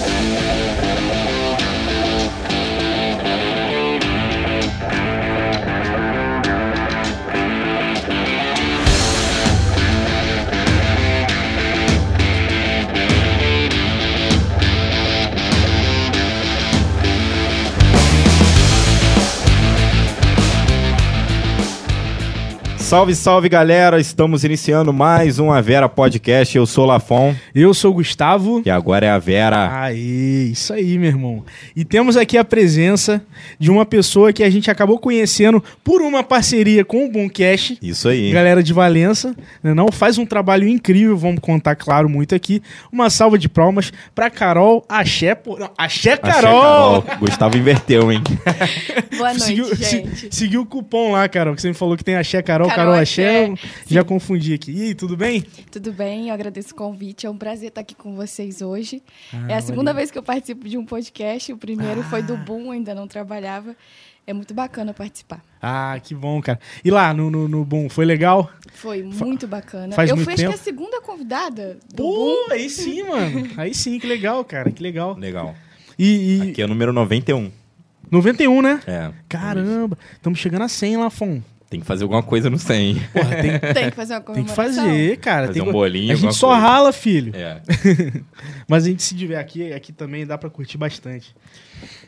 Thank you. Salve, salve galera! Estamos iniciando mais um A Vera Podcast. Eu sou o Lafon Eu sou o Gustavo. e agora é a Vera. Aê, isso aí, meu irmão. E temos aqui a presença de uma pessoa que a gente acabou conhecendo por uma parceria com o Boomcast. Isso aí. Galera de Valença, né, não faz um trabalho incrível, vamos contar claro muito aqui. Uma salva de palmas pra Carol Axé, pô, não, Axé Achei, Carol. Gustavo inverteu, hein? Boa noite, Seguiu, se- gente. seguiu o cupom lá, Carol, que você me falou que tem Axé Carol, Carol, Carol Axé. Eu Já confundi aqui. E aí, tudo bem? Tudo bem? Eu agradeço o convite. É um prazer estar aqui com vocês hoje. Ah, é a segunda valeu. vez que eu participo de um podcast. O primeiro foi Ah. do Boom, ainda não trabalhava. É muito bacana participar. Ah, que bom, cara. E lá no, no, no Boom, foi legal? Foi muito bacana. faz eu muito fui, acho que tempo? a segunda convidada do Boom. Pô, aí sim, mano. Aí sim, que legal, cara, que legal. Legal. E, e Aqui é o número 91. 91, né? É. Caramba, estamos chegando a 100 lá, Fon. Tem que fazer alguma coisa no 100. Porra, tem, Tem que fazer uma tem que fazer, cara. Fazer tem um bolinho, A gente só coisa. rala, filho. É. Mas a gente se diverte aqui, aqui também dá pra curtir bastante.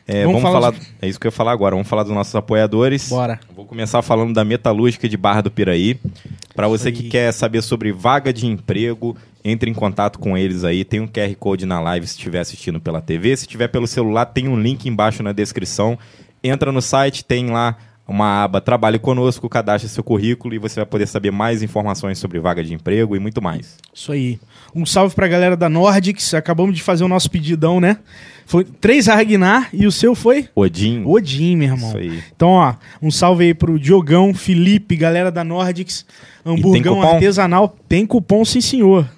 É, Vamos vamos, falar falar. É isso que eu ia falar agora. Vamos falar dos nossos apoiadores. Bora. Vou começar falando da Metalúrgica de Barra do Piraí. Para você aí. que quer saber sobre vaga de emprego, entre em contato com eles aí. Tem um QR Code na live se estiver assistindo pela TV. Se estiver pelo celular, tem um link embaixo na descrição. Entra no site, tem lá uma aba Trabalhe Conosco, cadastre seu currículo e você vai poder saber mais informações sobre vaga de emprego e muito mais. Isso aí. Um salve pra galera da Nordics. Acabamos de fazer o nosso pedidão, né? Foi três Ragnar e o seu foi? Odin. Odin, meu irmão. Isso aí. Então, ó, um salve aí pro Diogão, Felipe, galera da Nordics, hamburgão cupom? artesanal. Tem cupom, sim, senhor.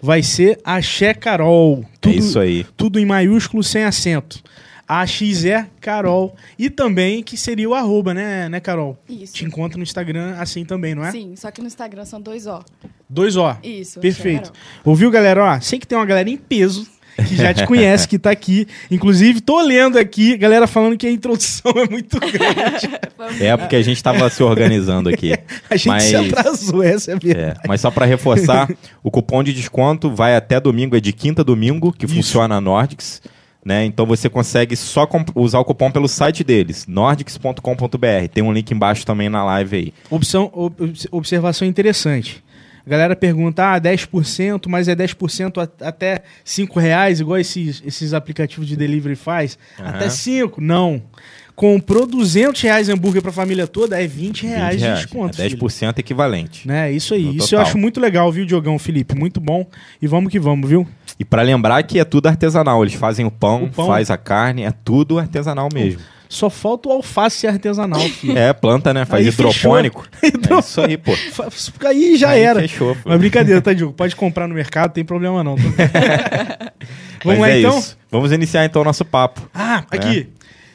Vai ser Axé Carol. É isso aí. Tudo em maiúsculo, sem acento. AXE Carol. E também que seria o arroba, né, né, Carol? Isso. Te encontro no Instagram assim também, não é? Sim, só que no Instagram são dois ó. Dois ó. Isso. Perfeito. Carol. Ouviu, galera? Ó, sei que tem uma galera em peso que já te conhece, que tá aqui. Inclusive, tô lendo aqui, galera falando que a introdução é muito grande. É porque a gente estava se organizando aqui. A gente Mas- se atrasou, essa é a verdade. É, mas só para reforçar, o cupom de desconto vai até domingo, é de quinta a domingo, que Isso. funciona a Nordics. Né? Então você consegue só usar o cupom pelo site deles, nordics.com.br. Tem um link embaixo também na live aí. Opção, ob- observação interessante. A galera pergunta, ah, 10%, mas é 10% a- até 5 reais, igual esses, esses aplicativos de delivery faz? Aham. Até 5? Não. Comprou 200 reais hambúrguer pra família toda, é 20 reais, 20 reais. de desconto. é filho. 10% equivalente. Né, isso aí. No Isso eu total. acho muito legal, viu, Diogão, Felipe? Muito bom. E vamos que vamos, viu? E para lembrar que é tudo artesanal. Eles fazem o pão, O pão. faz a carne, é tudo artesanal mesmo. Só falta o alface artesanal, filho. É, planta, né? Faz Aí hidropônico. É isso aí, pô. Aí já Aí era. Fechou, pô. Mas brincadeira, tá, Diogo? Pode comprar no mercado, tem problema não. Vamos Mas lá é então? isso. Vamos iniciar então o nosso papo. Ah, aqui.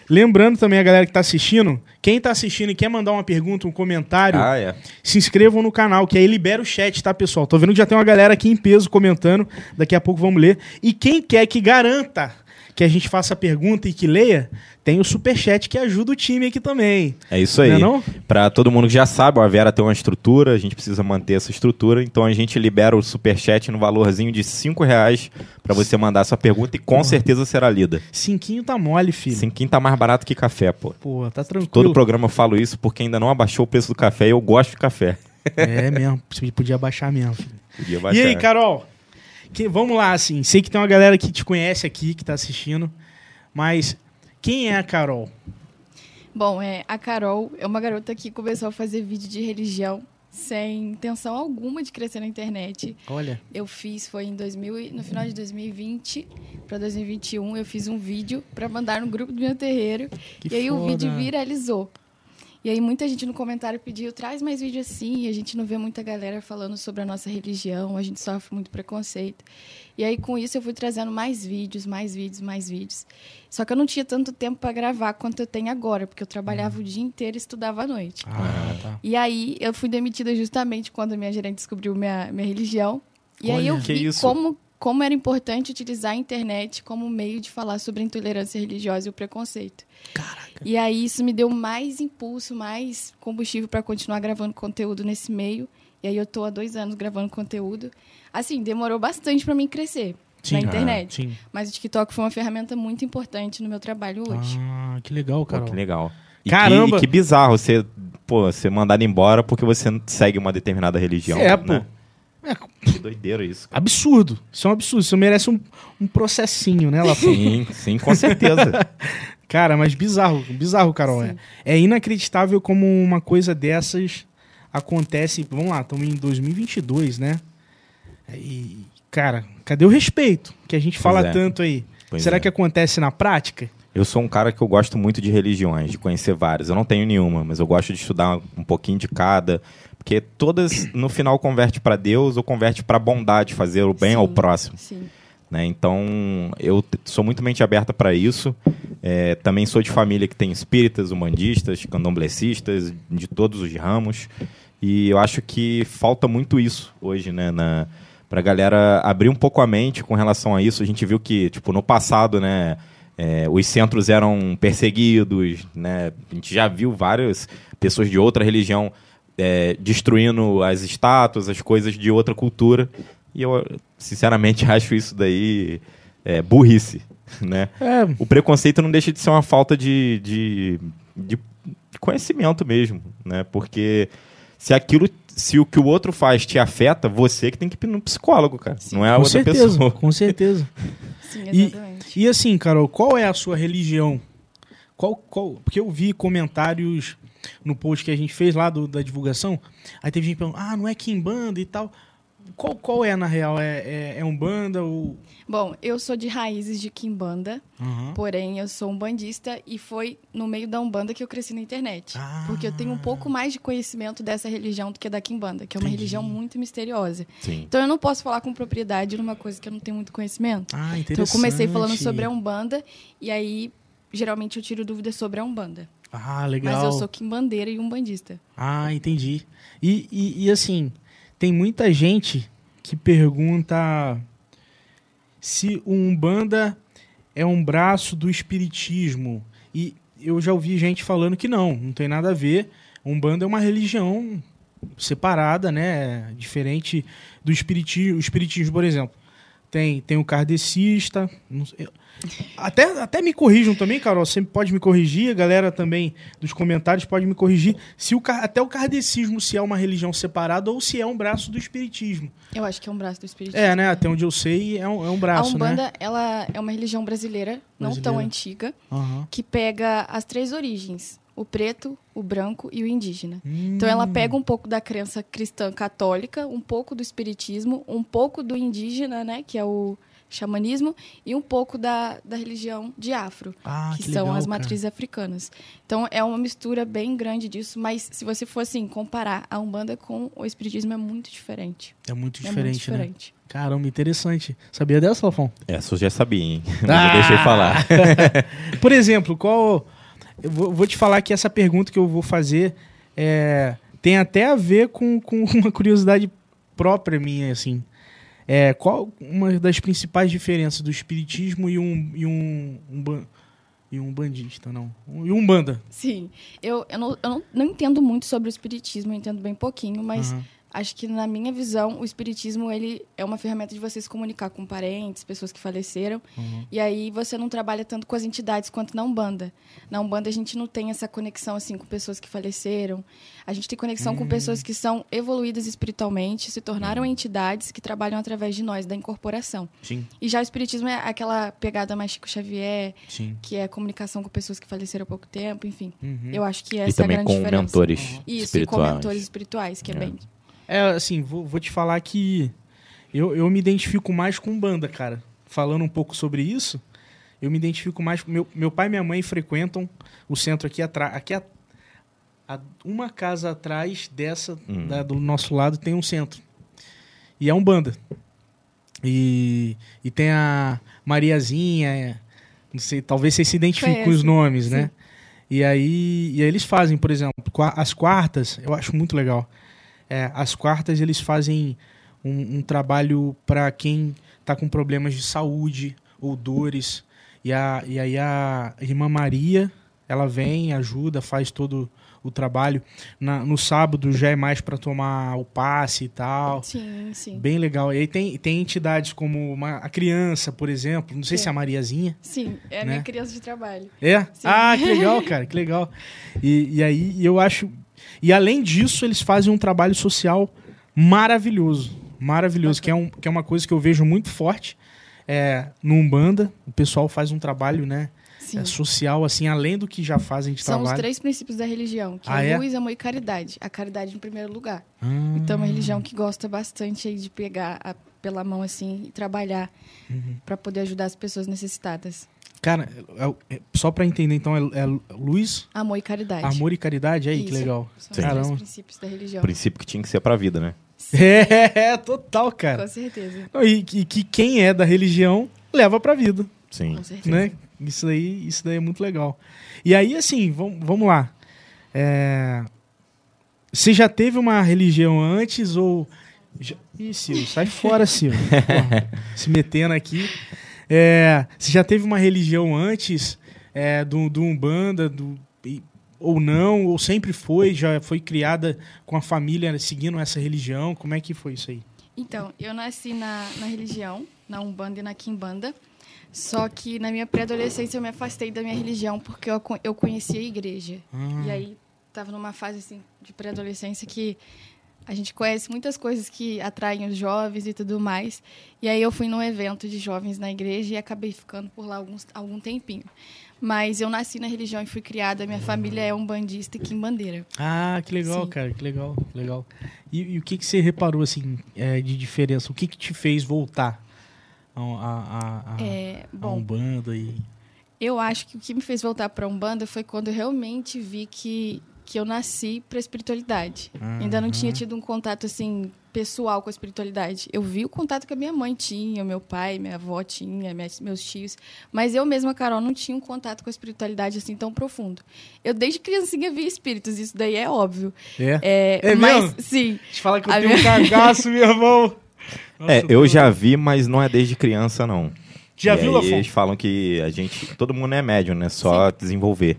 Lembrando também a galera que tá assistindo, quem tá assistindo e quer mandar uma pergunta, um comentário, Ah, é. se inscrevam no canal, que aí libera o chat, tá, pessoal? Tô vendo que já tem uma galera aqui em peso comentando, daqui a pouco vamos ler. E quem quer que garanta que a gente faça a pergunta e que leia, tem o superchat que ajuda o time aqui também. É isso aí. Não é não? Pra todo mundo que já sabe, a Vera tem uma estrutura, a gente precisa manter essa estrutura, então a gente libera o superchat no valorzinho de 5 reais pra você mandar sua pergunta e com certeza será lida. Cinquinho tá mole, filho. Cinquinho tá mais barato que café, pô. Pô, tá tranquilo. Todo programa eu falo isso porque ainda não abaixou o preço do café e eu gosto de café. É mesmo, podia baixar mesmo, filho. Podia E baixar. aí, Carol? Que- vamos lá, assim. Sei que tem uma galera que te conhece aqui, que tá assistindo. Mas quem é a Carol? Bom, é, a Carol é uma garota que começou a fazer vídeo de religião sem intenção alguma de crescer na internet. Olha. Eu fiz, foi em 2000, e- no final de 2020 para 2021, eu fiz um vídeo para mandar no grupo do meu terreiro. Que e aí o foda. vídeo viralizou. E aí muita gente no comentário pediu, traz mais vídeo assim, e a gente não vê muita galera falando sobre a nossa religião, a gente sofre muito preconceito. E aí com isso eu fui trazendo mais vídeos, mais vídeos, mais vídeos. Só que eu não tinha tanto tempo para gravar quanto eu tenho agora, porque eu trabalhava o dia inteiro e estudava à noite. Ah, tá. E aí eu fui demitida justamente quando a minha gerente descobriu minha, minha religião. E aí Olha, eu que vi isso? como como era importante utilizar a internet como meio de falar sobre a intolerância religiosa e o preconceito. Caraca. E aí isso me deu mais impulso, mais combustível para continuar gravando conteúdo nesse meio. E aí eu tô há dois anos gravando conteúdo. Assim, demorou bastante para mim crescer na internet. Sim. Mas o TikTok foi uma ferramenta muito importante no meu trabalho hoje. Ah, que legal, Carol. que legal. E Caramba! Que, e que bizarro você, pô, ser mandado embora porque você segue uma determinada religião. É, né? pô. É, Que doideira isso. cara. absurdo. Isso é um absurdo. Isso merece um, um processinho, né, Lafon? Sim, sim, com certeza. Cara, mas bizarro, bizarro, Carol. É, é inacreditável como uma coisa dessas acontece. Vamos lá, estamos em 2022, né? E, cara, cadê o respeito que a gente fala é. tanto aí? Pois Será é. que acontece na prática? Eu sou um cara que eu gosto muito de religiões, de conhecer várias. Eu não tenho nenhuma, mas eu gosto de estudar um pouquinho de cada, porque todas no final converte para Deus ou converte para bondade, fazer o bem ao Sim. próximo. Sim. né? Então, eu sou muito mente aberta para isso. É, também sou de família que tem espíritas, umbandistas, candomblecistas, de todos os ramos. E eu acho que falta muito isso hoje, né? Na, pra galera abrir um pouco a mente com relação a isso. A gente viu que, tipo, no passado, né? é, os centros eram perseguidos, né? A gente já viu várias pessoas de outra religião é, destruindo as estátuas, as coisas de outra cultura. E eu, sinceramente, acho isso daí é, burrice, né? É, O preconceito não deixa de ser uma falta de, de, de conhecimento mesmo, né? Porque se aquilo, se o que o outro faz te afeta, você que tem que ir no psicólogo, cara. Não é a com outra certeza, pessoa. com certeza. Sim, E- exatamente. E assim, Carol, qual é a sua religião? Qual, qual, porque eu vi comentários no post que a gente fez lá do- da divulgação. Aí teve gente perguntando, ah, não é Kimbanda e tal. Qual, qual é, na real? É, é, é Umbanda ou... Bom, eu sou de raízes de Kimbanda, Aham. porém eu sou um bandista e foi no meio da Umbanda que eu cresci na internet. Ah. Porque eu tenho um pouco mais de conhecimento dessa religião do que da Kimbanda, que é uma Entendi. religião muito misteriosa. Sim. Então eu não posso falar com propriedade numa coisa que eu não tenho muito conhecimento. Ah, interessante. Então eu comecei falando sobre a Umbanda e aí geralmente eu tiro dúvidas sobre a Umbanda. Ah, legal. Mas eu sou quimbandeira e umbandista. Ah, entendi. E, e, e, assim, tem muita gente que pergunta se o Umbanda é um braço do espiritismo. E eu já ouvi gente falando que não, não tem nada a ver. Umbanda é uma religião separada, né? Diferente do espiritismo. O espiritismo, por exemplo, tem, tem o kardecista. até, até me corrijam também, Carol. Você pode me corrigir, a galera também dos comentários pode me corrigir. Se o, até o kardecismo se é uma religião separada ou se é um braço do espiritismo. Eu acho que é um braço do espiritismo. É, né? Até onde eu sei, é um, é um A braço, Umbanda, né? ela é uma religião brasileira, não tão Brasileira. antiga, Aham. que pega as três origens: o preto, o branco e o indígena. Hum. Então ela pega um pouco da crença cristã católica, um pouco do espiritismo, um pouco do indígena, né, que é o xamanismo, e um pouco da, da religião de afro, Ah, que, que são legal, as cara. matrizes africanas. Então é uma mistura bem grande disso, mas se você for assim comparar a Umbanda com o espiritismo é muito diferente. É muito é diferente, muito né? diferente. Caramba, interessante. Sabia dessa, Lafon? Essa eu já sabia, hein? Mas Ah! eu deixei falar. Por exemplo, qual. Eu vou, vou te falar que essa pergunta que eu vou fazer é, tem até a ver com, com uma curiosidade própria minha, assim. É, qual uma das principais diferenças do espiritismo e um, e um, um, e um bandista, não? E um banda. Sim, eu, eu, não, eu não, não entendo muito sobre o espiritismo, eu entendo bem pouquinho, mas Aham. Acho que na minha visão o espiritismo ele é uma ferramenta de você se comunicar com parentes, pessoas que faleceram, Uhum. e aí você não trabalha tanto com as entidades quanto na Umbanda. Na Umbanda a gente não tem essa conexão assim com pessoas que faleceram, a gente tem conexão Hum. com pessoas que são evoluídas espiritualmente, se tornaram entidades que trabalham através de nós, da incorporação. Sim, E já o espiritismo é aquela pegada mais Chico Xavier, sim. que é comunicação com pessoas que faleceram há pouco tempo, enfim. Uhum. Eu acho que e essa é a também grande com diferença. mentores Isso, e com espirituais. mentores espirituais, que é, É. bem. É, assim, vou, vou te falar que eu, eu me identifico mais com banda, cara. Falando um pouco sobre isso, eu me identifico mais. Meu, meu pai e minha mãe frequentam o centro aqui atrás. Aqui a, a- uma casa atrás dessa, Hum. da- do nosso lado, tem um centro. E é um banda. E, e tem a Mariazinha, é, não sei, talvez vocês se identifiquem com os nomes, né? sim. E aí, e aí eles fazem, por exemplo, as quartas, eu acho muito legal. É, as quartas eles fazem um, um trabalho para quem tá com problemas de saúde ou dores. E, a, e aí a irmã Maria, ela vem, ajuda, faz todo o trabalho. Na- no sábado já é mais para tomar o passe e tal. Sim, sim. Bem legal. E aí tem, tem entidades como uma, a criança, por exemplo. Não sei Sim. se é a Mariazinha. Sim, é a Né? minha criança de trabalho. É? Sim. Ah, que legal, cara, que legal. E, e aí eu acho. E além disso, eles fazem um trabalho social maravilhoso. Maravilhoso, que é, um, que é uma coisa que eu vejo muito forte. É, no Umbanda, o pessoal faz um trabalho né, é, social, assim, além do que já fazem de São os trabalho. três princípios da religião, que Ah, é é? luz, amor e caridade. A caridade em primeiro lugar. Ah, Então, é uma religião que gosta bastante aí de pegar a- pela mão assim e trabalhar Uhum. para poder ajudar as pessoas necessitadas. Cara, é- é- só pra entender, então, é, é luz, Amor e caridade. amor e caridade? Aí, que Isso. legal. São Sim. os três princípios da religião. princípio que tinha que ser pra vida, né? É, total, cara. Com certeza. Não, E que, que quem é da religião leva pra vida. Sim. Com certeza. né? Isso daí, isso daí é muito legal. E aí, assim, vamos, vamos lá. É, Você já teve uma religião antes ou. Já... Ih, Sil, sai fora, Sil. Porra, Se metendo aqui. É, Você já teve uma religião antes é, do, do Umbanda, do, ou não, ou sempre foi, já foi criada com a família seguindo essa religião? Como é que foi isso aí? Então, eu nasci na, na religião, na Umbanda e na Quimbanda. Só que na minha pré-adolescência eu me afastei da minha religião porque eu, eu conheci a igreja. Ah, E aí tava numa fase assim de pré-adolescência que a gente conhece muitas coisas que atraem os jovens e tudo mais. E aí eu fui num evento de jovens na igreja e acabei ficando por lá alguns, algum tempinho. Mas eu nasci na religião e fui criada, minha família é umbandista e quimbandeira. Ah, que legal, Sim. cara, que legal, que legal. E, e o que, que você reparou, assim, é, de diferença? O que, que te fez voltar a, a, a, a, É, a bom, Umbanda e... Eu acho que o que me fez voltar para Umbanda foi quando eu realmente vi que, que eu nasci para espiritualidade. Ainda não tinha tido um contato assim pessoal com a espiritualidade. Eu vi o contato que a minha mãe tinha, meu pai, minha avó tinha, minhas- meus tios, mas eu mesma, Carol, não tinha um contato com a espiritualidade assim tão profundo. Eu desde criancinha via espíritos, isso daí é óbvio. É? É, É mas mesmo? sim, Te fala que eu A tenho minha- um cagaço, meu irmão. Nossa, É, eu já vi, mas não é desde criança, não. Já E viu, aí? Eles falam que a gente, todo mundo é médium, né? Só desenvolver.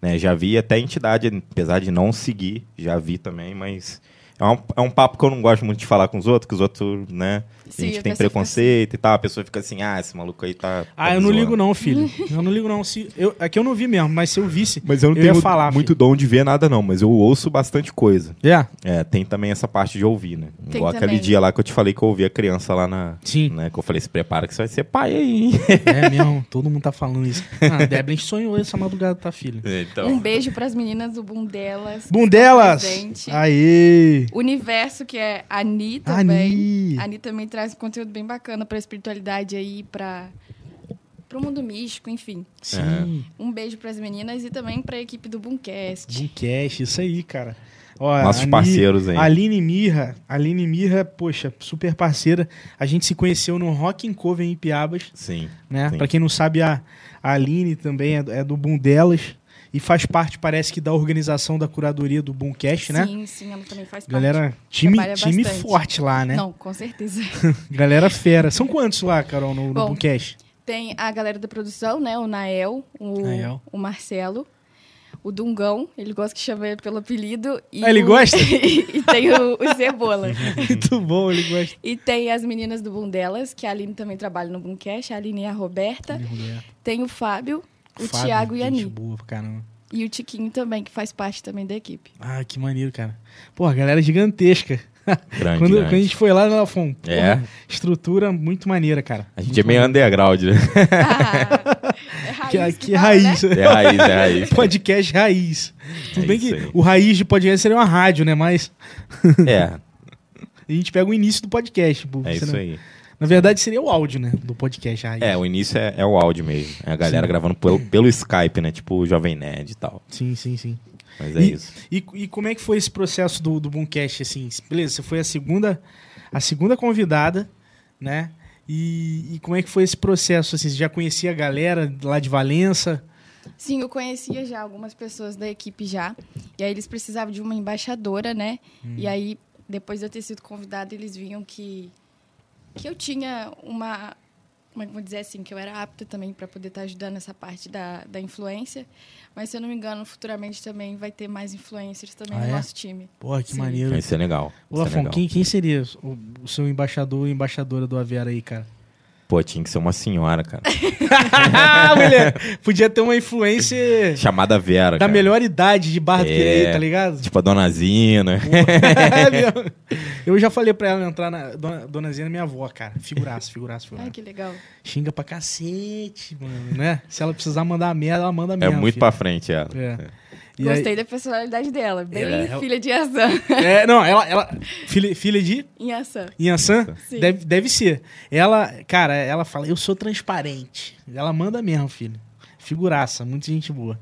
Né? Já vi até entidade, apesar de não seguir, já vi também, mas é um, é um papo que eu não gosto muito de falar com os outros, que os outros, né? Sim, a gente tem pessoa fica preconceito e tal, a pessoa fica assim, ah, esse maluco aí tá. Ah, tá eu não zoando. ligo não, filho. Eu não ligo não. Se, eu, é que eu não vi mesmo, mas se eu visse... Mas eu não Eu tenho falar, muito filho. dom de ver nada, não, mas eu ouço bastante coisa. É? É, tem também essa parte de ouvir, né? Tem Igual aquele também. dia lá que eu te falei que eu ouvi a criança lá na. Sim. Né, que eu falei, se prepara que você vai ser pai aí. É mesmo, todo mundo tá falando isso. Ah, a Deblin sonhou essa madrugada, tá, filho? então. um beijo para as meninas do Bundelas! presentes. Aê! Universo, que é a Ani Ani. também. A Ani também traz um conteúdo bem bacana pra espiritualidade aí, pra, pro mundo místico, enfim. Sim. Um beijo pras meninas e também pra equipe do Boomcast. Boomcast, isso aí, cara. Ó, Nossos a parceiros aí. Aline Mirra, Aline Mirra, poxa, super parceira. A gente se conheceu no Rock in Coven em Piabas, Sim. né? Sim. Pra quem não sabe, a, a Aline também é, do- é do Boom delas e faz parte, parece que, da organização da curadoria do Boomcast, né? Sim, sim, ela também faz parte. Galera, time, Trabalha time bastante. forte lá, né? Não, com certeza. Galera fera. São quantos lá, Carol, no, no Bom, Boomcast? Tem a galera da produção, né? O Nael, o, Nael. o Marcelo, o Dungão, ele gosta que chama ele pelo apelido. E Ah, ele o- gosta? e tem o, o Cebola. Muito bom, ele gosta. E tem as meninas do Boom delas, que a Aline também trabalha no Boomcast, a Aline e a Roberta. Tem o Fábio, o Fábio, Thiago e a Ani. boa pra caramba. E o Tiquinho também, que faz parte também da equipe. Ah, que maneiro, cara. Pô, a galera é gigantesca. Grande, quando, grande. quando a gente foi lá, ela falou, É. estrutura muito maneira, cara. A gente Muito é meio underground, né? Ah, é raiz Que, que que fala, raiz. né? É raiz, é raiz. podcast raiz. Tudo É bem que aí. o raiz de podcast seria uma rádio, né? Mas É, a gente pega o início do podcast. pô, é isso não- aí. Na verdade, seria o áudio, né? Do podcast raiz. É, o início é, é o áudio mesmo. É a galera Sim. gravando pelo, pelo Skype, né? Tipo o Jovem Nerd e tal. Sim, sim, sim. Mas é E- isso. E, e como é que foi esse processo do, do Boomcast, assim? Beleza, você foi a segunda, a segunda convidada, né? E, e como é que foi esse processo, assim? Você já conhecia a galera lá de Valença? Sim, eu conhecia já algumas pessoas da equipe já. E aí eles precisavam de uma embaixadora, né? Hum. E aí, depois de eu ter sido convidada, eles viam que que eu tinha uma. Como é que eu vou dizer assim? Que eu era apta também para poder estar ajudando essa parte da, da influência. Mas, se eu não me engano, futuramente também vai ter mais influencers também Ah, no é? nosso time. Porra, que Sim. maneiro. Isso é legal. Ô, é Lafon, legal. quem, quem seria o, o seu embaixador ou embaixadora do Avera aí, cara? Pô, tinha que ser uma senhora, cara. Mulher, podia ter uma influência Chamada Vera, da cara. melhor idade de Barra do É. Tá ligado? Tipo a Dona Zina. É mesmo. Eu já falei pra ela entrar na. Dona, Dona Zena é minha avó, cara. Figuraça, figuraça, Ai, figuraça. que legal. Xinga pra cacete, mano, né? Se ela precisar mandar merda, ela manda É mesmo. muito filho. pra frente ela. É. E aí- Gostei da personalidade dela. Bem Ela- filha de Yansan. É, não, ela. ela filha, filha de Yansan. Yansan? Sim. Deve, deve ser. Ela, cara, ela fala, eu sou transparente. Ela manda mesmo, filho. Figuraça, muita gente boa.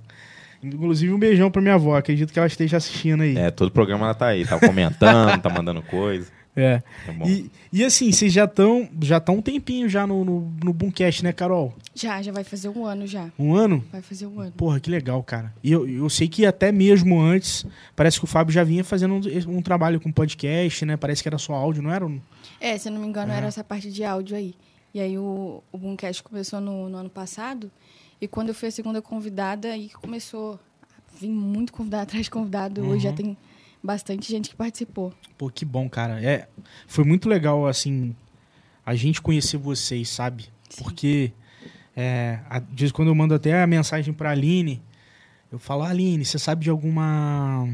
Inclusive um beijão pra minha avó, acredito que ela esteja assistindo aí. É, todo programa ela tá aí, tá comentando, tá mandando coisa. É. É bom. E, e assim, vocês já estão já tão um tempinho já no, no, no Boomcast, né, Carol? Já, já vai fazer um ano já. Um ano? Vai fazer um ano. Porra, que legal, cara. E eu, eu sei que até mesmo antes, parece que o Fábio já vinha fazendo um, um trabalho com podcast, né? Parece que era só áudio, não era? É, se eu não me engano, Aham. era essa parte de áudio aí. E aí o, o Boomcast começou no, no ano passado. E quando eu fui a segunda convidada, aí começou a vir muito convidado atrás de convidado. Hoje já Uhum. tem bastante gente que participou. Pô, que bom, cara. É, foi muito legal, assim, a gente conhecer vocês, sabe? Sim. Porque, é, a- de vez em quando eu mando até a mensagem pra Aline, eu falo, Aline, você sabe de alguma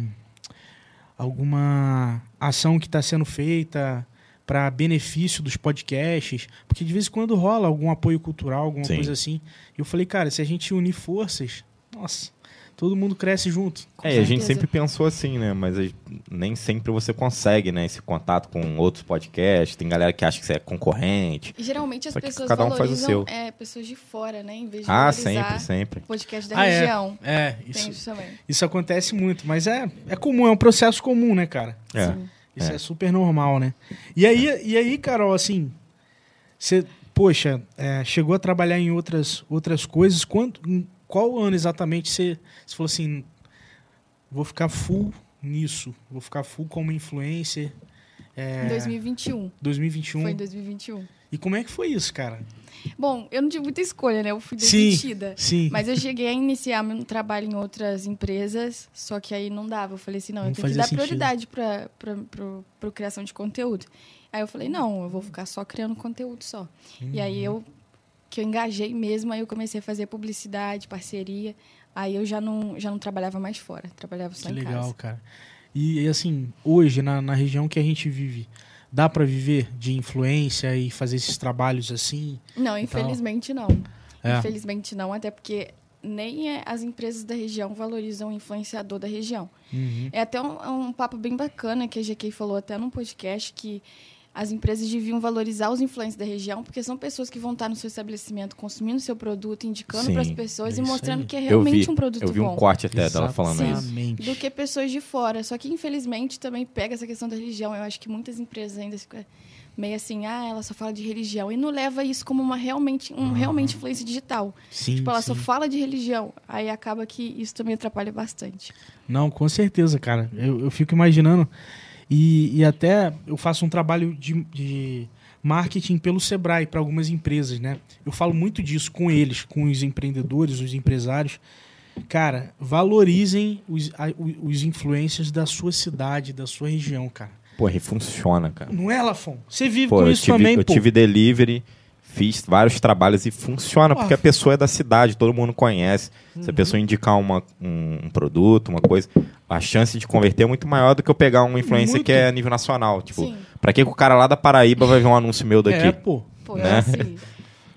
alguma ação que está sendo feita para benefício dos podcasts? Porque de vez em quando rola algum apoio cultural, alguma Sim. coisa assim. E eu falei, cara, se a gente unir forças, nossa, todo mundo cresce junto. Com É, e a gente certeza. sempre pensou assim, né? Mas nem sempre você consegue, né? Esse contato com outros podcasts. Tem galera que acha que você é concorrente. E geralmente as pessoas cada um faz o seu. é, pessoas de fora, né? Em vez de Ah, sempre, sempre. o podcast da Ah, é. região. É, Tem isso, isso também. isso acontece muito, mas é, é comum, é um processo comum, né, cara? É. Sim. Isso é, É. super normal, né? E aí, e aí Carol, assim, você, poxa, é, chegou a trabalhar em outras, outras coisas. Quanto, qual ano exatamente você, você falou assim, vou ficar full nisso, vou ficar full como influencer? É, Em 2021. 2021. Foi em 2021. E como é que foi isso, cara? Bom, eu não tive muita escolha, né? Eu fui Sim. demitida. Sim. Mas eu cheguei a iniciar meu trabalho em outras empresas, só que aí não dava. Eu falei assim, não, Não eu tenho que dar sentido. prioridade para para criação de conteúdo. Aí eu falei, não, eu vou ficar só criando conteúdo só. E Uhum. aí eu que eu engajei mesmo, aí eu comecei a fazer publicidade, parceria. Aí eu já não já não trabalhava mais fora, trabalhava só Que em legal, casa. cara. E, e, assim, hoje, na, na região que a gente vive, dá pra viver de influência e fazer esses trabalhos assim? Não, infelizmente não. É. Infelizmente não, até porque nem é- as empresas da região valorizam o influenciador da região. Uhum. É até um, um papo bem bacana que a GK falou até num podcast que as empresas deviam valorizar os influencers da região, porque são pessoas que vão estar no seu estabelecimento consumindo seu produto, indicando para as pessoas é e mostrando aí. que é realmente vi, um produto eu vi bom. um corte até dela falando Sim. isso. Exatamente. Do que pessoas de fora. Só que, infelizmente, também pega essa questão da religião. Eu acho que muitas empresas ainda ficam meio assim, ah, ela só fala de religião. E não leva isso como uma realmente, um realmente influência digital. Sim, tipo, ela sim. só fala de religião. Aí acaba que isso também atrapalha bastante. Não, com certeza, cara. Eu, eu fico imaginando. E, e até eu faço um trabalho de, de marketing pelo Sebrae para algumas empresas, né? Eu falo muito disso com eles, com os empreendedores, os empresários. Cara, valorizem os, a- os influencers da sua cidade, da sua região, cara. Pô, e funciona, cara. Não é, Lafon? Você vive Pô, com eu isso tive, também, eu pô. tive delivery, fiz vários trabalhos e funciona, porque a pessoa é da cidade, todo mundo conhece. Se Uhum. a pessoa indicar uma, um, um produto, uma coisa, a chance de converter é muito maior do que eu pegar um influencer Muito. que é a nível nacional. Tipo, Sim. pra que o cara lá da Paraíba vai ver um anúncio meu daqui? É, pô. Pô, Né? assim,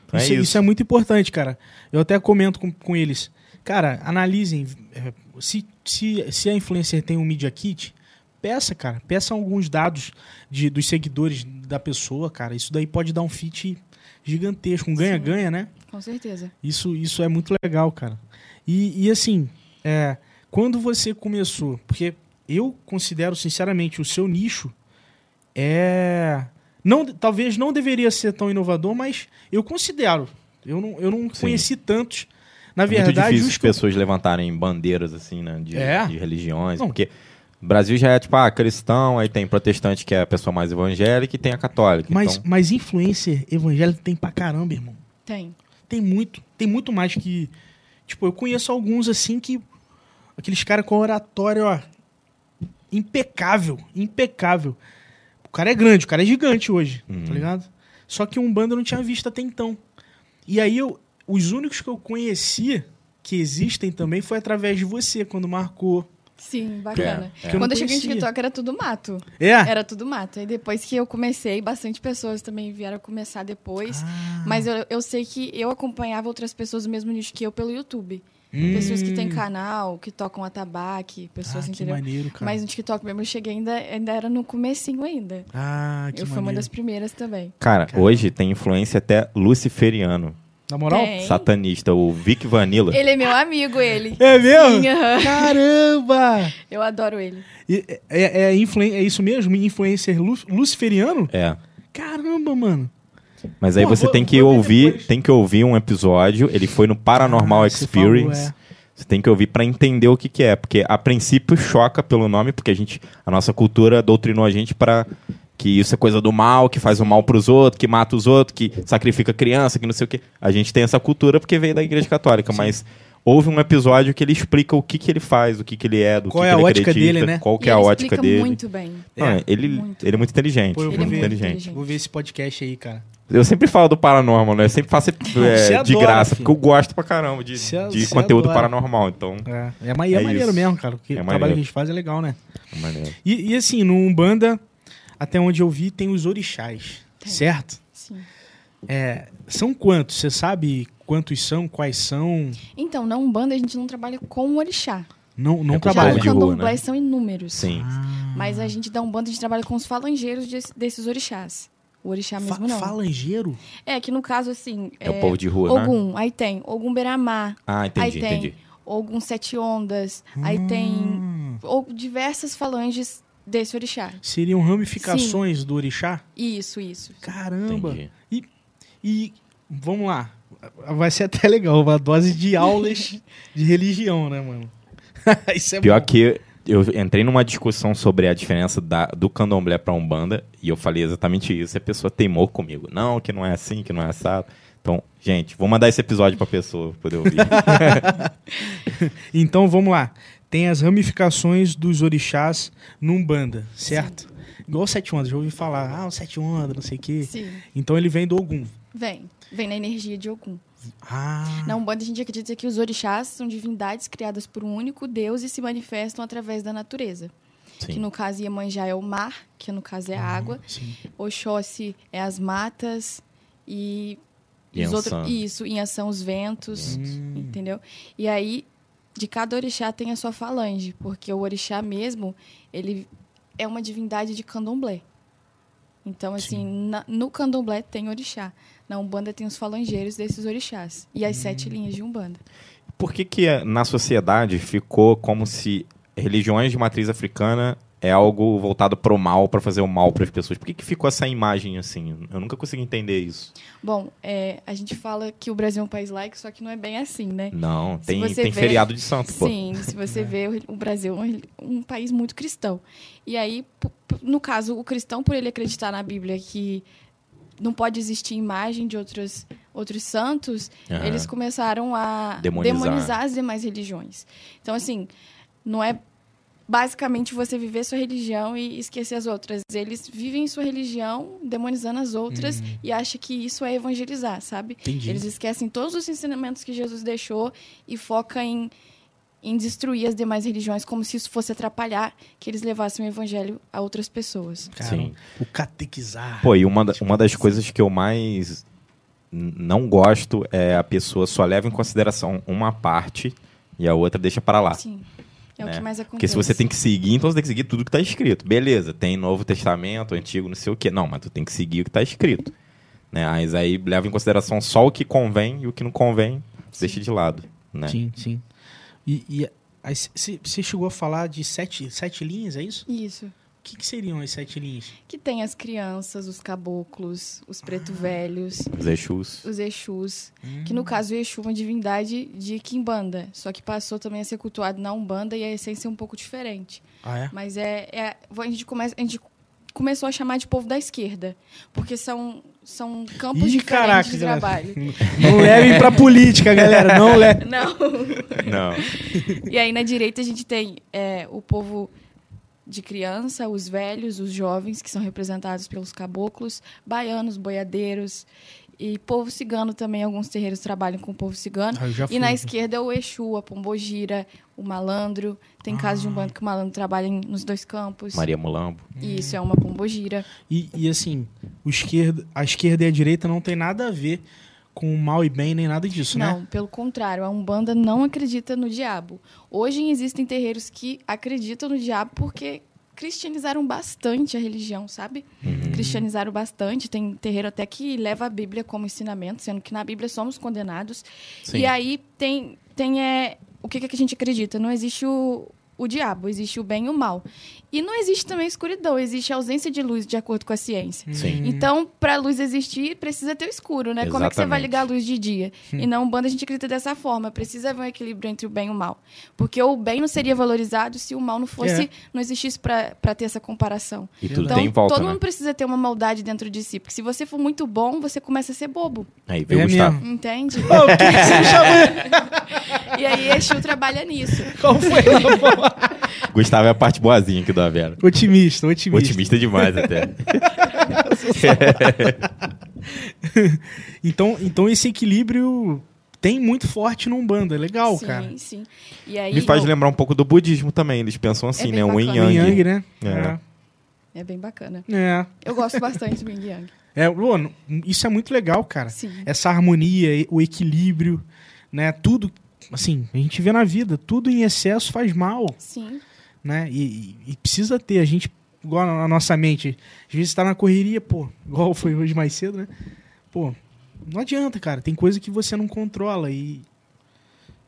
Então é isso, isso. isso é muito importante, cara. Eu até comento com, com eles. Cara, analisem. é, Se, se, se a influencer tem um Media Kit, peça, cara. Peça alguns dados de, dos seguidores da pessoa, cara. Isso daí pode dar um fit gigantesco. Um ganha-ganha, né? com certeza. Isso, isso é muito legal, cara. E, e assim, é, quando você começou, porque eu considero sinceramente o seu nicho é não, talvez não deveria ser tão inovador, mas eu considero. Eu não, eu não Sim. conheci tantos. Na É muito verdade, difícil os as que eu- pessoas levantarem bandeiras assim, né? De, É? de religiões. Não. Porque Brasil já é tipo, ah, cristão, aí tem protestante que é a pessoa mais evangélica e tem a católica. Mas, então, mas influencer evangélico tem pra caramba, irmão. Tem. Tem muito. Tem muito mais que. Tipo, eu conheço alguns assim que. Aqueles caras com oratório, ó. Impecável. Impecável. O cara é grande, o cara é gigante hoje, Uhum. tá ligado? Só que um banda eu não tinha visto até então. E aí eu. Os únicos que eu conhecia que existem também foi através de você, quando marcou. Sim, bacana. É, é. Que eu Quando eu cheguei no. TikTok era tudo mato. É? Era tudo mato. E depois que eu comecei, bastante pessoas também vieram começar depois. Ah. Mas eu, eu sei que eu acompanhava outras pessoas do mesmo nicho que eu pelo YouTube. Hum. Pessoas que têm canal, que tocam atabaque, pessoas, ah, que entendeu? maneiro, cara. Mas no TikTok mesmo eu cheguei ainda, ainda era no comecinho ainda. Ah, que eu fui uma das primeiras também. cara, Caramba. hoje tem influência até luciferiano, Na moral? Tem. satanista, o Vic Vanilla. Ele é meu amigo, ele. É mesmo? Sim. Caramba! Eu adoro ele. E É, é, influen- é isso mesmo? Influencer lu- luciferiano? É. Caramba, mano. Mas aí Pô, você vou- tem que ouvir, depois. tem que ouvir um episódio. Ele foi no Paranormal Ah, você Experience. falou, é. Você tem que ouvir pra entender o que, que é, porque a princípio choca pelo nome, porque a gente, a nossa cultura doutrinou a gente pra que isso é coisa do mal, que faz o mal pros outros, que mata os outros, que sacrifica criança, que não sei o quê. A gente tem essa cultura porque veio da Igreja Católica, mas houve um episódio que ele explica o que, que ele faz, o que, que ele é, do Qual que, é que a ele ótica acredita, dele, né? qual que é a ele ótica explica dele. muito bem. Não, É. ele, Muito ele é muito inteligente. Pô, eu ele vou é muito ver. inteligente. Vou ver esse podcast aí, cara. Eu sempre falo do paranormal, né? Eu sempre faço é, você de adora, graça, filho. porque eu gosto pra caramba de, Você- de você conteúdo adora. paranormal. Então, É, é, é É maneiro isso. mesmo, cara. Porque É o trabalho que a gente faz é legal, né? é maneiro. E, e assim, no Umbanda, até onde eu vi, tem os orixás, Tem. certo? Sim. É, são quantos? Você sabe quantos são, quais são? Então, na Umbanda a gente não trabalha com o orixá. Não, não É Já trabalha. no de rua, candomblé né? são inúmeros. Sim. Ah. Mas a gente da Umbanda, a gente trabalha com os falangeiros desse- desses orixás. O orixá Fa- mesmo não. Falangeiro? É que no caso, assim... É, o povo de rua, né? Ogum, aí tem Ogum Beramá, Ah, entendi, aí tem entendi. Ogum Sete Ondas, aí tem Hum. ou, diversas falanges desse orixá. Seriam ramificações do orixá? Isso, isso. Caramba! entendi. E vamos lá. Vai ser até legal, uma dose de aulas de religião, né, mano? Isso é Pior bom. que eu entrei numa discussão sobre a diferença da- do candomblé pra Umbanda e eu falei exatamente isso. E a pessoa teimou comigo. Não, que não é assim, que não é assado. Então, gente, vou mandar esse episódio pra pessoa poder ouvir. Então vamos lá. Tem as ramificações dos orixás no Umbanda, certo? Igual o Sete Ondas, já ouvi falar, ah, o Sete Ondas, não sei o quê. Sim. Então ele vem do Ogum. Vem. Vem na energia de Ogum. Ah, Na Umbanda a gente acredita que os orixás são divindades criadas por um único Deus e se manifestam através da natureza. Que Sim. no caso Iemanjá é o mar, que no caso é a água. sim. Oxóssi é as matas e, e os Yansan. outros isso, Inhação os ventos, Hum. entendeu? E aí de cada orixá tem a sua falange, porque o orixá mesmo, ele é uma divindade de candomblé. Então, assim, na- no candomblé tem orixá. Na Umbanda tem os falangeiros desses orixás. E as Hum. sete linhas de Umbanda. Por que, que eh, na sociedade ficou como se religiões de matriz africana é algo voltado pro mal, pra fazer o mal pras pessoas? Por que, que ficou essa imagem assim? Eu nunca consegui entender isso. Bom, é, a gente fala que o Brasil é um país laico, só que não é bem assim, né? Não, tem, tem vê- feriado de santo, pô. Sim, se você vê, o- o Brasil é um, um país muito cristão. E aí, no caso, o cristão, por ele acreditar na Bíblia que não pode existir imagem de outros, outros santos, Aham. eles começaram a Demonizar. demonizar. as demais religiões. Então, assim, não é basicamente você viver sua religião e esquecer as outras. Eles vivem sua religião demonizando as outras e acham que isso é evangelizar, sabe? Entendi. Eles esquecem todos os ensinamentos que Jesus deixou e focam em, em destruir as demais religiões, como se isso fosse atrapalhar que eles levassem o evangelho a outras pessoas. Caramba, Sim. o catequizar. Pô, e uma, da- uma das coisas que eu mais não gosto é a pessoa só leva em consideração uma parte e a outra deixa para lá. Sim. É o né? que mais acontece. Porque se você tem que seguir, então você tem que seguir tudo que está escrito. Beleza, tem Novo Testamento, Antigo, não sei o quê. Não, mas tu tem que seguir o que está escrito. Né? Mas aí leva em consideração só o que convém e o que não convém, deixa de lado. Né? Sim, sim. E, e aí você chegou a falar de sete, sete linhas, é isso? Isso. Que, que seriam as sete linhas? Que tem as crianças, os caboclos, os preto velhos, Os Exus. os Exus. Que no caso o Exu é uma divindade de Kimbanda. Só que passou também a ser cultuado na Umbanda e a essência é um pouco diferente. Ah, é? Mas é, é- a, gente começa, a gente começou a chamar de povo da esquerda. Porque são, são campos Ih, diferentes caraca, de trabalho. Não levem pra política, galera. Não levem. Não. Não. E aí na direita a gente tem é, o povo de criança, os velhos, os jovens, que são representados pelos caboclos, baianos, boiadeiros. E povo cigano também, alguns terreiros trabalham com o povo cigano. Ah, E na esquerda é o Exu, a Pombogira, o malandro. Tem casos de um bando que o malandro trabalha nos dois campos. Maria Mulambo. E isso é uma pombogira. E, e assim, o esquerda, a esquerda e a direita não tem nada a ver com mal e bem, nem nada disso, não, né? pelo contrário, a Umbanda não acredita no diabo. Hoje existem terreiros que acreditam no diabo porque cristianizaram bastante a religião, sabe? Cristianizaram bastante. Tem terreiro até que leva a Bíblia como ensinamento, sendo que na Bíblia somos condenados. Sim. E aí tem, tem é, o que, que a gente acredita? Não existe o, o diabo, existe o bem e o mal. E não existe também escuridão, existe a ausência de luz, de acordo com a ciência. Sim. Então, para a luz existir, precisa ter o escuro, né? Como é que você vai Exatamente. ligar a luz de dia? E na Umbanda a gente acredita dessa forma. Precisa haver um equilíbrio entre o bem e o mal. Porque o bem não seria valorizado se o mal não fosse, É. não existisse para ter essa comparação. E tudo Então, tem em volta, todo né? mundo precisa ter uma maldade dentro de si. Porque se você for muito bom, você começa a ser bobo. Aí veio É o Gustavo. mesmo. Entende? Ô, o que, que você me chamou? e aí Exu trabalha nisso. Qual foi? Gustavo é a parte boazinha aqui da Vera. otimista, otimista. Otimista demais até. Então, então esse equilíbrio tem muito forte no Umbanda. É legal, sim, cara. sim. E aí, Me faz lembrar um pouco do budismo também. Eles pensam assim, É né? O yin yang. Yang, né? É. É bem bacana. É. é. Eu gosto bastante do Yin Yang. É, mano, isso é muito legal, cara. Sim. Essa harmonia, o equilíbrio, né? Tudo, assim, a gente vê na vida, tudo em excesso faz mal, Sim. né? E, e- e precisa ter, a gente, igual na nossa mente, às vezes tá na correria, pô, igual foi hoje mais cedo, né? Pô, não adianta, cara, tem coisa que você não controla e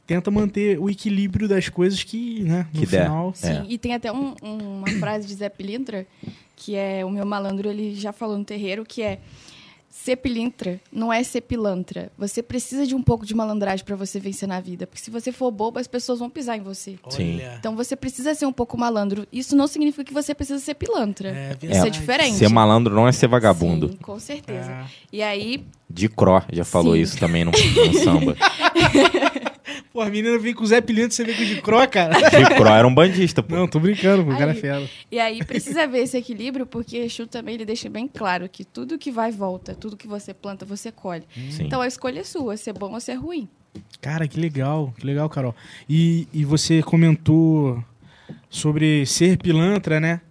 tenta manter o equilíbrio das coisas que, né, no Que der. final... Sim, É. e tem até um- um- uma frase de Zé Pilintra, que é o meu malandro, ele já falou no terreiro, que é ser pilintra não é ser pilantra. Você precisa de um pouco de malandragem para você vencer na vida. Porque se você for bobo, as pessoas vão pisar em você. Sim. Olha, Então você precisa ser um pouco malandro. Isso não significa que você precisa ser pilantra. É Isso verdade. é diferente. Ser malandro não é ser vagabundo. Sim, com certeza. É. E aí, De Cro já falou Sim. isso também no, no samba. Pô, a menina vem com o Zé Pilinto, você vem com o de Cro, cara. De Cro era um bandista, pô. Não, tô brincando, pô, o cara é fera. E aí precisa ver esse equilíbrio, porque Exu também ele deixa bem claro que tudo que vai volta, tudo que você planta, você colhe. Sim. Então a escolha é sua, ser bom ou ser ruim. Cara, que legal, que legal, Carol. E, e você comentou sobre ser pilantra, né?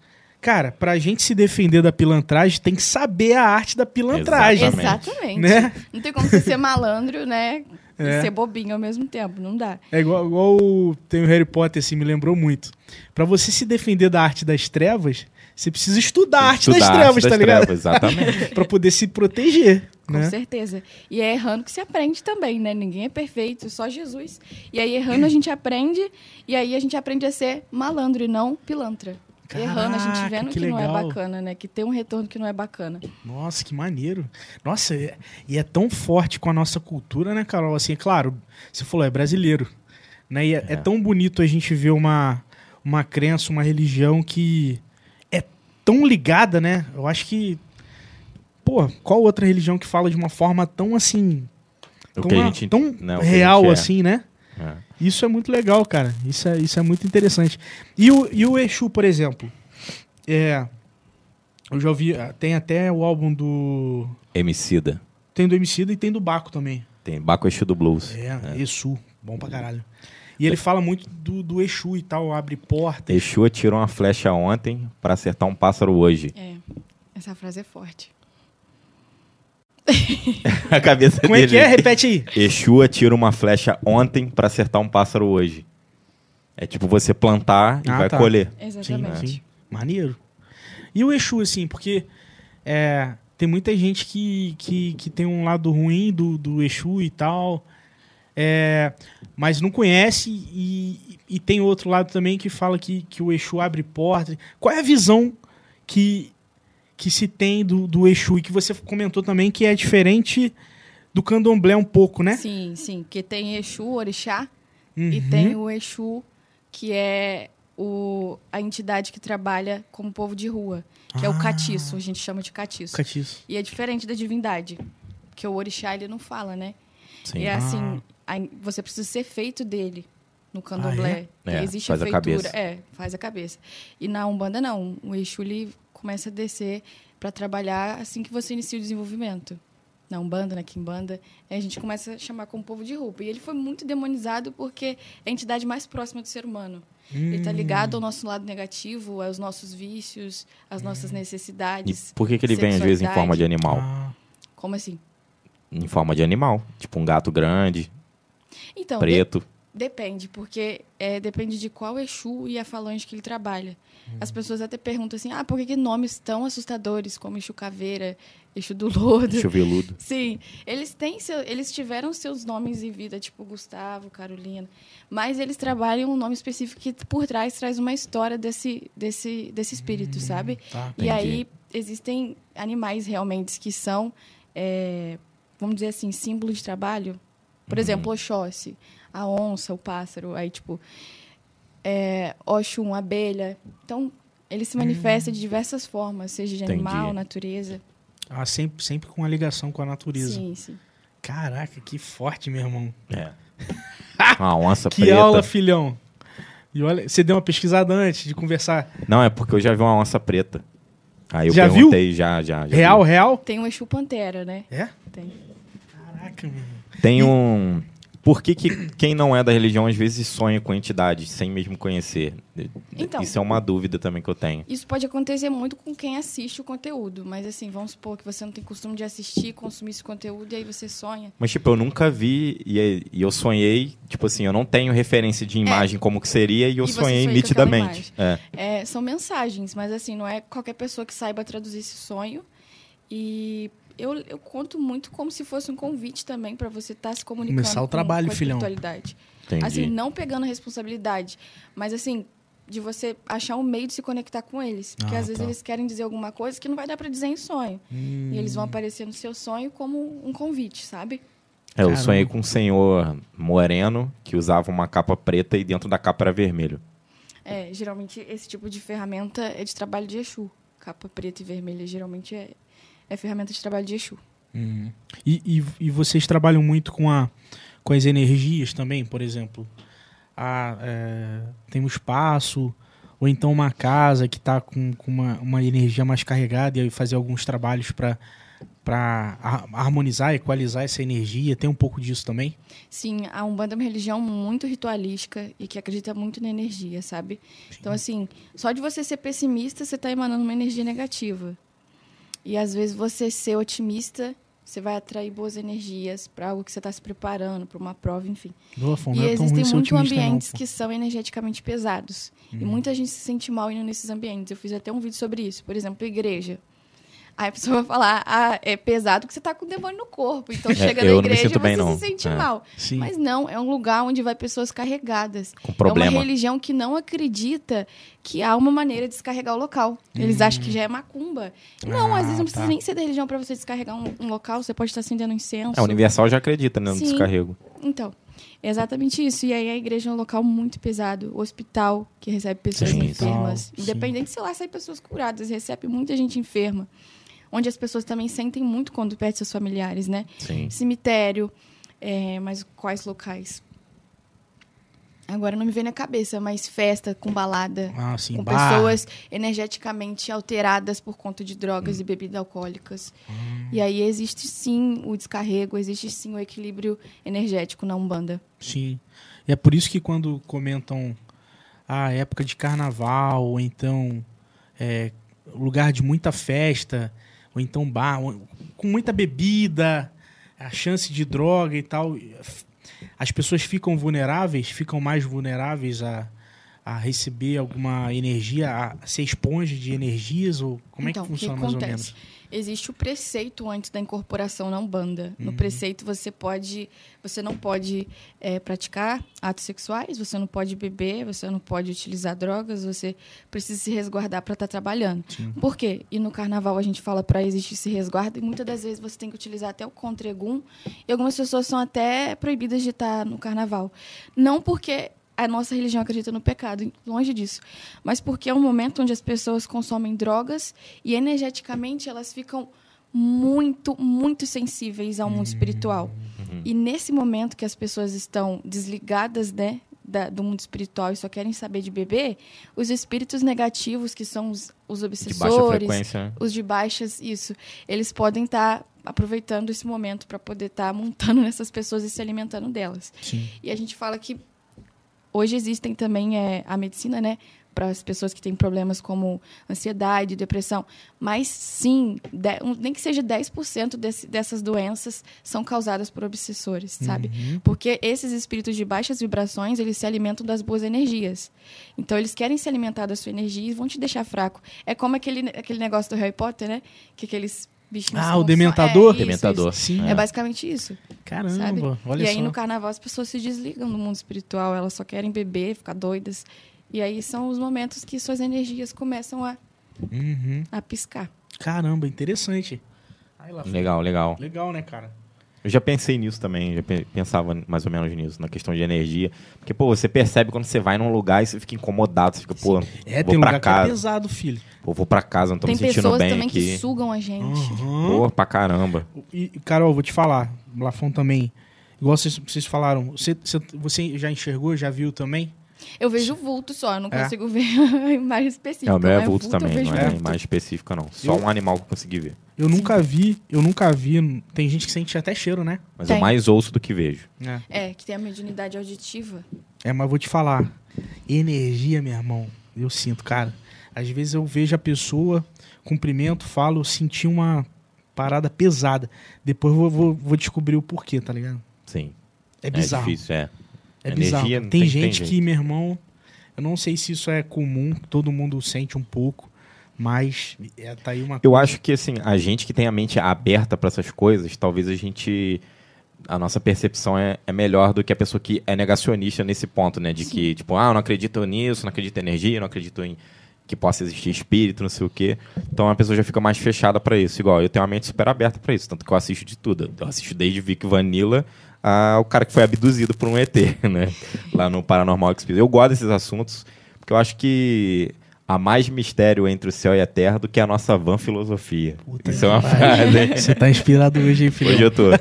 Cara, pra gente se defender da pilantragem, tem que saber a arte da pilantragem, Exatamente. Exatamente. né? Não tem como você ser malandro, né? É. E ser bobinho ao mesmo tempo. Não dá. É igual, igual o- tem o Harry Potter, assim, me lembrou muito. Pra você se defender da arte das trevas, você precisa estudar a arte das trevas, arte tá ligado? trevas, exatamente. pra poder se proteger, Com né? certeza. E é errando que se aprende também, né? Ninguém é perfeito, só Jesus. E aí, errando, a gente aprende, e aí a gente aprende a ser malandro e não pilantra. Errando, a gente Caraca, vendo que que, não é bacana, né? Que tem um retorno que não é bacana. Nossa, que maneiro. Nossa, é- e é tão forte com a nossa cultura, né, Carol? Assim, é claro, você falou, é brasileiro. Né? E é, é É. tão bonito a gente ver uma, uma crença, uma religião que é tão ligada, né? Eu acho que. Pô, qual outra religião que fala de uma forma tão assim. O tão, que a tão né, o que a real gente é. assim, né? É. Isso é muito legal, cara. Isso é, isso é muito interessante. E o, e o Exu, por exemplo? É. Eu já ouvi. Tem até o álbum do. Emicida. Tem do Emicida e tem do Baco também. Tem Baco Exu do Blues. É, Exu. Bom pra caralho. E ele fala muito do, do Exu e tal, abre porta. Exu atirou uma flecha ontem pra acertar um pássaro hoje. É. Essa frase é forte. A cabeça Como é dele. que é? Repete aí. Exu atira uma flecha ontem pra acertar um pássaro hoje. É tipo você plantar e Ah, vai tá. colher. Exatamente. Sim. Maneiro. E o Exu, assim, porque é, tem muita gente que, que, que tem um lado ruim do, do Exu e tal, é, mas não conhece e, e tem outro lado também que fala que, que o Exu abre portas. Qual é a visão que, que se tem do, do Exu e que você comentou também que é diferente do candomblé um pouco, né? Sim, sim. Que tem Exu, Orixá, Uhum. e tem o Exu, que é o, a entidade que trabalha como povo de rua, que é Ah. o catiço, a gente chama de catiço. Catiço. E é diferente da divindade, porque o orixá ele não fala, né? Sim. E é Ah. assim, aí você precisa ser feito dele no candomblé. Ah, é? É, Existe faz a a feitura. cabeça. É, faz a cabeça. E na Umbanda, não. O Exu, ele começa a descer para trabalhar assim que você inicia o desenvolvimento. Na Umbanda, na Kimbanda, aí a gente começa a chamar como povo de roupa. E ele foi muito demonizado porque é a entidade mais próxima do ser humano. Ele está ligado ao nosso lado negativo, aos nossos vícios, às nossas E necessidades. por que, que ele vem, às vezes, em forma de animal? Ah, Como assim? Em forma de animal. Tipo um gato grande, Então, de- preto. Depende, porque é, depende de qual Exu e a falange que ele trabalha. As pessoas até perguntam assim, ah, por que, que nomes tão assustadores como Exu Caveira, Exu do Lodo? Chuveludo. Sim, eles têm seu, eles tiveram seus nomes em vida, tipo Gustavo, Carolina, mas eles trabalham um nome específico que por trás traz uma história desse, desse, desse espírito, sabe? tá. E aí existem animais realmente que são, é, vamos dizer assim, símbolos de trabalho. Por exemplo, Oxóssi, a onça, o pássaro, aí tipo, é, Oxum, abelha. Então, ele se manifesta de diversas formas, seja de Entendi. animal, natureza. Ah, sempre, sempre com a ligação com a natureza. Sim, sim. Caraca, que forte, meu irmão. É. Uma onça Que preta. aula, filhão. E olha, você deu uma pesquisada antes de conversar. Não, é porque eu já vi uma onça preta. Aí eu Já viu? perguntei, já, já. já Real, vi. real? Tem o Exu Pantera, né? É? Tem. Caraca, meu irmão. Tem um. Por que, que quem não é da religião às vezes sonha com entidades sem mesmo conhecer? Então. Isso é uma dúvida também que eu tenho. Isso pode acontecer muito com quem assiste o conteúdo, mas assim, vamos supor que você não tem costume de assistir, consumir esse conteúdo e aí você sonha. Mas, tipo, eu nunca vi e, e eu sonhei, tipo assim, eu não tenho referência de imagem como que seria e eu É. E sonhei nitidamente. É. É, são mensagens, mas assim, não é qualquer pessoa que saiba traduzir esse sonho. E eu, eu conto muito como se fosse um convite também para você estar se comunicando Começar o com, trabalho, com a filhão. espiritualidade. Entendi. Assim, não pegando a responsabilidade, mas assim, de você achar um meio de se conectar com eles. Porque Ah, às vezes tá. eles querem dizer alguma coisa que não vai dar para dizer em sonho. Hum. E eles vão aparecer no seu sonho como um convite, sabe? É, eu Caramba. sonhei com um senhor moreno que usava uma capa preta e dentro da capa era vermelho. É, geralmente esse tipo de ferramenta é de trabalho de Exu. Capa preta e vermelha geralmente é, é ferramenta de trabalho de Exu. Hum. E, e, e vocês trabalham muito com, a, com as energias também, por exemplo? Ah, é, tem um espaço, ou então uma casa que está com, com uma, uma energia mais carregada e aí fazer alguns trabalhos para para harmonizar, equalizar essa energia. Tem um pouco disso também? Sim, a Umbanda é uma religião muito ritualística e que acredita muito na energia, sabe? Então, assim, só de você ser pessimista, você está emanando uma energia negativa. E às vezes você ser otimista, você vai atrair boas energias para algo que você está se preparando, para uma prova, enfim. Boa, Fon, E não é existem muitos não, ambientes pô. que são energeticamente pesados. E muita gente se sente mal indo nesses ambientes. Eu fiz até um vídeo sobre isso. Por exemplo, igreja. Aí a pessoa vai falar, ah, é pesado porque você tá com o demônio no corpo. Então chega eu na igreja e você bem, se sente É. mal. Sim. Mas não, é um lugar onde vai pessoas carregadas. Com É problema. uma religião que não acredita que há uma maneira de descarregar o local. Eles acham que já é macumba. Não, Ah, às vezes não precisa tá. nem ser da religião para você descarregar um, um local. Você pode estar acendendo incenso. É, o Universal já acredita né, no Sim. descarrego. Então, é exatamente isso. E aí a igreja é um local muito pesado. O hospital, que recebe pessoas Sim, enfermas. sim. Independente se lá sai pessoas curadas, recebe muita gente enferma. Onde as pessoas também sentem muito quando perdem seus familiares, né? Sim. Cemitério, é, mas quais locais? Agora não me vem na cabeça, mas festa com balada. Ah, sim, com bar. pessoas energeticamente alteradas por conta de drogas e bebidas alcoólicas. E aí existe sim o descarrego, existe sim o equilíbrio energético na Umbanda. Sim. E é por isso que quando comentam a época de carnaval, ou então é, lugar de muita festa, ou então bar, com muita bebida, a chance de droga e tal, as pessoas ficam vulneráveis, ficam mais vulneráveis a, a receber alguma energia, a ser esponja de energias, ou como então, é que o funciona mais ou menos? Existe o preceito antes da incorporação na Umbanda. No Uhum. preceito você pode, você não pode é, praticar atos sexuais, você não pode beber, você não pode utilizar drogas, você precisa se resguardar para estar trabalhando. Por quê? E no carnaval a gente fala para existir esse resguardo e muitas das vezes você tem que utilizar até o contregum e algumas pessoas são até proibidas de estar no carnaval. Não porque a nossa religião acredita no pecado, longe disso. Mas porque é um momento onde as pessoas consomem drogas e energeticamente elas ficam muito, muito sensíveis ao mundo espiritual. E nesse momento que as pessoas estão desligadas, né, da- do mundo espiritual e só querem saber de beber, os espíritos negativos, que são os, os De obsessores, frequência, né? os de baixas, isso, eles podem estar aproveitando esse momento para poder estar montando nessas pessoas e se alimentando delas. Sim. E a gente fala que hoje existem também é, a medicina, né? Para as pessoas que têm problemas como ansiedade, depressão. Mas sim, de- um- nem que seja 10% desse, dessas doenças são causadas por obsessores, sabe? Porque esses espíritos de baixas vibrações, eles se alimentam das boas energias. Então, eles querem se alimentar da sua energia e vão te deixar fraco. É como aquele, aquele negócio do Harry Potter, né? Que aqueles bichinhos... Ah, o Dementador? É, isso, Dementador. isso. Sim. É basicamente isso. Caramba, Sabe? olha e aí só. no carnaval as pessoas se desligam do mundo espiritual, elas só querem beber, ficar doidas. E aí são os momentos que suas energias começam a, Uhum. a piscar. Caramba, interessante. Aí lá, Legal, legal. Legal, né, cara? Eu já pensei nisso também, já pe- pensava mais ou menos nisso, na questão de energia. Porque, pô, você percebe quando você vai num lugar e você fica incomodado, você fica, pô, É, vou tem pra lugar que é casa. pesado, filho. Pô, vou pra casa, não tô Tem me sentindo pessoas bem também aqui. que sugam a gente. Uhum. Pô, pra caramba. E, Carol, vou te falar, Lafon também. Igual vocês, vocês falaram, você, você já enxergou, já viu também? Eu vejo vulto só, eu não É. consigo ver a imagem específica. É, o meu é mas vulto eu também, não é vulto. imagem específica, não. Só Eu- um animal que eu consegui ver. Eu nunca vi, eu nunca vi. Tem gente que sente até cheiro, né? Mas Tem. eu mais ouço do que vejo. É. É, que tem a mediunidade auditiva. É, mas vou te falar. Energia, meu irmão, eu sinto, cara. Às vezes eu vejo a pessoa, cumprimento, falo, eu senti uma parada pesada. Depois eu vou, vou, vou descobrir o porquê, tá ligado? Sim. É bizarro. É difícil, é. É bizarro. Tem, tem- tem gente jeito. que, meu irmão, eu não sei se isso é comum, todo mundo sente um pouco, mas é, tá aí uma Eu acho que, assim, a gente que tem a mente aberta pra essas coisas, talvez a gente. A nossa percepção é, é melhor do que a pessoa que é negacionista nesse ponto, né? De que, tipo, ah, eu não acredito nisso, não acredito em energia, não acredito em que possa existir espírito, não sei o quê. Então a pessoa já fica mais fechada pra isso. Igual, eu tenho uma mente super aberta pra isso, tanto que eu assisto de tudo. Eu assisto desde Vic Vanilla ao cara que foi abduzido por um ET, né? Lá no Paranormal Experience. Eu gosto desses assuntos, porque eu acho que há mais mistério entre o céu e a terra do que a nossa van filosofia. Puta Isso é uma frase, hein? Você tá inspirado hoje, hein, filho? Hoje eu tô.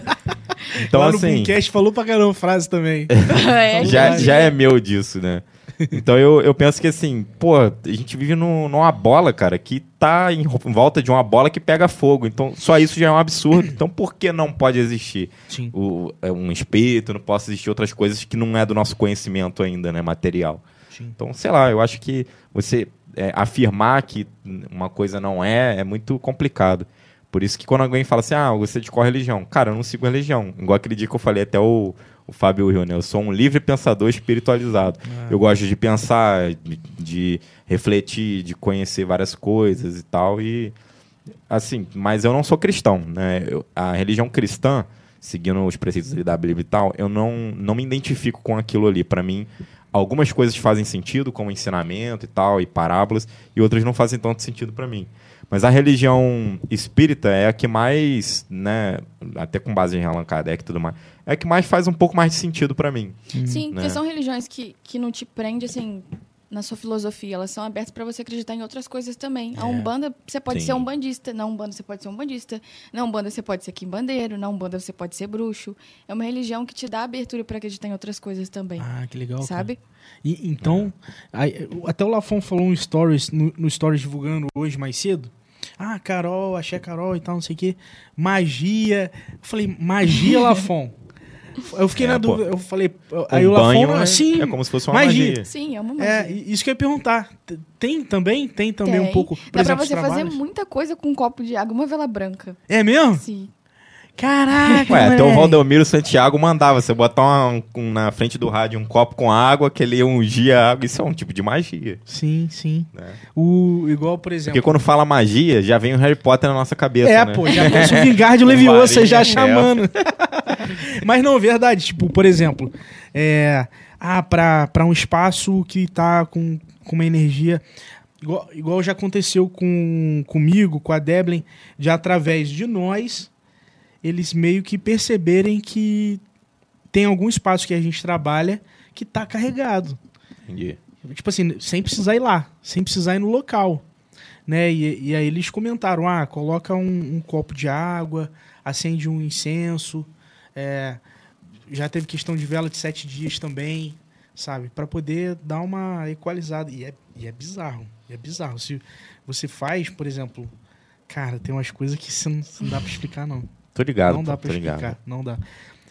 Então, Lá no assim, podcast falou pra caramba frase também. é, já, já é meu disso, né? Então eu, eu penso que assim, pô, a gente vive num- numa bola, cara, que tá em, em volta de uma bola que pega fogo. Então só isso já é um absurdo. Então por que não pode existir Sim. o, é, um espírito, não possa existir outras coisas que não é do nosso conhecimento ainda, né, material? Sim. Então, sei lá, eu acho que você é, afirmar que uma coisa não é, é muito complicado. Por isso que quando alguém fala assim, ah, você de qual religião? Cara, eu não sigo religião. Igual aquele dia que eu falei até o, o Fábio Rio, né? Eu sou um livre pensador espiritualizado. Eu gosto de pensar, de, de refletir, de conhecer várias coisas e tal. E, assim, mas eu não sou cristão, né? Eu- a religião cristã, seguindo os preceitos da Bíblia e tal, eu não, não me identifico com aquilo ali. Para mim, algumas coisas fazem sentido, como ensinamento e tal, e parábolas, e outras não fazem tanto sentido para mim. Mas a religião espírita é a que mais, né, até com base em Allan Kardec e tudo mais, é a que mais faz um pouco mais de sentido para mim. Sim, né? porque são religiões que, que não te prendem, assim, na sua filosofia. Elas são abertas para você acreditar em outras coisas também. A Umbanda, você pode Sim. ser um bandista. Na Umbanda, você pode ser um bandista. Na Umbanda, você pode ser quimbandeiro. Na Umbanda, você pode ser bruxo. É uma religião que te dá abertura para acreditar em outras coisas também. Ah, que legal. sabe? E, então, aí, até o Lafon falou um stories, no, no stories divulgando hoje mais cedo. Ah, Carol, achei a Carol e tal, não sei o quê. Magia. Eu falei, magia, Lafon. Eu fiquei É, na pô. dúvida. Eu falei, aí um o Lafon, banho é, assim. é como se fosse uma magia. magia. Sim, é uma magia. É, isso que eu ia perguntar. Tem também? Tem também um Tem. pouco. Por Dá exemplo, pra você fazer muita coisa com um copo de água uma vela branca. É mesmo? Sim. Caraca, Ué, até o moleque. Valdomiro Santiago mandava você botar uma- um- na frente do rádio um copo com água, que ele ungia a água. Isso é um tipo de magia. Sim, sim. Né? O, igual, por exemplo... Porque quando fala magia, já vem o Harry Potter na nossa cabeça, É, né? pô, já pensa o vingar de Leviosa já chamando. Mas não, verdade. Tipo, por exemplo, é, ah, pra, pra um espaço que tá com, com uma energia. Igual, igual já aconteceu com, comigo, com a Deblin, de através de nós, eles meio que perceberem que tem algum espaço que a gente trabalha que tá carregado. Entendi. Tipo assim, sem precisar ir lá, sem precisar ir no local. Né? E, e aí eles comentaram: ah, coloca um, um copo de água, acende um incenso. é, já teve questão de vela de sete dias também, sabe? Para poder dar uma equalizada. E é, e é bizarro. É bizarro. Se você faz, por exemplo, cara, tem umas coisas que você não, você não dá pra explicar, não Tô ligado, não dá tô pra ligado. explicar, não dá.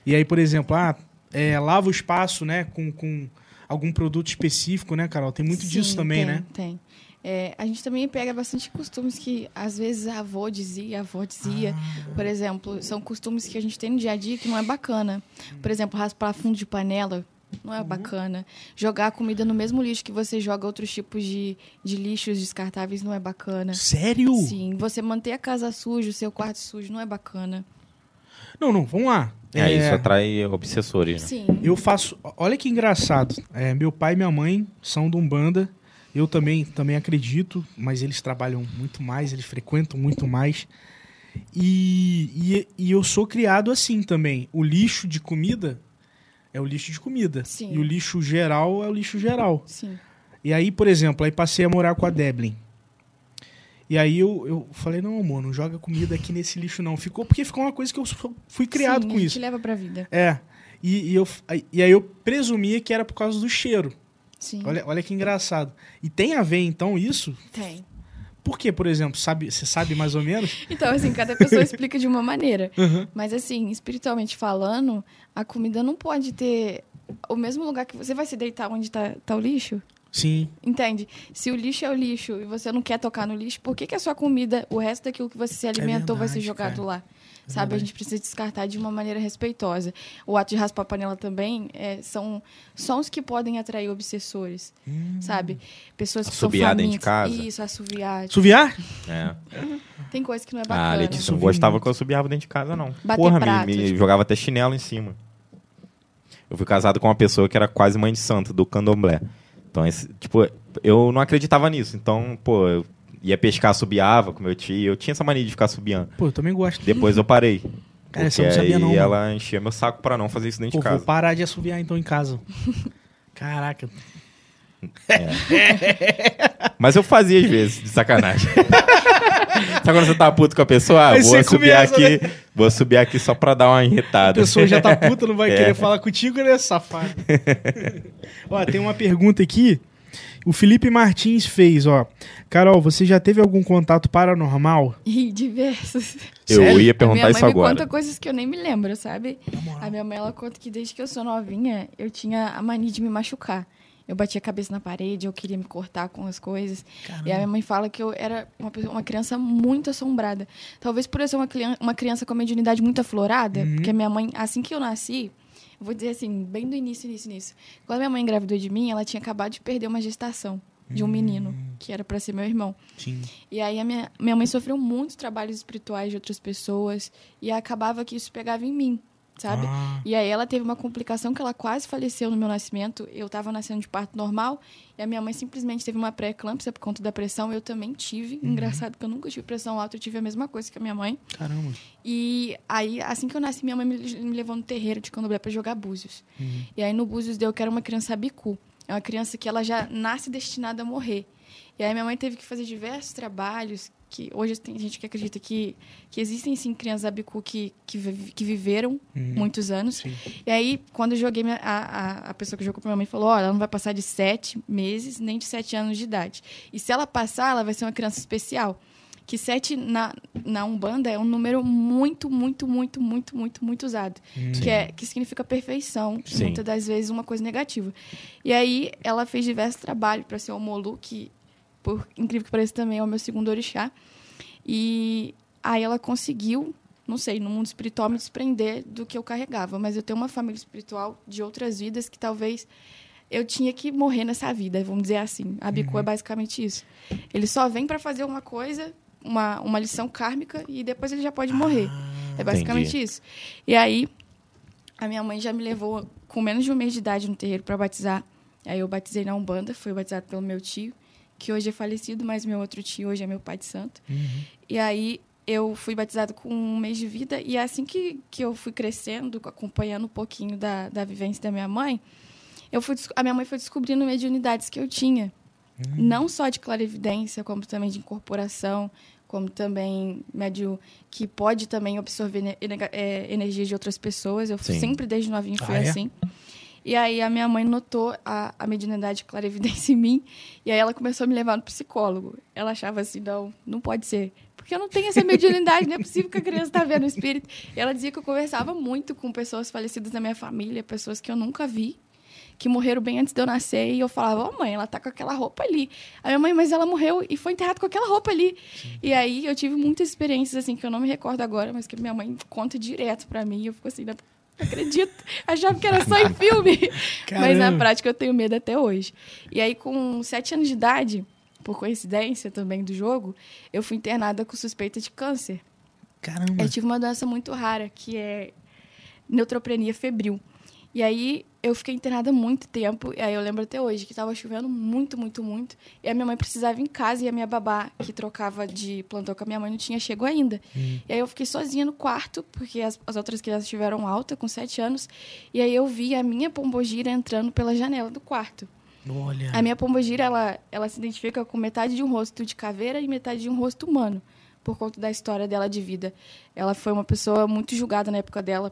E aí, por exemplo, ah, é, lava o espaço, né, com, com algum produto específico, né, Carol? Tem muito Sim, disso também, tem, né? Tem. É, a gente também pega bastante costumes que às vezes a avó dizia, a avó dizia. Ah. Por exemplo, são costumes que a gente tem no dia a dia que não é bacana. Por exemplo, raspar fundo de panela não Uhum. é bacana. Jogar a comida no mesmo lixo que você joga outros tipos de, de lixos descartáveis não é bacana. Sério? Sim, você manter a casa suja, o seu quarto sujo não é bacana. Não, não, vamos lá. É, isso atrai obsessores, né? Sim. Eu faço. Olha que engraçado. É, meu pai e minha mãe são de Umbanda. Eu também, também acredito, mas eles trabalham muito mais, eles frequentam muito mais. E, e, e eu sou criado assim também. O lixo de comida é o lixo de comida. Sim. E o lixo geral é o lixo geral. Sim. E aí, por exemplo, aí passei a morar com a Deblin. E aí eu, eu falei, não, amor, não joga comida aqui nesse lixo, não. Ficou porque ficou uma coisa que eu fui criado Sim, com isso. leva pra vida. É. E, e eu, aí- e aí eu presumia que era por causa do cheiro. Sim. Olha, olha que engraçado. E tem a ver, então, isso? Tem. Por quê, por exemplo? Sabe, você sabe mais ou menos? Então, assim, cada pessoa explica de uma maneira. Uhum. Mas, assim, espiritualmente falando, a comida não pode ter o mesmo lugar que você vai se deitar onde tá, tá o lixo. Sim. Entende? Se o lixo é o lixo e você não quer tocar no lixo, por que, que a sua comida, o resto daquilo que você se alimentou, vai ser É verdade, jogado cara. lá? Sabe? verdade. A gente precisa descartar de uma maneira respeitosa. O ato de raspar a panela também é, são sons que podem atrair obsessores. Hum. Sabe? Pessoas que são Assobiar dentro de casa. Isso, assoviar. Suviar? É. Tem coisa que não é Ah, bacana. Letícia não gostava que eu subiava dentro de casa, não. Bater Porra, me- prato, me, tipo- jogava até chinelo em cima. Eu fui casado com uma pessoa que era quase mãe de santo, do candomblé. Então, esse, tipo, eu não acreditava nisso. Então, pô, eu ia pescar, subiava com meu tio. Eu tinha essa mania de ficar subiando. Pô, eu também gosto. Depois eu parei. Cara, porque você não sabia aí não, mano. ela enchia meu saco pra não fazer isso dentro Pô, de vou casa. parar de assoviar então em casa. Caraca. Mas eu fazia às vezes, de sacanagem. Sabe quando você tá puto com a pessoa? Ah, vou subir começa, né? aqui. Vou subir aqui só pra dar uma A irritada. pessoa já tá puta, não vai É. querer falar contigo, né, safado? ó, tem uma pergunta aqui. O Felipe Martins fez, ó. Carol, você já teve algum contato paranormal? E diversos. Eu Sério? ia a perguntar minha mãe isso me agora. conta coisas que eu nem me lembro, sabe? A minha mãe, ela conta que desde que eu sou novinha, eu tinha a mania de me machucar. Eu batia a cabeça na parede, eu queria me cortar com as coisas. E a minha mãe fala que eu era uma, pessoa- uma criança muito assombrada. Talvez por eu ser uma, uma criança com a mediunidade muito aflorada, Uhum. porque a minha mãe, assim que eu nasci, eu vou dizer assim, bem do início, início, início. Quando minha mãe engravidou de mim, ela tinha acabado de perder uma gestação de um menino, que era para ser meu irmão. Sim. E aí a minha, minha mãe sofreu muitos trabalhos espirituais de outras pessoas e acabava que isso pegava em mim, sabe? Ah, E aí ela teve uma complicação que ela quase faleceu no meu nascimento. Eu estava nascendo de parto normal e a minha mãe simplesmente teve uma pré-eclâmpsia por conta da pressão. Eu também tive. Engraçado que eu nunca tive pressão alta, eu tive a mesma coisa que a minha mãe. caramba. E aí, assim que eu nasci, minha mãe me, me levou no terreiro de candomblé para jogar búzios. E aí no búzios deu que era uma criança bicu. É uma criança que ela já nasce destinada a morrer. E aí minha mãe teve que fazer diversos trabalhos que hoje tem gente que acredita que, que existem sim crianças abicu que, que, que viveram muitos anos. Sim. E aí, quando eu joguei, a, a, a pessoa que jogou pra minha mãe falou: olha, ela não vai passar de sete meses nem de sete anos de idade. E se ela passar, ela vai ser uma criança especial. Que sete na, na Umbanda é um número muito, muito, muito, muito, muito, muito usado. Que, é, que significa perfeição. Sim. Muitas das vezes uma coisa negativa. E aí, ela fez diversos trabalhos para ser o Molu, que, por incrível que pareça, também é o meu segundo orixá. E aí ela conseguiu não sei, no mundo espiritual me desprender do que eu carregava. Mas eu tenho uma família espiritual de outras vidas que talvez eu tinha que morrer nessa vida, vamos dizer assim. A Bicu é basicamente isso. Ele só vem para fazer uma coisa, uma, uma lição kármica, e depois ele já pode morrer. É basicamente entendi. isso. E aí, a minha mãe já me levou com menos de um mês de idade no terreiro para batizar. Aí eu batizei na Umbanda, fui batizado pelo meu tio, que hoje é falecido, mas meu outro tio hoje é meu pai de santo. E aí eu fui batizado com um mês de vida, e é assim que, que eu fui crescendo, acompanhando um pouquinho da, da vivência da minha mãe, eu fui, a minha mãe foi descobrindo mediunidades que eu tinha. Não só de clarividência, como também de incorporação, como também médio que pode também absorver é, energia de outras pessoas. Eu Sim. sempre, desde novinha, fui Ah, é? assim. E aí a minha mãe notou a, a mediunidade de clarividência em mim, e aí ela começou a me levar no psicólogo. Ela achava assim, não, não pode ser. Porque eu não tenho essa mediunidade, não é possível que a criança está vendo o espírito. E ela dizia que eu conversava muito com pessoas falecidas da minha família, pessoas que eu nunca vi, que morreram bem antes de eu nascer, e eu falava, ó mãe, ela tá com aquela roupa ali. A minha mãe, mas ela morreu e foi enterrada com aquela roupa ali. E aí eu tive muitas experiências, assim, que eu não me recordo agora, mas que minha mãe conta direto pra mim, e eu fico assim, não acredito. Achava que era só em filme. Mas na prática eu tenho medo até hoje. E aí, com sete anos de idade, por coincidência também do jogo, eu fui internada com suspeita de câncer. Caramba. Eu tive uma doença muito rara, que é neutropenia febril. E aí eu fiquei internada muito tempo, e aí eu lembro até hoje que estava chovendo muito, muito, muito. E a minha mãe precisava ir em casa e a minha babá, que trocava de plantão com a minha mãe, não tinha chego ainda. E aí eu fiquei sozinha no quarto, porque as, as outras crianças tiveram alta com sete anos. E aí eu vi a minha pombogira entrando pela janela do quarto. Olha. A minha pombogira, ela, ela se identifica com metade de um rosto de caveira e metade de um rosto humano, por conta da história dela de vida. Ela foi uma pessoa muito julgada na época dela,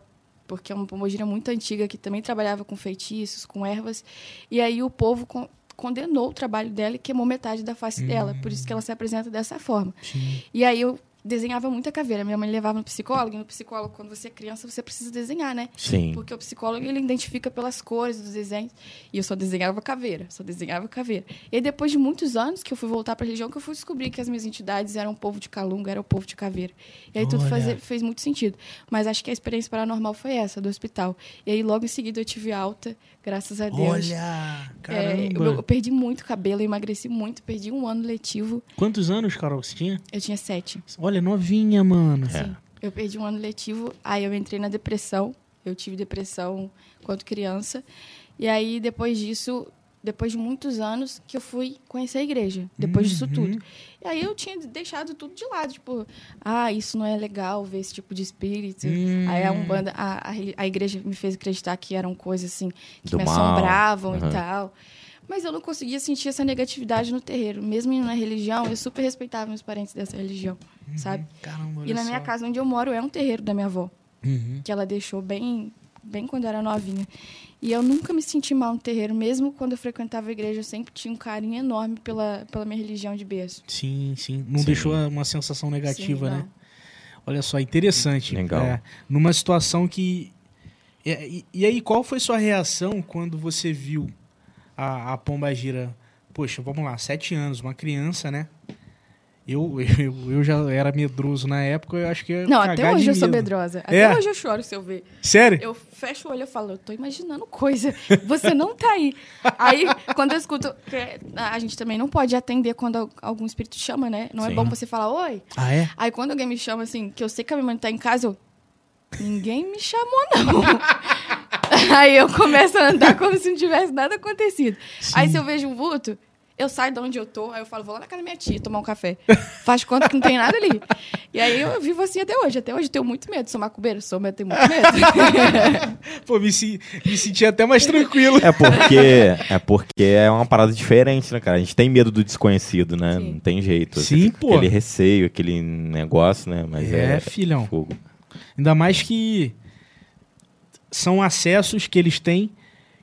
porque é uma pombogira muito antiga que também trabalhava com feitiços, com ervas. E aí o povo con- condenou o trabalho dela e queimou metade da face dela. Por isso que ela se apresenta dessa forma. Sim. E aí eu desenhava muita caveira. Minha mãe levava no psicólogo, e no psicólogo, quando você é criança, você precisa desenhar, né? Sim. Porque o psicólogo ele identifica pelas cores dos desenhos. E eu só desenhava caveira, só desenhava caveira. E aí, depois de muitos anos que eu fui voltar para a religião, que eu fui descobrir que as minhas entidades eram o povo de Calunga, era o povo de caveira. E aí tudo Olha. fazia- fez muito sentido. Mas acho que a experiência paranormal foi essa, do hospital. E aí logo em seguida eu tive alta, graças a Deus. Olha. É, Caramba. eu, eu perdi muito cabelo, eu emagreci muito, perdi um ano letivo. Quantos anos, Carol, você tinha? Eu tinha sete. Olha, novinha, mano. É. Sim. Eu perdi um ano letivo, aí eu entrei na depressão. Eu tive depressão quando criança. E aí, depois disso, depois de muitos anos, que eu fui conhecer a igreja. Depois disso Uhum. tudo. E aí eu tinha deixado tudo de lado. Tipo, ah, isso não é legal ver esse tipo de espírito. Hum. Aí a Umbanda, a, a, a igreja me fez acreditar que eram coisas assim, que Do me mal. assombravam Uhum. e tal. Mas eu não conseguia sentir essa negatividade no terreiro. Mesmo indo na religião, eu super respeitava meus parentes dessa religião, sabe? Caramba, E na minha só. casa onde eu moro é um terreiro da minha avó, Uhum. que ela deixou bem, bem quando eu era novinha. E eu nunca me senti mal no terreiro, mesmo quando eu frequentava a igreja, eu sempre tinha um carinho enorme pela, pela minha religião de berço. Sim, sim. Não Sim. deixou uma sensação negativa, Sim, né? Olha só, interessante. Legal. É, numa situação que. É, E, e aí, qual foi sua reação quando você viu a, a Pomba Gira? Poxa, vamos lá, sete anos, uma criança, né? Eu, eu, eu já era medroso na época, eu acho que Não, até hoje eu sou medrosa. Até É? hoje eu choro se eu ver. Sério? Eu fecho o olho e falo, eu tô imaginando coisa. Você não tá aí. Aí, quando eu escuto. que a gente também não pode atender quando al- algum espírito chama, né? Não Sim. é bom você falar, oi. Ah, é? Aí quando alguém me chama assim, que eu sei que a minha mãe tá em casa, eu. Ninguém me chamou, não. Aí eu começo a andar como se não tivesse nada acontecido. Aí se eu vejo um vulto, eu saio de onde eu tô, aí eu falo, vou lá na casa da minha tia tomar um café. Faz conta que não tem nada ali. E aí eu vivo assim até hoje. Até hoje eu tenho muito medo. Sou macumbeira? Sou, mas eu tenho muito medo. Pô, me, se- me senti até mais tranquilo. É porque, é porque é uma parada diferente, né, cara? A gente tem medo do desconhecido, né? Sim. Não tem jeito. Sim, pô. Aquele receio, aquele negócio, né? Mas É, é, filhão. fogo. Ainda mais que são acessos que eles têm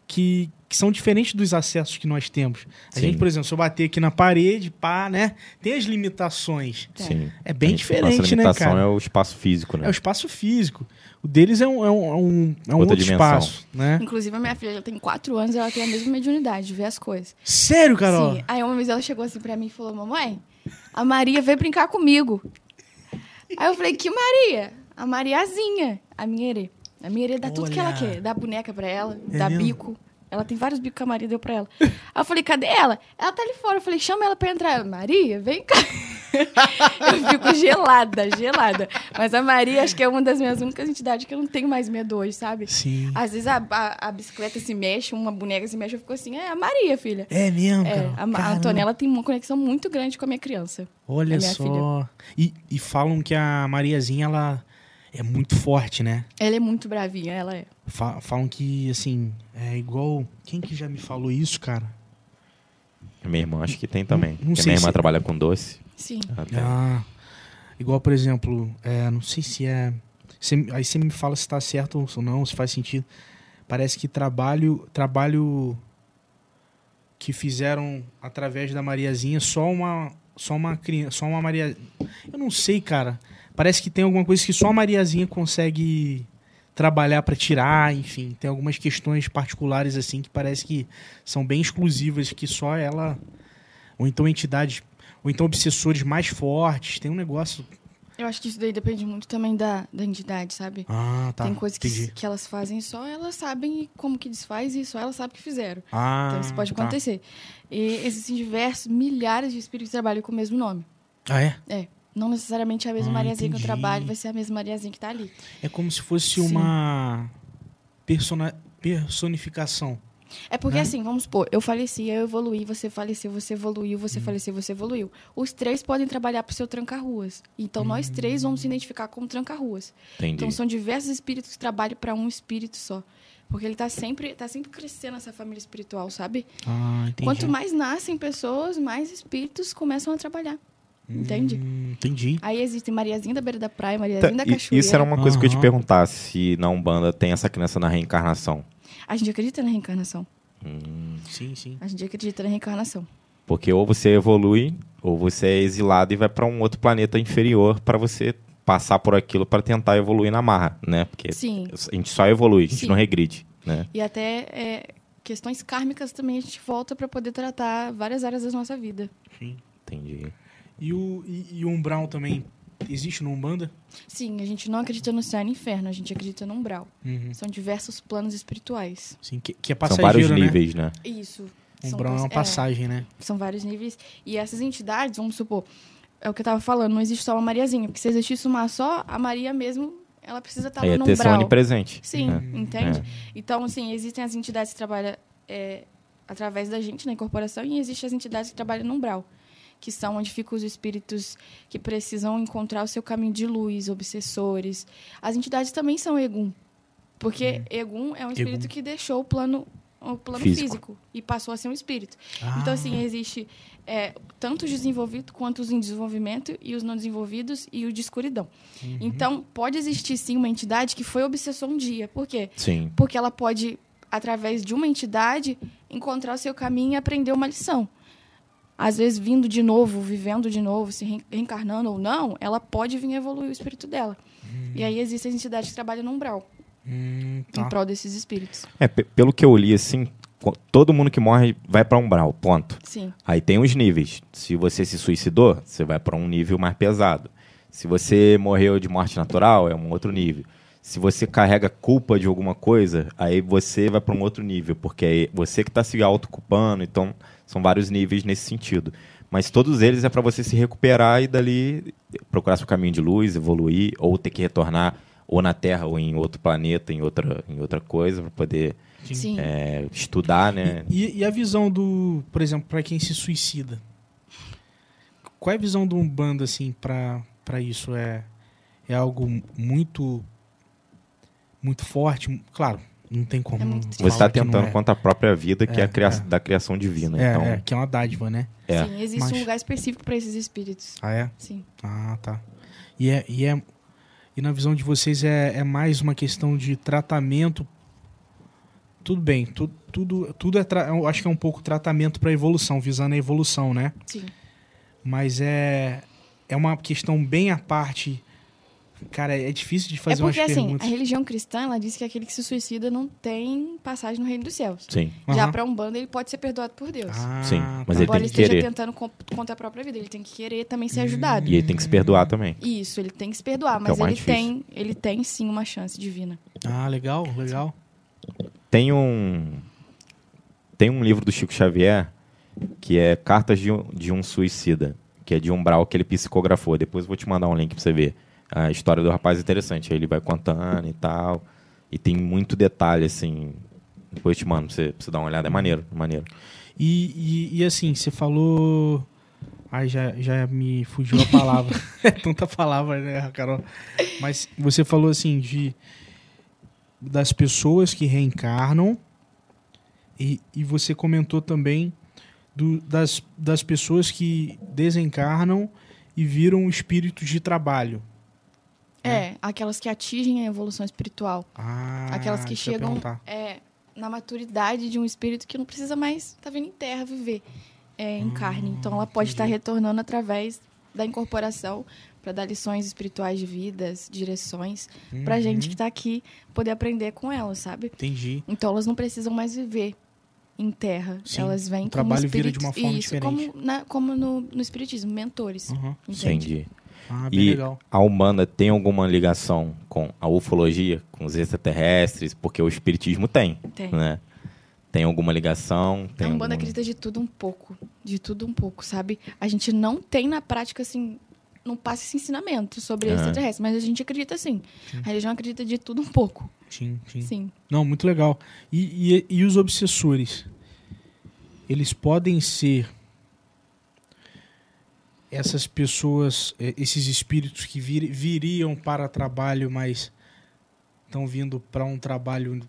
que, que são diferentes dos acessos que nós temos. A Sim. gente, por exemplo, se eu bater aqui na parede, pá, né? Tem as limitações. Sim. É bem diferente, Nossa né, limitação cara? é o espaço físico, né? É o espaço físico. O deles é um, é um, é um, é um outro dimensão. espaço, né? Inclusive, a minha filha já tem quatro anos e ela tem a mesma mediunidade de ver as coisas. Sério, Carol? Sim. Aí uma vez ela chegou assim pra mim e falou: Mamãe, a Maria veio brincar comigo. Aí eu falei: Que Maria? A Mariazinha, a minha herê. A minha herê dá tudo que ela Olha. quer. Dá boneca pra ela, É dá mesmo? bico. Ela tem vários bicos que a Maria deu pra ela. Aí eu falei, cadê ela? Ela tá ali fora. Eu falei, chama ela pra entrar. Ela, Maria, vem cá. eu fico gelada, gelada. Mas a Maria, acho que é uma das minhas únicas entidades que eu não tenho mais medo hoje, sabe? Sim. Às vezes a, a- a bicicleta se mexe, uma boneca se mexe, eu fico assim, é a Maria, filha. É mesmo, É, a, a. Antonella tem uma conexão muito grande com a minha criança. Olha é minha só. E, e falam que a Mariazinha, ela é muito forte, né? Ela é muito bravinha, ela é. Fa- falam que, assim, é igual... Quem que já me falou isso, cara? Minha irmã acho que tem também. Não Porque sei minha irmã se- trabalha com doce. Sim. Ah, igual, por exemplo, é, não sei se é... você- aí você me fala se tá certo ou não, se faz sentido. Parece que trabalho, trabalho que fizeram através da Mariazinha, só uma, só uma criança, só uma Maria... Eu não sei, cara. Parece que tem alguma coisa que só a Mariazinha consegue trabalhar pra tirar, enfim. Tem algumas questões particulares, assim, que parece que são bem exclusivas, que só ela... Ou então entidades... Ou então obsessores mais fortes. Tem um negócio... Eu acho que isso daí depende muito também da, da entidade, sabe? Ah, tá. Tem coisas que, que elas fazem só elas sabem como que desfaz e só elas sabem que fizeram. Ah, então isso pode tá. acontecer. E existem diversos, milhares de espíritos que trabalham com o mesmo nome. Ah, é? É. Não necessariamente a mesma Ah, Mariazinha que eu entendi. trabalho vai ser a mesma Mariazinha que tá ali. É como se fosse Sim. uma persona... personificação. É porque Né? assim, vamos supor, eu faleci, eu evoluí, você faleceu, você evoluiu, Hum. você faleceu, você evoluiu. Os três podem trabalhar pro seu tranca-ruas. Então nós três vamos se identificar como tranca-ruas. Entendi. Então são diversos espíritos que trabalham para um espírito só. Porque ele tá sempre, tá sempre crescendo essa família espiritual, sabe? Ah, entendi. Quanto mais nascem pessoas, mais espíritos começam a trabalhar. Entende? Hum, entendi. Aí existe Mariazinha da beira da praia, Tá, Mariazinha da e- cachoeira. Isso era uma coisa que eu ia te perguntar, se na Umbanda tem essa crença na reencarnação. A gente acredita na reencarnação. Sim, sim. A gente acredita na reencarnação. Porque ou você evolui, ou você é exilado e vai para um outro planeta inferior para você passar por aquilo para tentar evoluir na marra, né? Porque Sim. a gente só evolui, a gente Sim. não regride, né? E até é, questões kármicas também a gente volta para poder tratar várias áreas da nossa vida. sim. Entendi. E o, e, e o Umbral também existe no Umbanda? Sim, a gente não acredita no céu e no inferno, a gente acredita no umbral. Uhum. São diversos planos espirituais. Sim, que, que é São passageiro, vários né? níveis, né? Isso. O São Umbral é uma passagem, né? são vários níveis. E essas entidades, vamos supor, é o que eu tava falando, não existe só uma Mariazinha. Porque se existisse uma só, a Maria mesmo, ela precisa estar Aí lá é no ter ser umbral. onipresente. Sim, né? entende? É. Então, assim, existem as entidades que trabalham é, através da gente na incorporação e existem as entidades que trabalham no umbral, que são onde ficam os espíritos que precisam encontrar o seu caminho de luz, obsessores. As entidades também são Egum, porque Egum é um espírito Egum. que deixou o plano o plano Físico. físico. e passou a ser um espírito. Ah, Então, assim, existe é, tanto os desenvolvidos quanto os em desenvolvimento e os não desenvolvidos e o de escuridão. Uhum. Então, pode existir, sim, uma entidade que foi obsessor um dia. Por quê? Sim. Porque ela pode, através de uma entidade, encontrar o seu caminho e aprender uma lição. Às vezes, vindo de novo, vivendo de novo, se reen- reencarnando ou não, ela pode vir evoluir o espírito dela. E aí existem as entidades que trabalham no umbral, Hum, em tá. prol desses espíritos. É, pe- pelo que eu li, assim, todo mundo que morre vai para umbral, ponto. Sim. Aí tem os níveis. Se você se suicidou, você vai para um nível mais pesado. Se você morreu de morte natural, é um outro nível. Se você carrega culpa de alguma coisa, aí você vai para um outro nível, porque é você que está se autoculpando, então são vários níveis nesse sentido. Mas todos eles é para você se recuperar e dali procurar seu caminho de luz, evoluir, ou ter que retornar ou na Terra ou em outro planeta, em outra, em outra coisa, para poder é, estudar, né? E, e a visão do, por exemplo, para quem se suicida? Qual é a visão do Umbanda, assim, pra, pra isso? É, é algo muito muito forte? Claro, não tem como É. Você está tentando é. contra a própria vida, que é, É, a cria- é. da criação divina. É, então, é, que é uma dádiva, né? É. Sim, existe Mas- um lugar específico para esses espíritos. Ah, é? Sim. Ah, tá. E é, e é e na visão de vocês é, é mais uma questão de tratamento. Tudo bem, tu, tudo tudo é tra- eu acho que é um pouco tratamento para evolução, visando a evolução, né? Sim. Mas é é uma questão bem à parte Cara, é difícil de É fazer porque, umas assim, perguntas. a religião cristã, ela diz que aquele que se suicida não tem passagem no reino dos céus. Sim. Já Aham. pra Umbanda, ele pode ser perdoado por Deus. Ah, Sim, mas tá. ele Embora tem ele que esteja querer. tentando com- contra a própria vida, ele tem que querer também ser ajudado. E ele tem que se perdoar também. Isso, ele tem que se perdoar, é mas ele tem, ele tem sim uma chance divina. Ah, legal, legal. Tem um. Tem um livro do Chico Xavier que é Cartas de um, de um Suicida, que é de umbral que ele psicografou. Depois eu vou te mandar um link pra você ver. A história do rapaz é interessante. Aí ele vai contando e tal. E tem muito detalhe, assim. Depois te mando pra você, pra você dar uma olhada. É maneiro, maneiro. E, e, e assim, você falou. Ai, já, já me fugiu a palavra. é tanta palavra, né, Carol? Mas você falou assim de das pessoas que reencarnam e, e você comentou também do, das, das pessoas que desencarnam e viram espíritos de trabalho. É, aquelas que atingem a evolução espiritual. Ah, aquelas que chegam perguntar. é, na maturidade de um espírito que não precisa mais estar vindo em terra viver é, em carne. Então ela pode estar retornando através da incorporação para dar lições espirituais de vidas, direções, pra Uhum. gente que tá aqui poder aprender com elas, sabe? Entendi. Então elas não precisam mais viver em terra. Sim, elas vêm o como trabalho vira de espíritos. uma forma Isso, diferente. como, na- como no, no espiritismo, mentores. Uhum. Entende? Entendi. Ah, bem E legal. a Umbanda tem alguma ligação com a ufologia, com os extraterrestres? Porque o espiritismo tem, Tem. né? Tem alguma ligação? Tem a Umbanda alguma- acredita de tudo um pouco. De tudo um pouco, sabe? A gente não tem na prática, assim, não passa esse ensinamento sobre Aham. extraterrestres, mas a gente acredita sim. A religião acredita de tudo um pouco. Sim, sim. Sim. Não, muito legal. E, e, e os obsessores? Eles podem ser essas pessoas, eh, esses espíritos que vir- viriam para trabalho, mas estão vindo para um trabalho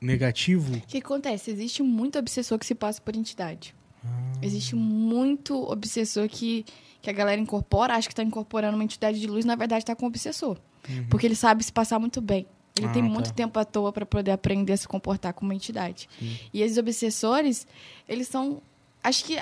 negativo? O que acontece? Existe muito obsessor que se passa por entidade. Ah. Existe muito obsessor que, que a galera incorpora, acha que está incorporando uma entidade de luz, na verdade está com o obsessor. Porque ele sabe se passar muito bem. Ele Uhum. Ah, tem tá. muito tempo à toa para poder aprender a se comportar como uma entidade. Sim. E esses obsessores, eles são. Acho que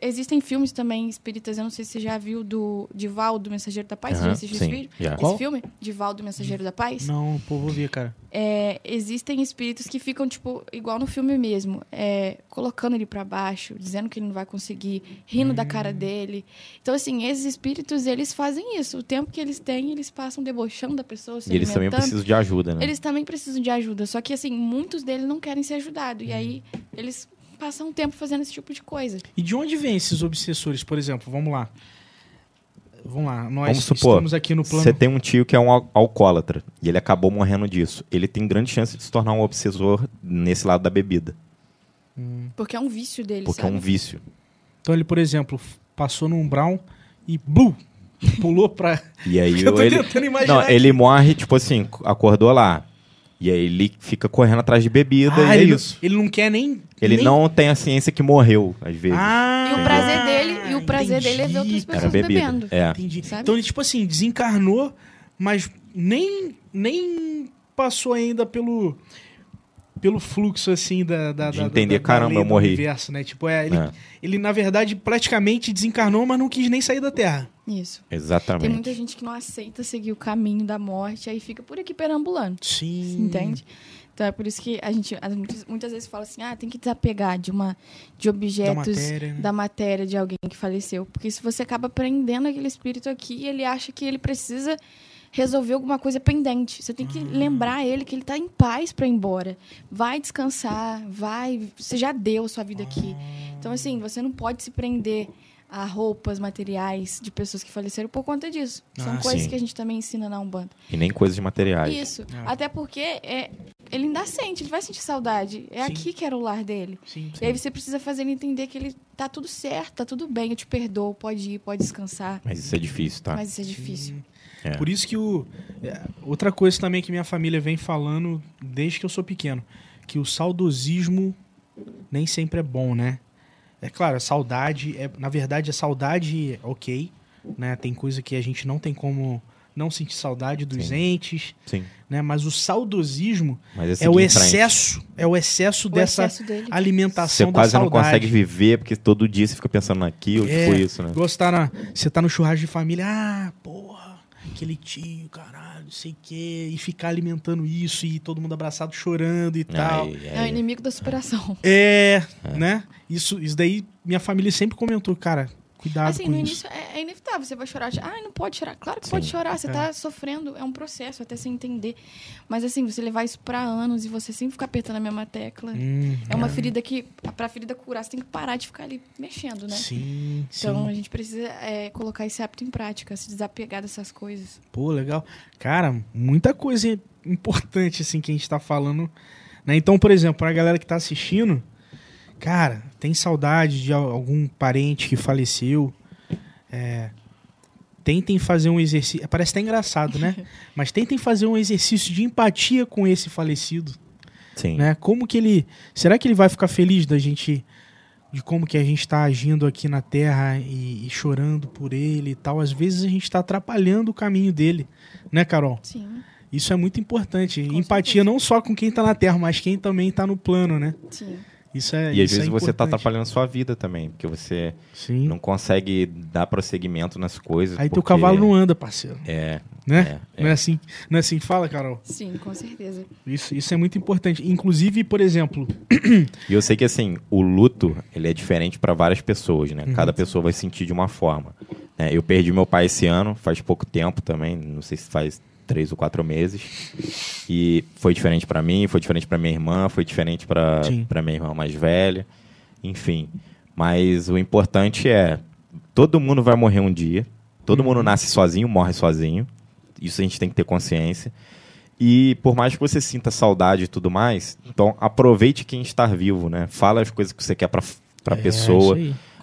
existem filmes também espíritas, eu não sei se você já viu do Divaldo, Mensageiro da Paz. Você Aham, já assistiu sim, esse vídeo? já. Esse Qual? filme? Divaldo, Mensageiro da Paz? Não, pô, vou ver, cara. É, existem espíritos que ficam, tipo, igual no filme mesmo, é, colocando ele pra baixo, dizendo que ele não vai conseguir, rindo da cara dele. Então, assim, esses espíritos, eles fazem isso. O tempo que eles têm, eles passam debochando da pessoa, se E eles também precisam de ajuda, né? Eles também precisam de ajuda, só que, assim, muitos deles não querem ser ajudados. E aí, eles passam um tempo fazendo esse tipo de coisa. E de onde vêm esses obsessores, por exemplo? Vamos lá. Vamos lá, nós Vamos supor, estamos aqui no plano... Você tem um tio que é um al- alcoólatra e ele acabou morrendo disso. Ele tem grande chance de se tornar um obsessor nesse lado da bebida, Porque é um vício deles, porque sabe? é um vício. Então ele, por exemplo, passou num brown e blu, pulou pra... E aí Eu tô ele tentando imaginar Não, aqui. ele morre, tipo assim, acordou lá. E aí ele fica correndo atrás de bebida Ah, e é ele, não- isso. ele não quer nem... Ele nem- não tem a ciência que morreu, às vezes. Ah, E o prazer dele, e o prazer entendi, dele é ver outras pessoas Era bebida. bebendo. É. Entendi. Sabe? Então ele, tipo assim, desencarnou, mas nem, nem passou ainda pelo pelo fluxo, assim, da... da De da- entender, da- da caramba, eu do morri. Universo, né? Tipo, é, ele, É. ele, na verdade, praticamente desencarnou, mas não quis nem sair da Terra. Isso. Exatamente. Tem muita gente que não aceita seguir o caminho da morte, aí fica por aqui perambulando. Sim. Entende? Então é por isso que a gente as- muitas, muitas vezes fala assim: ah, tem que desapegar de uma de objetos matéria, né? da matéria de alguém que faleceu. Porque se você acaba prendendo aquele espírito aqui, ele acha que ele precisa resolver alguma coisa pendente. Você tem que Ah. lembrar ele que ele está em paz para ir embora. Vai descansar, vai. Você já deu a sua vida aqui. Então, assim, você não pode se prender a roupas, materiais de pessoas que faleceram por conta disso. São Ah, coisas sim. que a gente também ensina na Umbanda. E nem coisas de materiais. Isso. Ah. Até porque é, ele ainda sente, ele vai sentir saudade. É Sim. aqui que era o lar dele. Sim, E aí você precisa fazer ele entender que ele tá tudo certo, tá tudo bem, eu te perdoo, pode ir, pode descansar. Mas isso é difícil, tá? Mas isso é difícil. É. Por isso que o. é, outra coisa também que minha família vem falando desde que eu sou pequeno, que o saudosismo nem sempre é bom, né? É claro, a saudade, é, na verdade, a saudade, ok, né? Tem coisa que a gente não tem como não sentir saudade dos Sim. entes, Sim. né? Mas o saudosismo Mas é o excesso, é o excesso O dessa excesso dele. alimentação Você da quase não saudade. consegue viver, porque todo dia você fica pensando naquilo, É. tipo isso, né? Você tá, na, você tá no churrasco de família, ah, porra, aquele tio, caralho, não sei o quê, e ficar alimentando isso e todo mundo abraçado chorando e tal. Aí- É o inimigo da superação. É, né? Isso, isso daí minha família sempre comentou, cara, cuidado Assim, com no isso. início é, é inevitável. Você vai chorar. Ah, não pode chorar. Claro que Sim. pode chorar. Você É. tá sofrendo. É um processo até você entender. Mas assim, você levar isso pra anos e você sempre ficar apertando a mesma tecla. Hum, É uma ferida que, pra ferida curar, você tem que parar de ficar ali mexendo, né? Sim, Então sim. a gente precisa é, colocar esse hábito em prática, se desapegar dessas coisas. Pô, legal. Cara, muita coisa importante assim que a gente tá falando. Né? Então, por exemplo, pra galera que tá assistindo, cara, tem saudade de al- algum parente que faleceu. É, tentem fazer um exercício. Parece até engraçado, né? Mas tentem fazer um exercício de empatia com esse falecido. Sim. né? Como que ele. Será que ele vai ficar feliz da gente. De como que a gente está agindo aqui na Terra e, e chorando por ele e tal. Às vezes a gente está atrapalhando o caminho dele, né, Carol? Sim, Isso é muito importante. Com Empatia certeza. não só com quem está na Terra, mas quem também está no plano, né? sim. Isso é E às isso é vezes você tá importante. atrapalhando a sua vida também, porque você Sim. não consegue dar prosseguimento nas coisas. Aí teu porque- cavalo não anda, parceiro. É, Né? é, Não, é assim, não é assim que fala, Carol? Sim, com certeza. Isso, isso é muito importante. Inclusive, por exemplo, E eu sei que assim, o luto, ele é diferente para várias pessoas, né? Uhum. Cada pessoa vai sentir de uma forma. né? eu perdi meu pai esse ano, faz pouco tempo também, não sei se faz três ou quatro meses. E foi diferente para mim, foi diferente para minha irmã, foi diferente para minha irmã mais velha, enfim. Mas o importante é, todo mundo vai morrer um dia, todo Uhum. mundo nasce sozinho, morre sozinho. Isso a gente tem que ter consciência. E por mais que você sinta saudade e tudo mais, então aproveite quem está vivo, né? Fala as coisas que você quer para para é pessoa.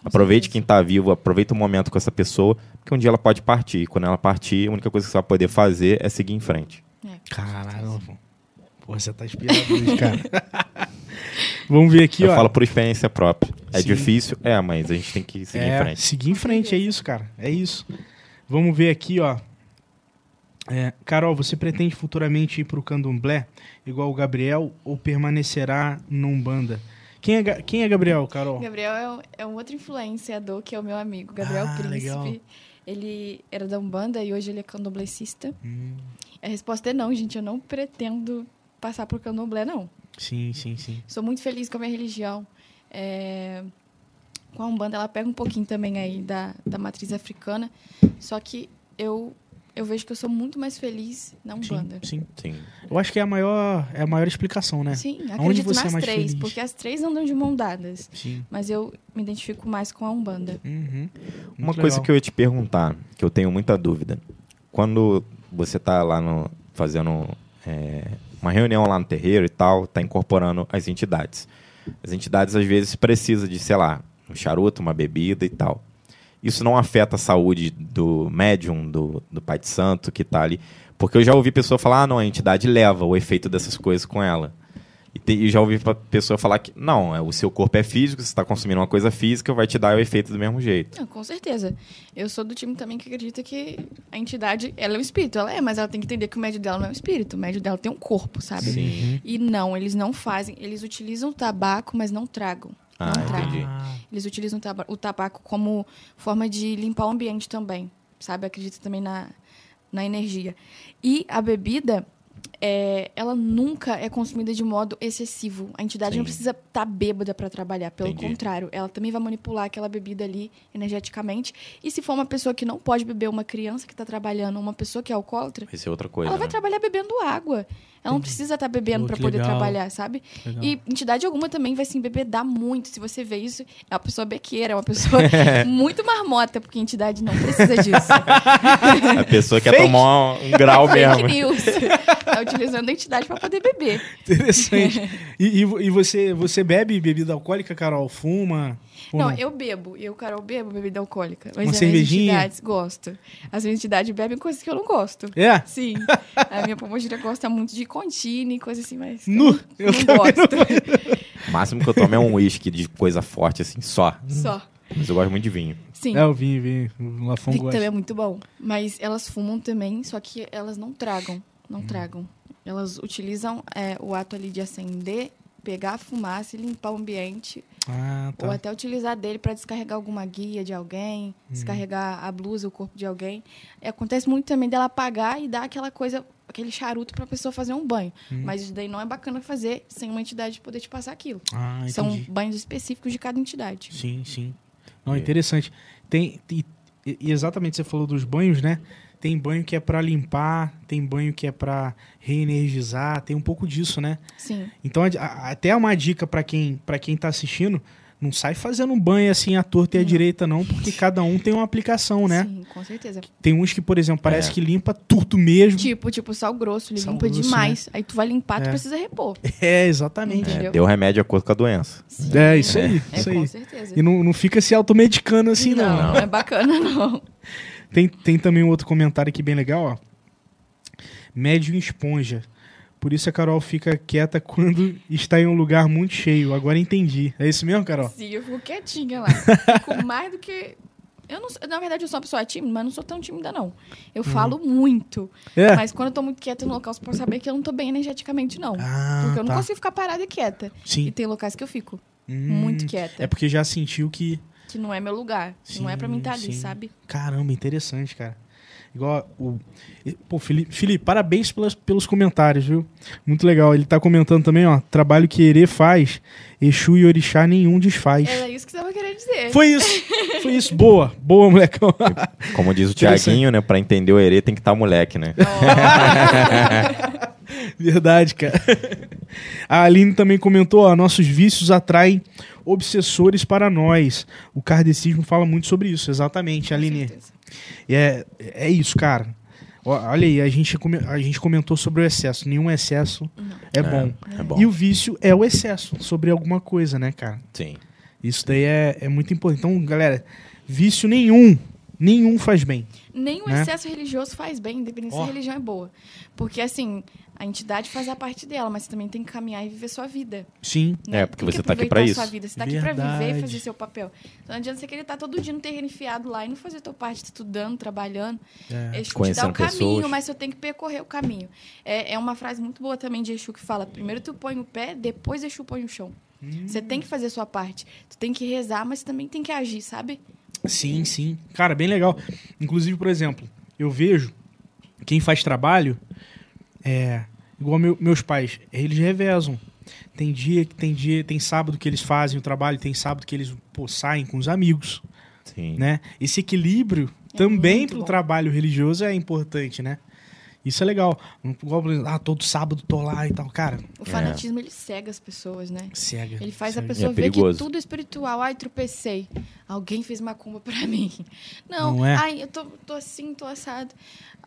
Aproveite quem está vivo, aproveita o momento com essa pessoa, porque um dia ela pode partir. E quando ela partir, a única coisa que você vai poder fazer é seguir em frente. É, Caralho, pô, você tá inspirado cara. Vamos ver aqui, eu ó. falo por experiência própria. É Sim. difícil? É, mas a gente tem que seguir é, em frente. Seguir em frente, é isso, cara. É isso. Vamos ver aqui, ó. É, Carol, você pretende futuramente ir pro candomblé, igual o Gabriel, ou permanecerá no Umbanda? Quem é, quem é Gabriel, Carol? Gabriel é um, é um outro influenciador que é o meu amigo, Gabriel Ah, Príncipe. legal. Ele era da Umbanda e hoje ele é candomblessista. Hum, A resposta é não, gente. Eu não pretendo passar por candomblé, não. sim, sim, sim. Sou muito feliz com a minha religião. É, Com a Umbanda, ela pega um pouquinho também aí da, da matriz africana. Só que eu, eu vejo que eu sou muito mais feliz na Sim, Umbanda. sim. Sim. Eu acho que é a maior, é a maior explicação, né? Sim, Onde acredito você é nas mais três, feliz? porque as três andam de mão dadas. Sim. Mas eu me identifico mais com a Umbanda. Uhum. Uma Muito coisa legal. que eu ia te perguntar, que eu tenho muita dúvida. Quando você está lá no, fazendo é, uma reunião lá no terreiro e tal, está incorporando as entidades. As entidades às vezes precisam de, sei lá, um charuto, uma bebida e tal. Isso não afeta a saúde do médium, do, do pai de santo que está ali. Porque eu já ouvi pessoa falar, ah, não, a entidade leva o efeito dessas coisas com ela. E, te- e já ouvi pessoa falar que, não, é, o seu corpo é físico, você está consumindo uma coisa física, vai te dar o efeito do mesmo jeito. Não, com certeza. Eu sou do time também que acredita que a entidade, ela é um espírito. Ela é, mas ela tem que entender que o médio dela não é um espírito. O médio dela tem um corpo, sabe? Sim. E não, eles não fazem. Eles utilizam o tabaco, mas não tragam. Ah, não entendi. Eles utilizam o tabaco como forma de limpar o ambiente também, sabe? Acredita também na, na energia. E a bebida, é, ela nunca é consumida de modo excessivo. A entidade Sim. não precisa estar bêbada para trabalhar. Pelo Entendi. contrário, ela também vai manipular aquela bebida ali energeticamente. E se for uma pessoa que não pode beber, uma criança que está trabalhando, uma pessoa que é alcoólatra, Vai ser outra coisa. ela vai né? trabalhar bebendo água. Ela não precisa estar bebendo Pô, para poder legal. trabalhar, sabe? legal. E entidade alguma também vai se embebedar muito. Se você vê isso, é uma pessoa bequeira, é uma pessoa muito marmota, porque a entidade não precisa disso. A pessoa quer Fake. tomar um grau Fake mesmo. news. Tá utilizando a entidade para poder beber. Interessante. E, e e você, você bebe bebida alcoólica, Carol? Fuma? Ou Não, eu bebo. Eu, Carol, bebo bebida alcoólica. Mas Uma cervejinha? entidades gosto. As minhas entidades bebem coisas que eu não gosto. É? Sim. A minha pombogira gosta muito de contine, coisa assim, mas. Nu! Eu Eu não gosto. O máximo que eu tomo é um uísque de coisa forte, assim, só. Só. Mas eu gosto muito de vinho. Sim. É, eu vim, vim. O Lafon gosta. também é muito bom. Mas elas fumam também, só que elas não tragam. Não Hum. tragam. Elas utilizam é, o ato ali de acender pegar a fumaça e limpar o ambiente. Ah, tá. Ou até utilizar dele para descarregar alguma guia de alguém, Uhum. descarregar a blusa, o corpo de alguém. E acontece muito também dela apagar e dar aquela coisa, aquele charuto para a pessoa fazer um banho. Uhum. Mas isso daí não é bacana fazer sem uma entidade poder te passar aquilo. Ah, São banhos específicos de cada entidade. Sim, sim. Não, interessante. Tem, e, e exatamente você falou dos banhos, né? Tem banho que é pra limpar, tem banho que é pra reenergizar, tem um pouco disso, né? Sim. Então, a- a- até uma dica pra quem, pra quem tá assistindo, não sai fazendo um banho assim à torta e à direita não, porque cada um tem uma aplicação, né? Sim, com certeza. Tem uns que, por exemplo, parece É. que limpa tudo mesmo. Tipo, tipo, sal grosso, ele Sal limpa grosso, demais. Aí tu vai limpar, tu É. precisa repor. É, exatamente. É, deu remédio de acordo com a doença. Sim. É, isso aí, É, isso com aí. certeza. E não, não fica se automedicando assim, não. não, não é bacana, não. Tem, tem também um outro comentário aqui bem legal, ó. Médio esponja. Por isso a Carol fica quieta quando está em um lugar muito cheio. Agora entendi. É isso mesmo, Carol? Sim, eu fico quietinha lá. Fico mais do que. Eu não, na verdade, eu sou uma pessoa tímida, mas não sou tão tímida, não. Eu falo muito. É. Mas quando eu tô muito quieta no local, você pode saber que eu não tô bem energeticamente, não. Ah, porque eu não tá. consigo ficar parada e quieta. E Sim. tem locais que eu fico Hum, muito quieta. É porque já sentiu que. Que não é meu lugar. que não é pra mim estar ali, Sim, sim. sabe? Caramba, interessante, cara. Igual o. Pô, Felipe, Felipe parabéns pelas, pelos comentários, viu? Muito legal. Ele tá comentando também, ó. Trabalho que Herê faz, Exu e Orixá nenhum desfaz. Era isso que você tava querendo dizer. Foi isso. Foi isso. Boa. Boa, molecão. Como diz o. Tiaguinho, né? Pra entender o herê tem que estar moleque, né? Verdade, cara. A Aline também comentou, ó, nossos vícios atraem obsessores para nós. O kardecismo fala muito sobre isso, exatamente, Com Aline. É, é isso, cara. Olha aí, a gente, a gente comentou sobre o excesso. Nenhum excesso é, bom. É bom. E o vício é o excesso sobre alguma coisa, né, cara? Sim. Isso daí é, é muito importante. Então, galera, vício nenhum, nenhum faz bem. Nem o Né? excesso religioso faz bem, independente Ó. se a religião é boa. Porque, assim, a entidade faz a parte dela, mas você também tem que caminhar e viver sua vida. Sim. né? É, porque você tá aqui aproveitar pra a isso. Sua vida. Você tá aqui pra viver e fazer seu papel. Então não adianta você querer estar todo dia no terreno enfiado lá e não fazer a tua parte, estudando, trabalhando. É. Exu te dá Conhecendo o caminho, pessoas. mas você tem que percorrer o caminho. É, é uma frase muito boa também de Exu que fala: primeiro tu põe o pé, depois Exu põe o chão. Você tem que fazer a sua parte. Tu tem que rezar, mas também tem que agir, sabe? Sim, sim. Cara, bem legal. Inclusive, por exemplo, eu vejo quem faz trabalho, é, igual meu- meus pais, eles revezam. Tem dia que tem dia, tem sábado que eles fazem o trabalho, tem sábado que eles pô, saem com os amigos, Sim. né? Esse equilíbrio É também pro bom. trabalho religioso é importante, né? Isso é legal. Igual, ah, todo sábado tô lá e tal. Cara, O fanatismo, ele cega as pessoas, né? cega. Ele faz a cega. pessoa É ver que tudo é espiritual. Ai, tropecei. Alguém fez macumba pra mim. Não, Não é? ai, eu tô, tô assim, tô assado.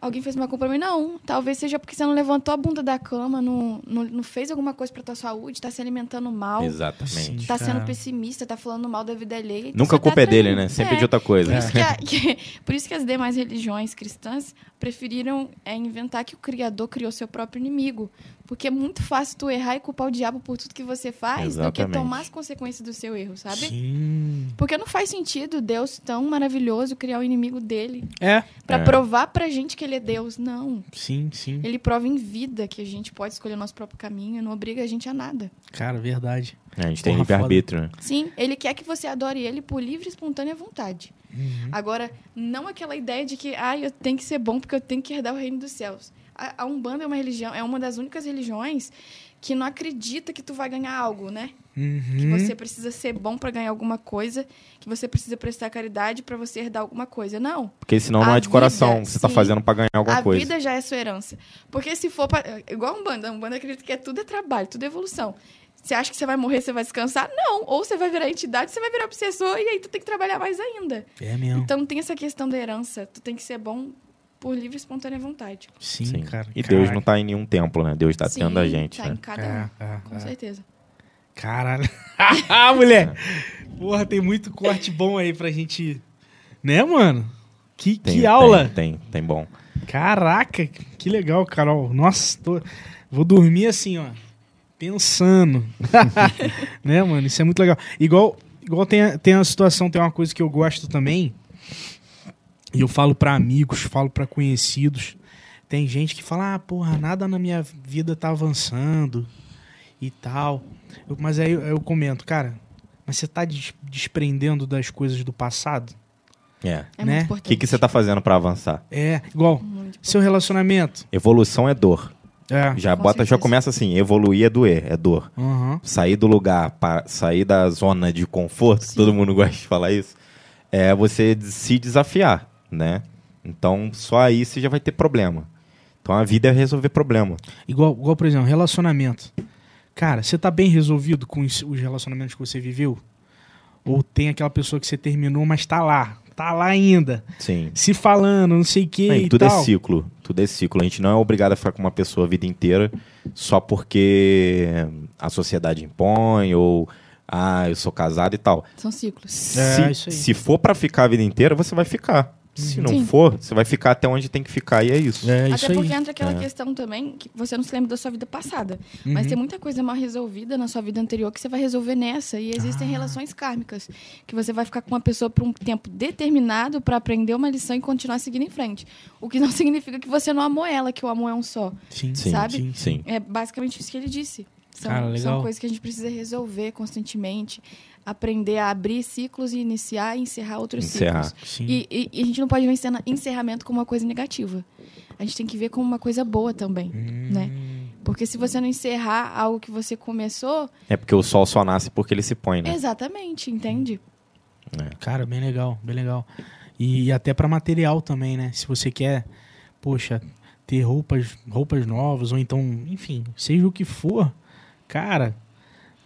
Alguém fez macumba pra mim? Não. Talvez seja porque você não levantou a bunda da cama, não, não, não fez alguma coisa pra tua saúde, tá se alimentando mal. Exatamente. Sim. Tá sendo pessimista, tá falando mal da vida alheia. então Nunca a culpa tá é dele, né? Sempre É. de outra coisa. Por isso, que a- que- por isso que as demais religiões cristãs preferiram é, inventar que o Criador criou seu próprio inimigo. Porque é muito fácil tu errar e culpar o diabo por tudo que você faz do que Exatamente. tomar as consequências do seu erro, sabe? Sim. Porque não faz sentido Deus tão maravilhoso criar o inimigo dele É. Pra É. provar pra gente que ele é Deus. Não. Sim, sim. Ele prova em vida que a gente pode escolher o nosso próprio caminho, não obriga a gente a nada. Cara, verdade. É, a gente tem Porra, livre-arbítrio, né? Sim, ele quer que você adore ele por livre e espontânea vontade. Uhum. Agora, não aquela ideia de que, ah, eu tenho que ser bom porque eu tenho que herdar o reino dos céus. A, a Umbanda é uma religião, é uma das únicas religiões que não acredita que tu vai ganhar algo, né? Que Uhum. você precisa ser bom pra ganhar alguma coisa, que você precisa prestar caridade pra você herdar alguma coisa. Não. Porque senão não A é de coração. vida, Você tá sim. fazendo pra ganhar alguma a coisa. vida já é sua herança. Porque se for pra, igual a Umbanda, a Umbanda acredita que é tudo é trabalho, tudo é evolução. Você acha que você vai morrer, você vai descansar? Não. Ou você vai virar entidade, você vai virar obsessor e aí tu tem que trabalhar mais ainda. É mesmo. Então tem essa questão da herança. Tu tem que ser bom por livre e espontânea vontade. Sim, Sim. cara. E Deus não tá em nenhum templo, né? Deus tá Sim, dentro da gente, tá né? em cada um. É, é, Com é. certeza. Caralho. Ah, mulher. Porra, tem muito corte bom aí pra gente. Né, mano? Que, Tem- que aula. Tem, tem, tem bom. Caraca, que legal, Carol. Nossa, tô... vou dormir assim, ó. Pensando. né, mano? Isso é muito legal. Igual, igual tem, a, tem a situação, tem uma coisa que eu gosto também. E eu falo pra amigos, falo pra conhecidos. Tem gente que fala, ah, porra, nada na minha vida tá avançando. e tal. Eu- mas aí eu, eu comento, cara, mas você tá des- desprendendo das coisas do passado? É. É Né? muito O importante. que, que você tá fazendo pra avançar? É, igual, seu relacionamento. Evolução é dor. É. Já Com bota, já começa assim, evoluir é doer, é dor. Aham. Sair do lugar, pa- sair da zona de conforto, Sim. todo mundo gosta de falar isso, é você se desafiar, né? Então, só aí você já vai ter problema. Então, a vida é resolver problema. Igual, igual, por exemplo, relacionamento. Cara, você tá bem resolvido com os os relacionamentos que você viveu? Ou tem aquela pessoa que você terminou, mas tá lá, tá lá ainda, Sim. se falando, não sei o que e tudo tal. é ciclo. Tudo é ciclo. A gente não é obrigado a ficar com uma pessoa a vida inteira só porque a sociedade impõe ou ah, eu sou casado e tal. São ciclos. É, se, isso aí. se for pra ficar a vida inteira, você vai ficar. Se não Sim. for, você vai ficar até onde tem que ficar e é isso. É isso Até aí. porque entra aquela É. questão também que você não se lembra da sua vida passada. Mas Uhum. tem muita coisa mal resolvida na sua vida anterior que você vai resolver nessa. E Ah. existem relações kármicas. Que você vai ficar com uma pessoa por um tempo determinado para aprender uma lição e continuar seguindo em frente. O que não significa que você não amou ela, que o amor é um só. Sim, Sim, sabe? sim, Sim. É basicamente isso que ele disse. São, Cara, legal. são coisas que a gente precisa resolver constantemente. Aprender a abrir ciclos e iniciar e encerrar outros Encerrar. ciclos. Sim. E, e- e a gente não pode ver encerra- encerramento como uma coisa negativa. A gente tem que ver como uma coisa boa também, Hum. né? Porque se você não encerrar algo que você começou, É porque o sol só nasce porque ele se põe, né? exatamente, entende? Cara, bem legal, bem legal. E, até pra material também, né? Se você quer, poxa, ter roupas, roupas novas, ou então, enfim, seja o que for, cara,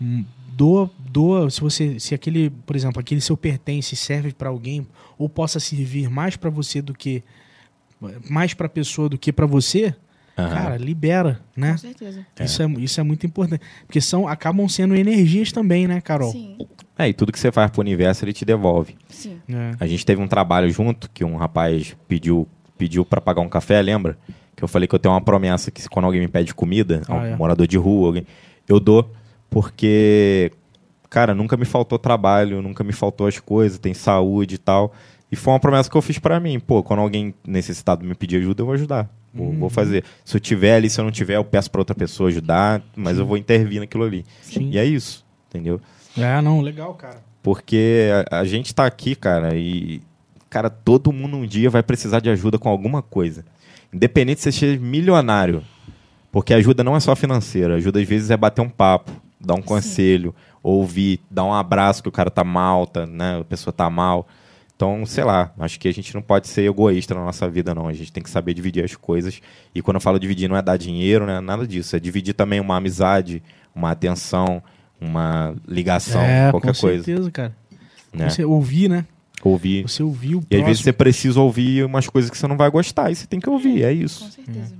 hum, doa, doa, se você, se aquele, por exemplo, aquele seu pertence serve pra alguém, ou possa servir mais pra você do que, mais pra pessoa do que pra você, Aham. cara, libera, né? Com certeza. É. Isso, é, isso é muito importante. Porque são, acabam sendo energias também, né, Carol? Sim, É, e tudo que você faz pro universo, ele te devolve. sim. É. A gente teve um trabalho junto que um rapaz pediu pediu para pagar um café, lembra? Que eu falei que eu tenho uma promessa que quando alguém me pede comida, Ah, um é. morador de rua, alguém, eu dou porque cara, nunca me faltou trabalho, nunca me faltou as coisas, tem saúde e tal. E foi uma promessa que eu fiz pra mim, pô, quando alguém necessitado me pedir ajuda, eu vou ajudar. Vou, Uhum. vou fazer. Se eu tiver ali, se eu não tiver, eu peço pra outra pessoa ajudar, mas eu vou intervir naquilo ali. Sim. E é isso, entendeu? É, não, legal, cara. Porque a, a gente tá aqui, cara, e. Cara, todo mundo um dia vai precisar de ajuda com alguma coisa. Independente se você seja milionário. Porque ajuda não é só financeira. Ajuda às vezes é bater um papo, dar um conselho, ouvir, dar um abraço que o cara tá mal, tá, né? A pessoa tá mal. Então, sei lá, acho que a gente não pode ser egoísta na nossa vida, não. A gente tem que saber dividir as coisas. E quando eu falo dividir, não é dar dinheiro, não é nada disso. É dividir também uma amizade, uma atenção, uma ligação, é, qualquer com coisa. certeza, cara. Né? Você ouvir, né? Ouvir. Você ouvir o E às vezes próximo. você precisa ouvir umas coisas que você não vai gostar e você tem que ouvir, é Com isso. certeza.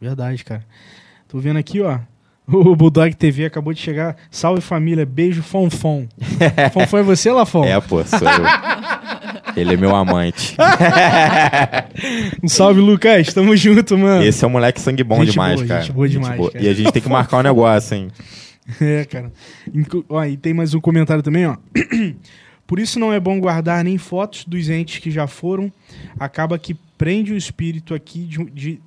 Verdade, cara. Tô vendo aqui, ó. O Bulldog TV acabou de chegar. Salve família, beijo Fonfon. Fonfon é você, Lafon? É, pô, sou eu. Ele é meu amante. Um salve, Lucas. Tamo junto, mano. Esse é um moleque sangue bom Gente demais, boa, cara. gente boa demais, cara. E a gente tem que marcar um negócio, hein? É, cara. Inclu- Ó, e tem mais um comentário também, ó. Por isso não é bom guardar nem fotos dos entes que já foram. Acaba que prende o espírito aqui de, de,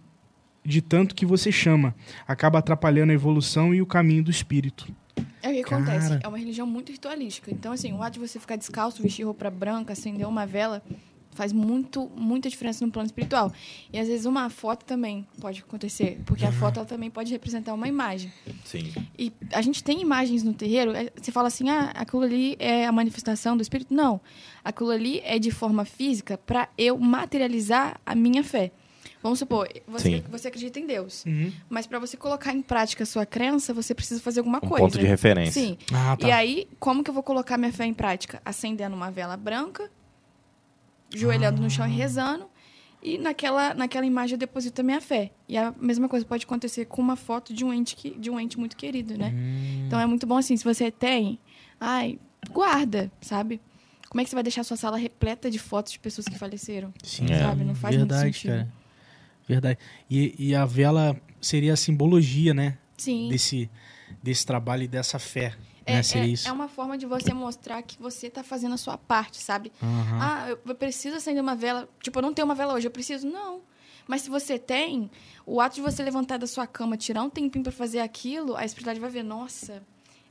de tanto que você chama. Acaba atrapalhando a evolução e o caminho do espírito. É o que Cara. acontece. É uma religião muito ritualística. Então, assim, o ato de você ficar descalço, vestir roupa branca, acender uma vela, faz muito, muita diferença no plano espiritual. E às vezes uma foto também pode acontecer, porque a foto ela também pode representar uma imagem. Sim. E a gente tem imagens no terreiro, é, você fala assim, ah, aquilo ali é a manifestação do espírito. Não. Aquilo ali é de forma física para eu materializar a minha fé. Vamos supor, você, você acredita em Deus. Mas para você colocar em prática a sua crença, você precisa fazer alguma Um coisa. ponto de referência. Sim. Ah, tá. E aí, como que eu vou colocar minha fé em prática? Acendendo uma vela branca, joelhando no chão Ah. e rezando. E naquela, naquela imagem eu deposito a minha fé. E a mesma coisa pode acontecer com uma foto de um ente, que, de um ente muito querido, né? Hum. Então é muito bom assim, se você tem, ai, guarda, sabe? Como é que você vai deixar a sua sala repleta de fotos de pessoas que faleceram? Sim, É. Sabe? Não faz Verdade, muito sentido. cara. Verdade. E, e a vela seria a simbologia, né? Sim. Desse, desse trabalho e dessa fé. É, né? Seria é, isso. é uma forma de você mostrar que você tá fazendo a sua parte, sabe? Aham. Ah, eu- preciso acender uma vela. Tipo, eu não tenho uma vela hoje, eu preciso. Não. Mas se você tem, o ato de você levantar da sua cama, tirar um tempinho para fazer aquilo, a espiritualidade vai ver, nossa,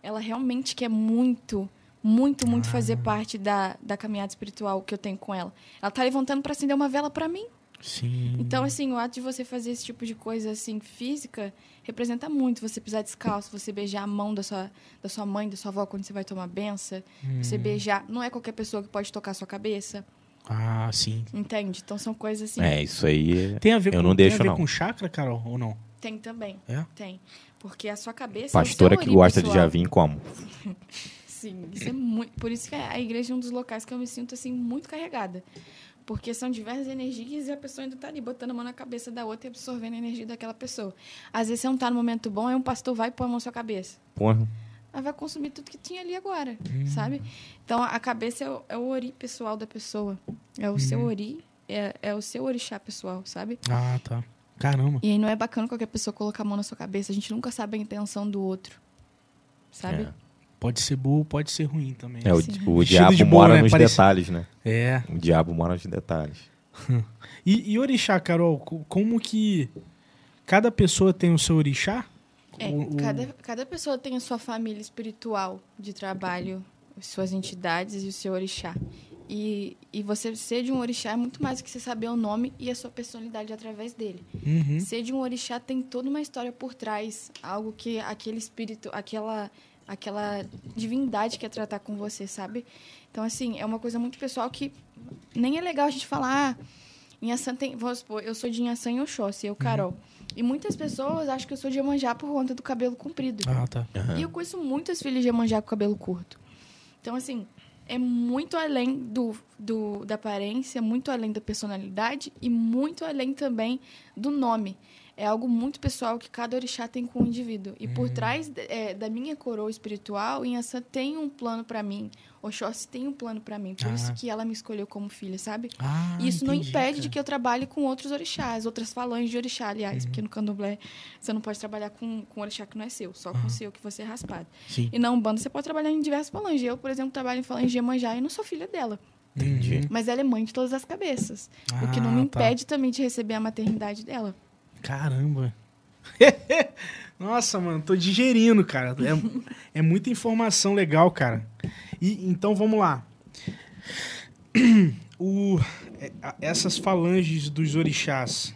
ela realmente quer muito, muito, muito fazer parte da, da caminhada espiritual que eu tenho com ela. Ela tá levantando para acender uma vela para mim. Sim. Então, assim, o ato de você fazer esse tipo de coisa, assim, física, representa muito. Você pisar descalço, você beijar a mão da sua, da sua mãe, da sua avó quando você vai tomar benção. Você beijar... Não é qualquer pessoa que pode tocar a sua cabeça, Ah, sim. entende? Então, são coisas assim... É, isso aí. Tem a ver Eu com, não deixo, tem a ver não. com chakra, Carol, ou não? Tem também. É? Tem. Porque a sua cabeça... é o Pastora seu que gosta de pessoal. Javim como? Sim, isso é muito. Por isso que a igreja é um dos locais que eu me sinto assim muito carregada. Porque são diversas energias e a pessoa ainda está ali botando a mão na cabeça da outra e absorvendo a energia daquela pessoa. Às vezes você não está no momento bom, aí um pastor vai e põe a mão na sua cabeça. Porra. Ela vai consumir tudo que tinha ali agora, Hum. sabe? Então a cabeça é o, é o ori pessoal da pessoa. É o seu Uhum. ori, é, é o seu orixá pessoal, sabe? Ah, tá. Caramba. E aí não é bacana qualquer pessoa colocar a mão na sua cabeça. A gente nunca sabe a intenção do outro, sabe? É. Pode ser boa, pode ser ruim também. É, o, o diabo de boa, mora né? nos Parece- detalhes, né? É. O diabo mora nos detalhes. E, e orixá, Carol, co- como que cada pessoa tem o seu orixá? É, O- o- cada, cada pessoa tem a sua família espiritual de trabalho, as suas entidades e o seu orixá. E, e você ser de um orixá é muito mais do que você saber o nome e a sua personalidade através dele. Uhum. Ser de um orixá tem toda uma história por trás, algo que aquele espírito, aquela aquela divindade quer tratar com você, sabe? Então, assim, é uma coisa muito pessoal que nem é legal a gente falar. Ah, Inhaçã tem. Vamos supor, eu sou de Inhaçã e Oxóssi, eu, Carol. E muitas pessoas acham que eu sou de Iemanjá por conta do cabelo comprido. Ah, tá. E eu conheço muitas filhas de Iemanjá com cabelo curto. Então, assim, é muito além do, do, da aparência, muito além da personalidade e muito além também do nome. É algo muito pessoal que cada orixá tem com o indivíduo. E Uhum. por trás é, da minha coroa espiritual, Inhaçã tem um plano pra mim. Oxóssi tem um plano pra mim. Por Ah. isso que ela me escolheu como filha, sabe? Ah, E isso não entendi, impede cara. de que eu trabalhe com outros orixás, outras falanges de orixá, aliás, Uhum. porque no candomblé você não pode trabalhar com, com orixá que não é seu, só com o seu que você é raspado. Sim. E na Umbanda você pode trabalhar em diversas falanges. Eu, por exemplo, trabalho em falange de Iemanjá e não sou filha dela. Entendi. Mas ela é mãe de todas as cabeças. o que não Ah, me tá. impede também de receber a maternidade dela. Caramba. Nossa, mano, tô digerindo, cara. É, é muita informação legal, cara. E então vamos lá. O, é, essas falanges dos orixás.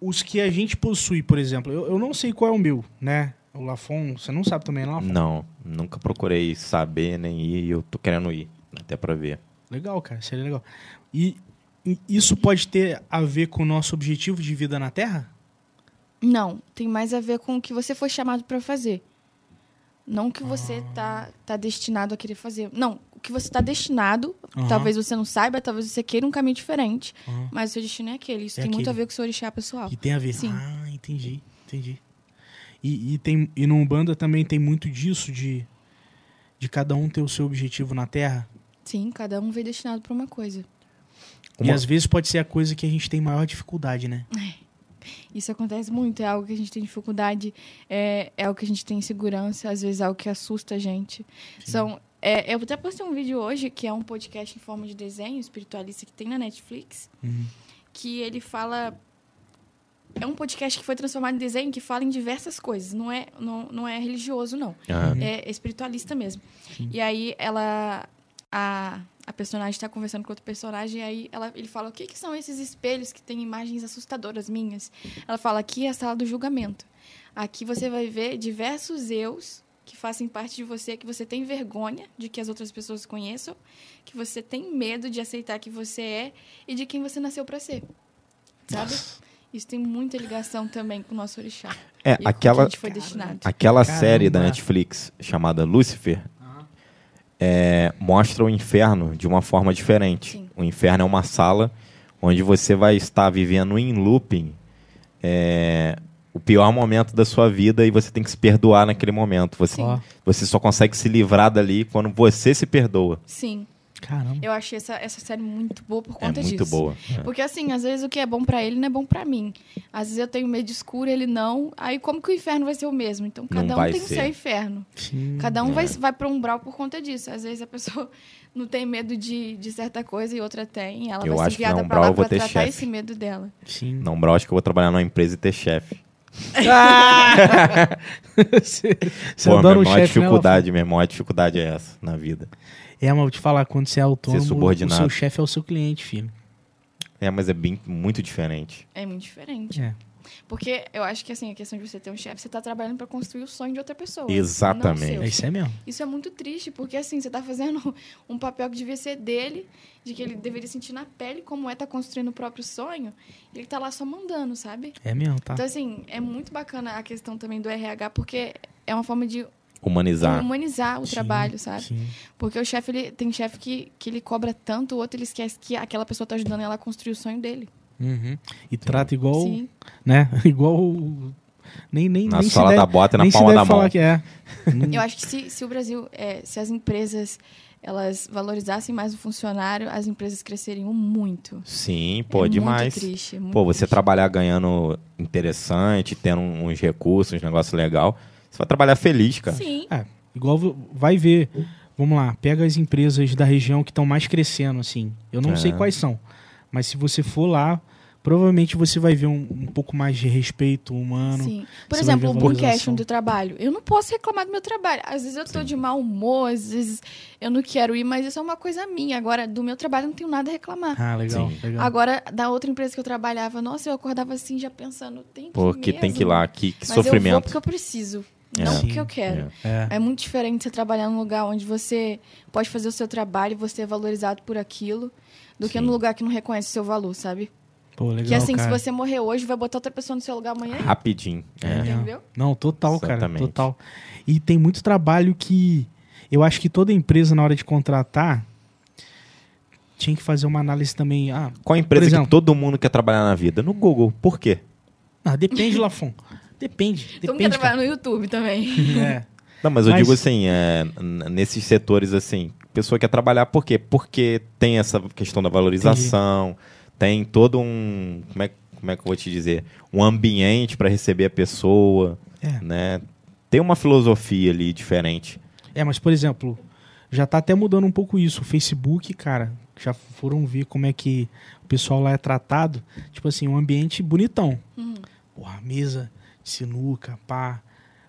Os que a gente possui, por exemplo, eu, eu não sei qual é o meu, né? O Lafon, você não sabe também, Lafon? Não, nunca procurei saber nem ir e eu tô querendo ir. Até pra ver. Legal, cara, seria legal. E isso pode ter a ver com o nosso objetivo de vida na Terra? Não, tem mais a ver com o que você foi chamado para fazer. Não o que você tá, tá destinado a querer fazer. Não, o que você tá destinado, Aham. talvez você não saiba, talvez você queira um caminho diferente, Aham. mas o seu destino é aquele. Isso É tem muito a aquele. ver com o seu orixá pessoal. Que tem a ver. Sim. Ah, entendi, entendi. E, e, tem, e no Umbanda também tem muito disso, de, de cada um ter o seu objetivo na Terra. Sim, cada um veio destinado para uma coisa. E Uma- às vezes pode ser a coisa que a gente tem maior dificuldade, né? Isso acontece muito, é algo que a gente tem dificuldade, é, é algo que a gente tem insegurança, às vezes é algo que assusta a gente. São, é, eu até postei um vídeo hoje, que é um podcast em forma de desenho espiritualista que tem na Netflix, Uhum. que ele fala. É um podcast que foi transformado em desenho que fala em diversas coisas. Não é, não, não é religioso, não. Aham. É espiritualista mesmo. E aí ela. A, a personagem está conversando com outro personagem, e aí ela, ele fala: o que, que são esses espelhos que têm imagens assustadoras minhas? Ela fala: aqui é a sala do julgamento. Aqui você vai ver diversos eus que fazem parte de você, que você tem vergonha de que as outras pessoas conheçam, que você tem medo de aceitar que você é e de quem você nasceu para ser. Sabe? Isso tem muita ligação também com o nosso orixá. É, aquela, a gente foi destinado. aquela Caramba. série da Netflix chamada Lucifer é, mostra o inferno de uma forma diferente. Sim. O inferno é uma sala onde você vai estar vivendo em looping é, o pior momento da sua vida e você tem que se perdoar naquele momento. Você, você só consegue se livrar dali quando você se perdoa. Sim. Caramba. Eu achei essa, essa série muito boa por É conta muito disso. boa. É. Porque assim, às vezes o que é bom pra ele não é bom pra mim. Às vezes eu tenho medo escuro, ele não. Aí como que o inferno vai ser o mesmo? Então cada um vai tem o seu inferno. Sim. Cada um É. vai, vai pra um umbral por conta disso. Às vezes a pessoa não tem medo de, de certa coisa e outra tem. Ela Eu vai acho ser na enviada pra umbral lá eu vou pra ter tratar chefe. esse medo dela. Sim. Não, bro, acho que eu vou trabalhar numa empresa e ter chefe. Você você Pô, adora minha um maior chefe, né, dificuldade, minha maior dificuldade é essa na vida. É, mas vou te falar, quando você é autônomo, o seu chefe é o seu cliente, filho. É, mas é bem muito diferente. É muito diferente. É. Porque eu acho que assim, a questão de você ter um chefe, você tá trabalhando pra construir o sonho de outra pessoa. Exatamente. É isso é mesmo. Isso é muito triste, porque assim, você tá fazendo um papel que devia ser dele, de que ele deveria sentir na pele como é tá construindo o próprio sonho, e ele tá lá só mandando, sabe? É mesmo, tá? Então, assim, é muito bacana a questão também do RH, porque é uma forma de Humanizar. humanizar o Sim, trabalho, sabe? Sim. Porque o chefe, ele tem chefe que, que ele cobra tanto, o outro ele esquece que aquela pessoa tá ajudando ela a construir o sonho dele. Uhum. E trata igual, Sim. né? Igual. Nem, nem, Na nem sola deve, da bota e na palma da mão. que é. Eu acho que se, se o Brasil, é, se as empresas elas valorizassem mais o funcionário, as empresas cresceriam muito. Sim, pô, é demais. Muito triste, é muito Pô, você triste. trabalhar ganhando interessante, tendo uns recursos, uns negócios legal, você vai trabalhar feliz, cara. Sim. É, igual vai ver. Vamos lá, pega as empresas da região que estão mais crescendo, assim. Eu não É. sei quais são. Mas se você for lá, provavelmente você vai ver um, um pouco mais de respeito humano. Sim. Por exemplo, o podcast do trabalho. Eu não posso reclamar do meu trabalho. Às vezes eu tô de mau humor, às vezes eu não quero ir, mas isso é uma coisa minha. Agora, do meu trabalho eu não tenho nada a reclamar. Ah, legal, Sim. legal. Agora, da outra empresa que eu trabalhava, nossa, eu acordava assim já pensando, tem que Pô, ir que tem que ir mesmo? lá, que, que Mas eu vou sofrimento. porque eu preciso. Não Sim. porque eu quero. É. É muito diferente você trabalhar num lugar onde você pode fazer o seu trabalho e você é valorizado por aquilo, do que Sim. num lugar que não reconhece o seu valor, sabe? Pô, legal, que assim, cara. se você morrer hoje, vai botar outra pessoa no seu lugar amanhã. Rapidinho. É. É. Entendeu? Não, total, cara, Exatamente. total. E tem muito trabalho que eu acho que toda empresa na hora de contratar tinha que fazer uma análise também. Ah, Qual a empresa exemplo- que todo mundo quer trabalhar na vida? No Google. Por quê? ah, depende, Lafon. Depende, Todo mundo quer depende. trabalhar no YouTube também. É. Não, mas eu Mas- digo assim, é, nesses setores assim, a pessoa quer trabalhar por quê? Porque tem essa questão da valorização, tem todo um, como é, como é que eu vou te dizer, um ambiente para receber a pessoa, É. né? Tem uma filosofia ali diferente. É, mas por exemplo, já tá até mudando um pouco isso. O Facebook, cara, já foram ver como é que o pessoal lá é tratado. Tipo assim, um ambiente bonitão. Uhum. Porra, mesa, sinuca, pá.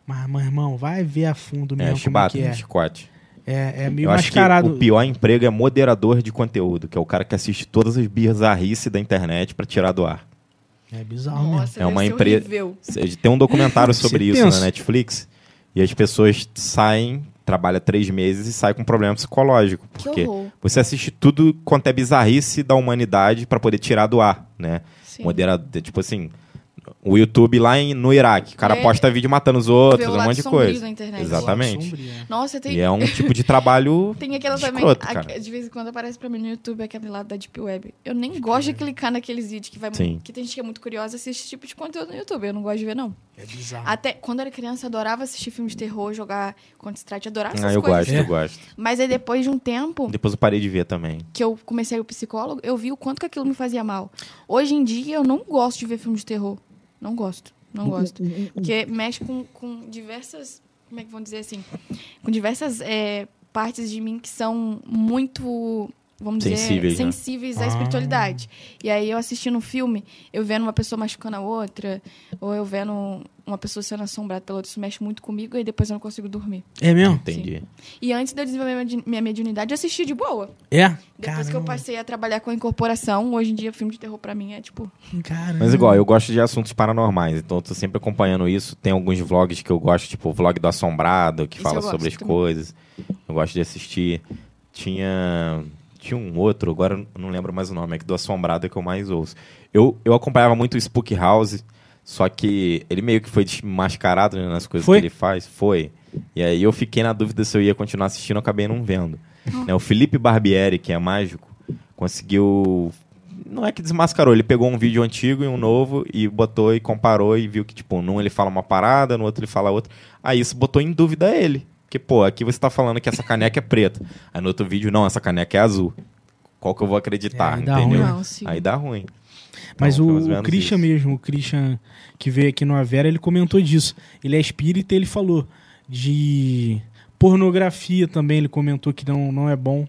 Mas, meu irmão, vai ver a fundo É, mesmo como é chibata, que é. chicote. É, é meio Eu acho que mascarado. o pior emprego é moderador de conteúdo, que é o cara que assiste todas as bizarrices da internet para tirar do ar. É bizarro mesmo. Nossa, É uma deve ser empre- horrível. Tem um documentário sobre Você isso pensa. na Netflix. E as pessoas saem, trabalha três meses e saem com problema psicológico. Que Porque você assiste tudo quanto é bizarrice da humanidade para poder tirar do ar, né? Sim. Moderado, tipo assim, o YouTube lá em- no Iraque, o cara É. posta vídeo matando os outros, um monte de coisa. da internet. Exatamente. É. Nossa, tem, E é um tipo de trabalho tem aquela também. escroto, a- cara. de vez em quando aparece pra mim no YouTube aquele lado da Deep Web. Eu nem gosto de clicar naqueles vídeos que vai Sim. que tem gente que é muito curiosa e assiste esse tipo de conteúdo no YouTube. Eu não gosto de ver, não. É bizarro. Até quando eu era criança, eu adorava assistir filme de terror, jogar Counter-Strike, adorava essas Ah, eu coisas. gosto, É. eu gosto. Mas aí depois de um tempo Depois eu parei de ver também. que eu comecei a ir psicólogo, eu vi o quanto que aquilo me fazia mal. Hoje em dia, eu não gosto de ver filme de terror. Não gosto. Não gosto. Porque mexe com, com diversas. Como é que vão dizer assim? Com diversas é, partes de mim que são muito. Vamos Sensíveis, dizer, né? sensíveis Ah. à espiritualidade. E aí eu assistindo um filme, eu vendo uma pessoa machucando a outra, ou eu vendo uma pessoa sendo assombrada pela outra, isso mexe muito comigo e depois eu não consigo dormir. É mesmo? Entendi. E antes de eu desenvolver minha medi- minha mediunidade, eu assisti de boa. É? Depois que eu Caramba. passei a trabalhar com a incorporação, hoje em dia filme de terror pra mim é tipo. Caramba. Mas igual, eu gosto de assuntos paranormais, então eu tô sempre acompanhando isso. Tem alguns vlogs que eu gosto, tipo o vlog do Assombrado, que Isso fala sobre as também. coisas. Eu gosto de assistir. Tinha. Tinha um outro, agora não lembro mais o nome, é que do Assombrado é que eu mais ouço. Eu, eu acompanhava muito o Spook House, só que ele meio que foi desmascarado né, nas coisas Foi? que ele faz. Foi. E aí eu fiquei na dúvida se eu ia continuar assistindo, acabei não vendo. Né, o Felipe Barbieri, que é mágico, conseguiu não é que desmascarou, ele pegou um vídeo antigo e um novo e botou e comparou e viu que, tipo, num ele fala uma parada, no outro ele fala outra. Aí isso botou em dúvida ele. Porque, pô, aqui você tá falando que essa caneca é preta. Aí no outro vídeo, não, essa caneca é azul. Qual que eu vou acreditar, É, aí dá entendeu? ruim. Não, sim. Aí dá ruim. Mas Então, o, o Christian isso. mesmo, o Christian que veio aqui no Avera, ele comentou disso. Ele é espírita e ele falou de pornografia também, ele comentou que não, não é bom.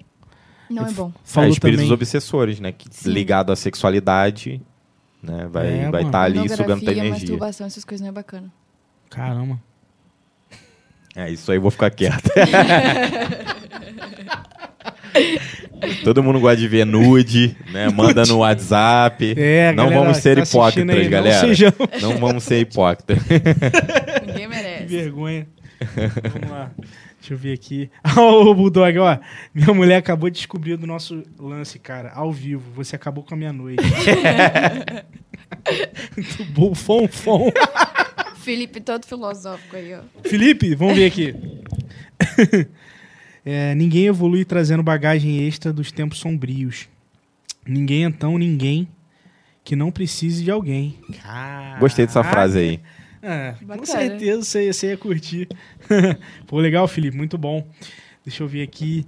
Não é Ele bom. Falou é, espíritos também. obsessores, né? Que, Sim. ligado à sexualidade, né? Vai É, estar vai tá ali sugando tua Pornografia, energia. masturbação, essas coisas não é bacana. Caramba. É, isso aí eu vou ficar quieto. Todo mundo gosta de ver nude, né? Manda no WhatsApp. É, não galera vamos que ser tá assistindo hipócritas, aí, galera. Não sejam. Não vamos ser hipócritas. Ninguém Que merece. vergonha. Vamos lá. Deixa eu ver aqui. Ô, Bulldog, ó. Minha mulher acabou de descobrir do nosso lance, cara. Ao vivo. Você acabou com a minha noite. Muito bom. Fom, fom. Felipe todo filosófico aí, ó. Felipe, vamos ver aqui. É, ninguém evolui trazendo bagagem extra dos tempos sombrios. Ninguém, então, ninguém que não precise de alguém. Gostei dessa frase aí. É, com certeza você, você ia curtir. Pô, legal, Felipe, muito bom. Deixa eu ver aqui.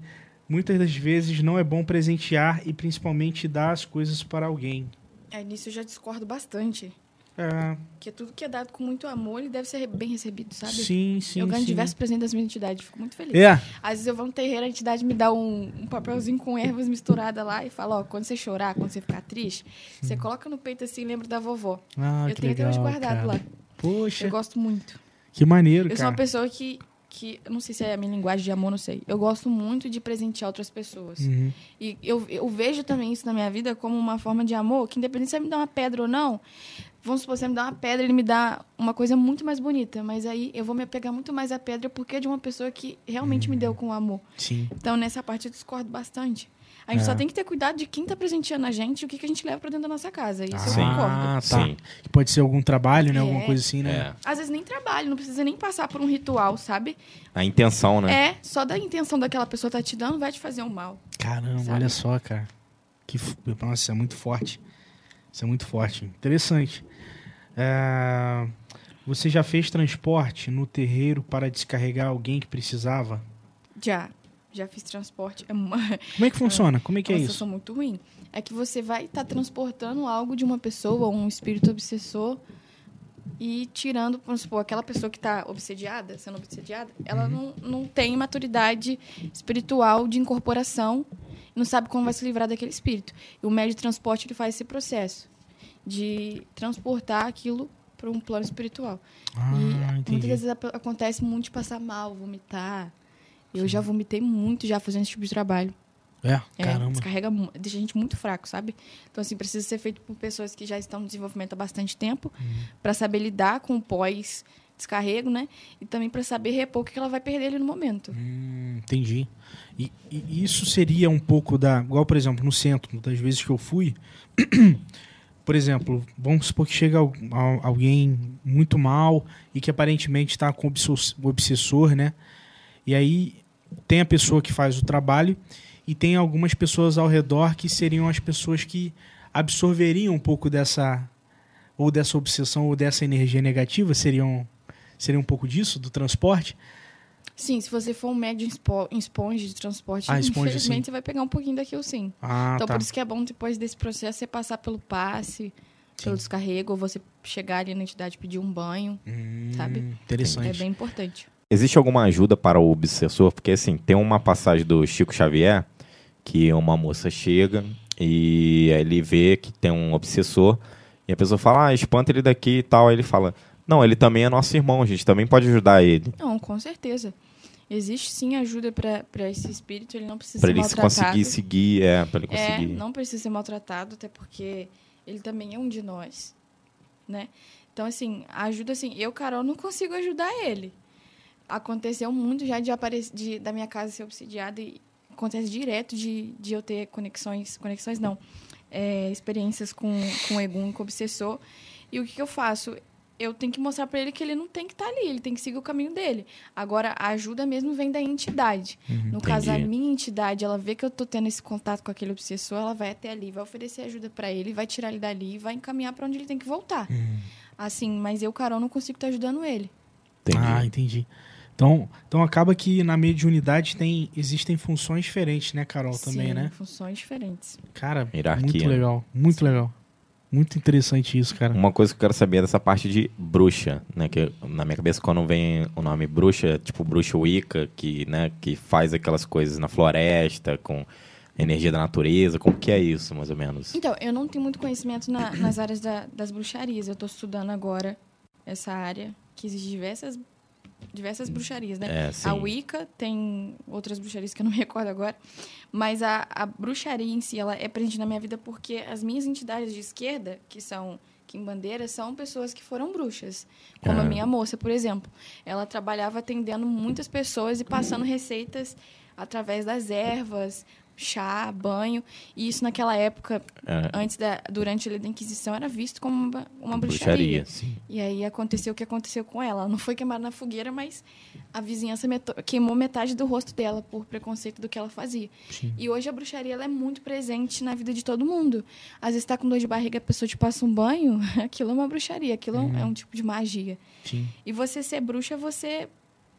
Muitas das vezes não é bom presentear e principalmente dar as coisas para alguém. É, nisso eu já discordo bastante. É, Porque tudo que é dado com muito amor, ele deve ser bem recebido, sabe? sim, sim. eu ganho sim. diversos presentes das minhas entidades, fico muito feliz. É, Às vezes eu vou no terreiro, a entidade me dá um, um papelzinho com ervas misturada lá e fala, ó, quando você chorar, quando você ficar triste, você coloca no peito assim e lembra da vovó. ah, eu que tenho legal, até hoje guardado cara. lá. Poxa, Eu gosto muito. que maneiro, Eu sou cara. uma pessoa que, que, eu não sei se é a minha linguagem de amor, não sei. Eu gosto muito de presentear outras pessoas. Uhum. E eu, eu vejo também isso na minha vida como uma forma de amor, que independente se você me dá uma pedra ou não, vamos supor, você me dá uma pedra, ele me dá uma coisa muito mais bonita. Mas aí eu vou me apegar muito mais à pedra porque é de uma pessoa que realmente me deu com amor. Sim. Então, nessa parte eu discordo bastante. A gente É. só tem que ter cuidado de quem tá presenteando a gente e o que, que a gente leva pra dentro da nossa casa. Isso eu Sim. concordo. Ah, tá. Sim. Que Pode ser algum trabalho, né? É. Alguma coisa assim, né? É. Às vezes nem trabalho, não precisa nem passar por um ritual, sabe? A intenção, né? É, só da intenção daquela pessoa tá te dando vai te fazer um mal. Caramba, Sabe? olha só, cara. Que, f- nossa, isso é muito forte. Isso é muito forte. Interessante. É, Você já fez transporte no terreiro para descarregar alguém que precisava? Já. Já fiz transporte. É uma, Como é que funciona? Como é que é uma isso? situação muito ruim. É que você vai estar transportando algo de uma pessoa, um espírito obsessor, e tirando, vamos supor, aquela pessoa que está obsediada, sendo obsediada, ela Uhum. não, não tem maturidade espiritual de incorporação, não sabe como vai se livrar daquele espírito. E o médio de transporte ele faz esse processo de transportar aquilo para um plano espiritual. Ah, e muitas entendi. vezes ap- acontece muito de passar mal, vomitar. Eu já vomitei muito já fazendo esse tipo de trabalho. É, É, caramba. descarrega, deixa a gente muito fraco, sabe? Então, assim, precisa ser feito por pessoas que já estão no desenvolvimento há bastante tempo, Uhum. para saber lidar com o pós-descarrego, né? E também para saber repor o que ela vai perder ali no momento. Hum, entendi. E, e isso seria um pouco da. Igual, por exemplo, no centro, das vezes que eu fui. por exemplo, vamos supor que chega al- al- alguém muito mal e que aparentemente está com obso- obsessor, né? E aí tem a pessoa que faz o trabalho e tem algumas pessoas ao redor que seriam as pessoas que absorveriam um pouco dessa ou dessa obsessão ou dessa energia negativa, seriam seria um pouco disso do transporte? Sim, se você for um médio em esponja de transporte, Ah, esponja, infelizmente sim. você vai pegar um pouquinho daquilo sim. Ah, então, tá. por isso que é bom depois desse processo você passar pelo passe, pelo descarrego, ou você chegar ali na entidade e pedir um banho. Hum, sabe? Interessante. É bem importante. Existe alguma ajuda para o obsessor? Porque, assim, tem uma passagem do Chico Xavier que uma moça chega e aí ele vê que tem um obsessor e a pessoa fala, ah, espanta ele daqui e tal. Aí ele fala, não, ele também é nosso irmão, a gente também pode ajudar ele. Não, com certeza. Existe sim ajuda para esse espírito, ele não precisa Para ser ele se maltratado. conseguir seguir, é, para ele É, conseguir. não precisa ser maltratado, até porque ele também é um de nós, né? Então, assim, ajuda, assim, eu, Carol, não consigo ajudar ele. Aconteceu muito já de, aparecer, de da minha casa ser obsidiada e acontece direto de, de eu ter conexões, conexões não, é, experiências com, com o Egum, com o obsessor. E o que, que eu faço? Eu tenho que mostrar para ele que ele não tem que estar ali, ele tem que seguir o caminho dele. Agora, a ajuda mesmo vem da entidade. no caso, a entendi. minha entidade, ela vê que eu tô tendo esse contato com aquele obsessor, ela vai até ali, vai oferecer ajuda para ele, vai tirar ele dali e vai encaminhar para onde ele tem que voltar. Hum. Assim, mas eu, Carol, não consigo estar ajudando ele. Entendi. Ah, entendi. Então, então acaba que na mediunidade tem, existem funções diferentes, né, Carol, também, Sim, né? funções diferentes. Cara, Hierarquia, muito né? legal, muito legal. Muito interessante isso, cara. Uma coisa que eu quero saber é dessa parte de bruxa, né? Que na minha cabeça, quando vem o nome bruxa, tipo bruxa Wicca, que, né, que faz aquelas coisas na floresta, com energia da natureza, como que é isso, mais ou menos? Então, eu não tenho muito conhecimento na- nas áreas da- das bruxarias. Eu estou estudando agora essa área, que existe diversas, diversas bruxarias, né? É. A Wicca tem outras bruxarias que eu não me recordo agora, mas a, a bruxaria em si, ela é presente na minha vida porque as minhas entidades de esquerda, que são Bandeira, são pessoas que foram bruxas. Como Ah. a minha moça, por exemplo. Ela trabalhava atendendo muitas pessoas e passando receitas através das ervas, chá, banho. E isso naquela época, É, antes da, durante a Inquisição, era visto como uma, uma bruxaria. sim. E aí aconteceu o que aconteceu com ela. Ela não foi queimada na fogueira, mas a vizinhança queimou metade do rosto dela por preconceito do que ela fazia. Sim. E hoje a bruxaria ela é muito presente na vida de todo mundo. Às vezes tá com dor de barriga, a pessoa te passa um banho, aquilo é uma bruxaria, aquilo é um- é um tipo de magia. Sim. E você ser bruxa é você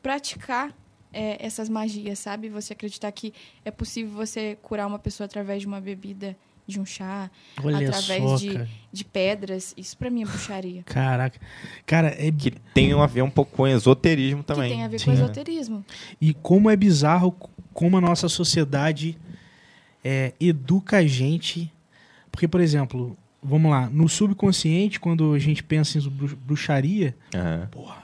praticar é, essas magias, sabe? Você acreditar que é possível você curar uma pessoa através de uma bebida, de um chá, Olha através só, de, de pedras. Isso pra mim é bruxaria. Caraca. Cara, é Que tem a ver um pouco com esoterismo também. Que tem a ver Sim. com esoterismo. E como é bizarro como a nossa sociedade é, educa a gente. Porque, por exemplo, vamos lá, no subconsciente, quando a gente pensa em bru- bruxaria, Aham. porra,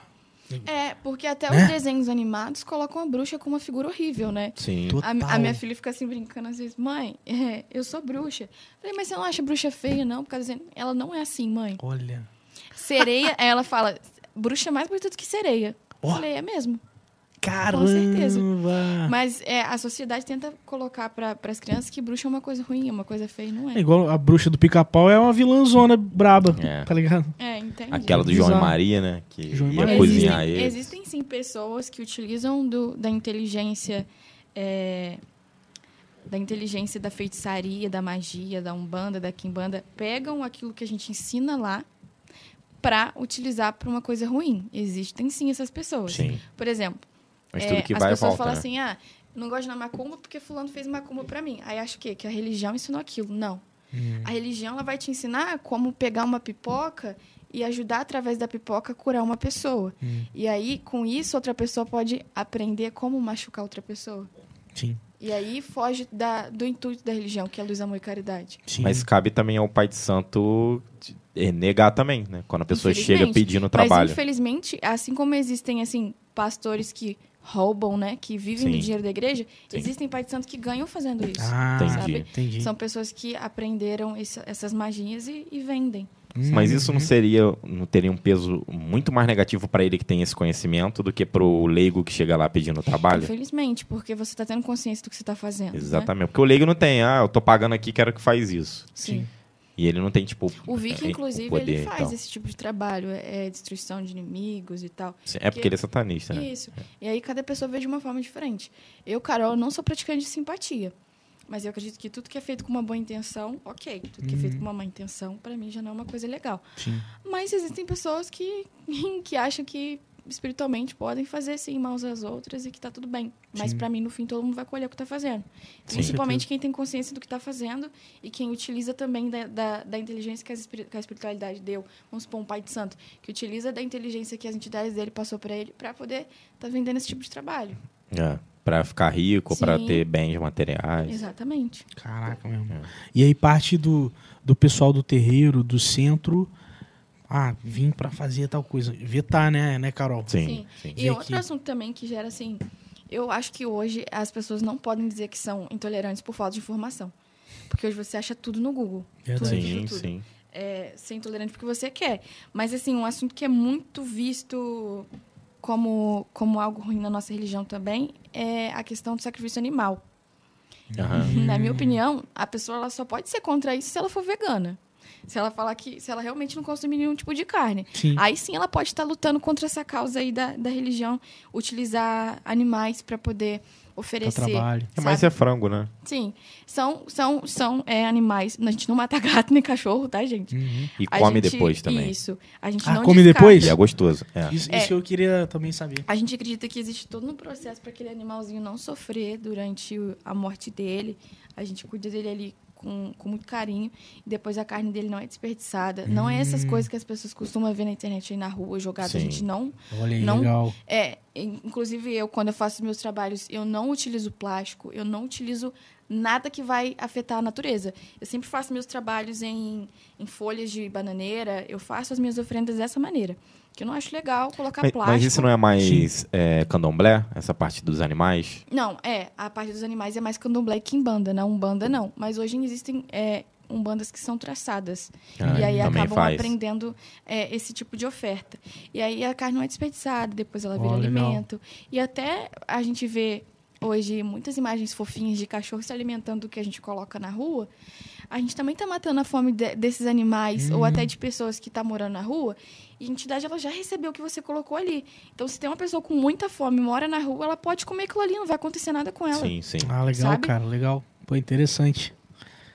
É, porque até Né? os desenhos animados colocam a bruxa como uma figura horrível, né? Sim. total. A, a minha filha fica assim brincando às vezes, mãe, é, eu sou bruxa. Falei, mas você não acha bruxa feia, não? Por causa de... ela não é assim, mãe. Olha. Sereia, aí ela fala, bruxa é mais bonita do que sereia. Ó. Falei, é mesmo. Caramba! certeza. Mas é, a sociedade tenta colocar para as crianças que bruxa é uma coisa ruim, é uma coisa feia, não É é. igual a bruxa do pica-pau é uma vilãzona braba, É. tá ligado? É, entende? Aquela do João e. Maria, né? Que João e ia Maria. cozinhar existem, ele. existem sim pessoas que utilizam do- da inteligência é, da inteligência da feitiçaria, da magia, da umbanda, da quimbanda, pegam aquilo que a gente ensina lá para utilizar para uma coisa ruim. Existem sim essas pessoas. Sim. Por exemplo, Mas é, tudo que as vai pessoas volta, falam né? assim, ah, não gosto da macumba porque fulano fez macumba para mim. Aí acho o quê? Que a religião ensinou aquilo. Não. A religião ela vai te ensinar como pegar uma pipoca e ajudar através da pipoca a curar uma pessoa. E aí, com isso, outra pessoa pode aprender como machucar outra pessoa. Sim. E aí foge da- do intuito da religião, que é luz, amor e caridade. Sim. Mas cabe também ao pai de santo de- eh, negar também, né? Quando a pessoa chega pedindo trabalho. Mas, infelizmente, assim como existem, assim, pastores que roubam, né? Que vivem Sim. do dinheiro da igreja, Sim. existem pais de santo que ganham fazendo isso. Ah, Entendi. sabe? entendi. São pessoas que aprenderam essa- essas magias e, e vendem. Mas Uhum. isso não seria, não teria um peso muito mais negativo para ele que tem esse conhecimento do que pro leigo que chega lá pedindo trabalho? Infelizmente, porque você está tendo consciência do que você está fazendo. né? Exatamente. Porque o leigo não tem, ah, eu tô pagando aqui, quero que faz isso. Sim. E ele não tem, tipo. O Vicky, é, inclusive, poder, ele faz então. esse tipo de trabalho. É é destruição de inimigos e tal. Sim, É porque ele é satanista, né? Isso. E aí cada pessoa vê de uma forma diferente. Eu, Carol, não sou praticante de simpatia. Mas eu acredito que tudo que é feito com uma boa intenção, ok. Tudo que é feito com uma má intenção, para mim, já não é uma coisa legal. Sim. Mas existem pessoas que, que acham que espiritualmente podem fazer sim maus às outras e que tá tudo bem. Mas para mim, no fim, todo mundo vai colher o que tá fazendo. Sim. Principalmente quem tem consciência do que tá fazendo e quem utiliza também da, da, da inteligência que, que a espiritualidade deu. Vamos supor, um pai de santo, que utiliza da inteligência que as entidades dele passou para ele para poder tá vendendo esse tipo de trabalho. É, pra ficar rico, Sim. ter bens materiais. Exatamente. Caraca, meu irmão. É. E aí parte do, do pessoal do terreiro, do centro, ah, vim pra fazer tal coisa. Vetar, né, né, Carol? Sim, sim. E outro que- assunto também que gera assim. Eu acho que hoje as pessoas não podem dizer que são intolerantes por falta de informação. Porque hoje você acha tudo no Google. Verdade. Tudo, Sim, tudo, tudo. sim. É, ser intolerante porque você quer. Mas, assim, um assunto que é muito visto como, como algo ruim na nossa religião também é a questão do sacrifício animal. Aham. Na minha opinião, a pessoa ela só pode ser contra isso se ela for vegana. Se ela falar que se ela realmente não consumir nenhum tipo de carne. Sim. Aí sim ela pode estar lutando contra essa causa aí da, da religião, utilizar animais para poder oferecer. trabalho. É, mas é frango, né? Sim, são, são, são é, animais. A gente não mata gato nem cachorro, tá, gente? E A come gente- depois também. Isso. A gente Ah, não come descarta. depois? E é gostoso. É. Isso, É. isso eu queria também saber. A gente acredita que existe todo um processo para aquele animalzinho não sofrer durante a morte dele. A gente cuida dele ali com, com muito carinho. E depois a carne dele não é desperdiçada. Não é essas Hum. coisas que as pessoas costumam ver na internet aí na rua jogada. A Sim. gente não Olha aí, Não- legal. É, in- inclusive eu, quando eu faço meus trabalhos, eu não utilizo plástico, eu não utilizo nada que vai afetar a natureza. Eu sempre faço meus trabalhos em, em folhas de bananeira, eu faço as minhas ofrendas dessa maneira. Que eu não acho legal colocar Mas, plástico. mas isso não é mais é, candomblé? Essa parte dos animais? Não, é, a parte dos animais é mais candomblé que umbanda, na umbanda não. Mas hoje existem é, umbandas que são traçadas. Ah, e aí acabam faz. aprendendo é, esse tipo de oferta. E aí a carne não é desperdiçada, depois ela vira legal. alimento. E até a gente vê hoje muitas imagens fofinhas de cachorro se alimentando do que a gente coloca na rua. A gente também está matando a fome de- desses animais, ou até de pessoas que estão morando na rua. E a entidade ela já recebeu o que você colocou ali. Então, se tem uma pessoa com muita fome mora na rua, ela pode comer aquilo ali, não vai acontecer nada com ela. Sim, sim. Ah, legal, Sabe? cara, legal. Pô, interessante.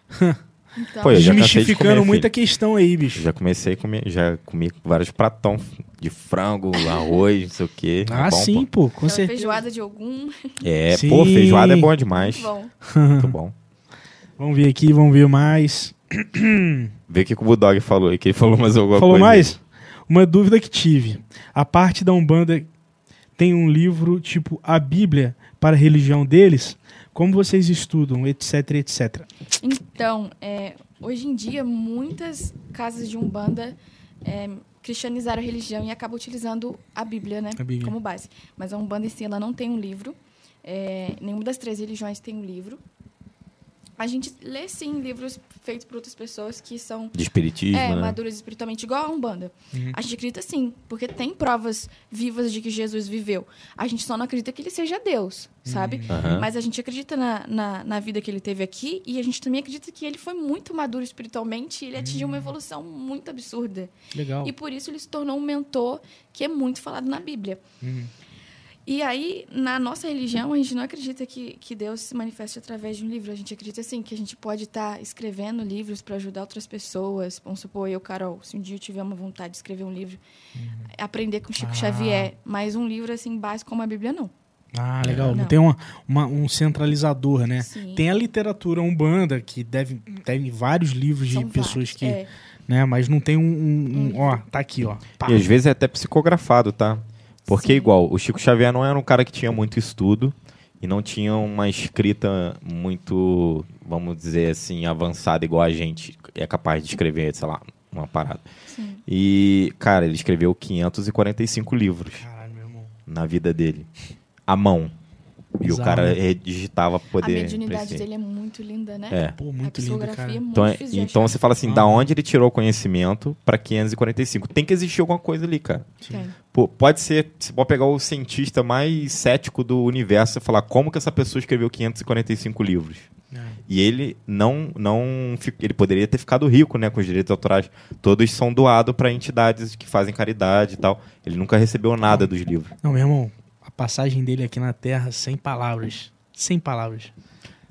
Então, Pô, eu Desmistificando comer, muita questão aí, bicho. Já comecei a comer, já comi vários pratão de frango, arroz, não sei o quê. É Ah, bom, sim, pô, com certeza. feijoada de algum. É, Sim. pô, feijoada é bom demais. Bom, Muito bom. Vamos ver aqui, vamos ver mais. Vê o que que o Bulldog falou aí, que ele falou mais alguma Falou coisa. aí. mais? Uma dúvida que tive. A parte da Umbanda tem um livro tipo a Bíblia para a religião deles? Como vocês estudam, etc, etc. Então, é, hoje em dia, muitas casas de Umbanda é, cristianizaram a religião e acabam utilizando a Bíblia, né? A Bíblia. Como base. Mas a Umbanda em si, ela não tem um livro. É, nenhuma das três religiões tem um livro. A gente lê, sim, livros feitos por outras pessoas que são De espiritismo, é, né? maduras espiritualmente, igual a Umbanda. Uhum. A gente acredita sim, porque tem provas vivas de que Jesus viveu. A gente só não acredita que ele seja Deus, sabe? Aham. Mas a gente acredita na, na, na vida que ele teve aqui e a gente também acredita que ele foi muito maduro espiritualmente e ele atingiu uma evolução muito absurda. Legal. E por isso ele se tornou um mentor que é muito falado na Bíblia. Uhum. E aí, na nossa religião, a gente não acredita que, que Deus se manifeste através de um livro. A gente acredita, assim, que a gente pode estar escrevendo livros para ajudar outras pessoas. Vamos supor, eu, Carol, se um dia eu tiver uma vontade de escrever um livro, aprender com Chico Ah. Xavier. Mas um livro, assim, básico como a Bíblia, não. Ah, legal. Não, Não. tem uma, uma- um centralizador, né? Sim. Tem a literatura Umbanda, que deve, tem vários livros de São pessoas vários. que. É, né? Mas não tem um. um- um- ó, tá aqui, ó. Pá. E às vezes é até psicografado, tá? Porque, Sim. igual, o Chico Xavier não era um cara que tinha muito estudo e não tinha uma escrita muito, vamos dizer assim, avançada, igual a gente é capaz de escrever, sei lá, uma parada. sim. E, cara, ele escreveu 545 livros Caralho, meu irmão. na vida dele, à mão. E o cara né? digitava pra poder. a mediunidade preencher. dele é muito linda, né? É. Pô, a muito psicografia cara. é muito Então, é- difícil então você fala assim, Ah. da onde ele tirou o conhecimento pra 545? Tem que existir alguma coisa ali, cara. Pô, pode ser, você pode pegar o cientista mais cético do universo e falar como que essa pessoa escreveu 545 livros. É. E ele não, não, ele poderia ter ficado rico, né, com os direitos autorais. Todos são doados para entidades que fazem caridade e tal. Ele nunca recebeu nada dos livros. Não, meu irmão, passagem dele aqui na Terra, sem palavras. Sem palavras.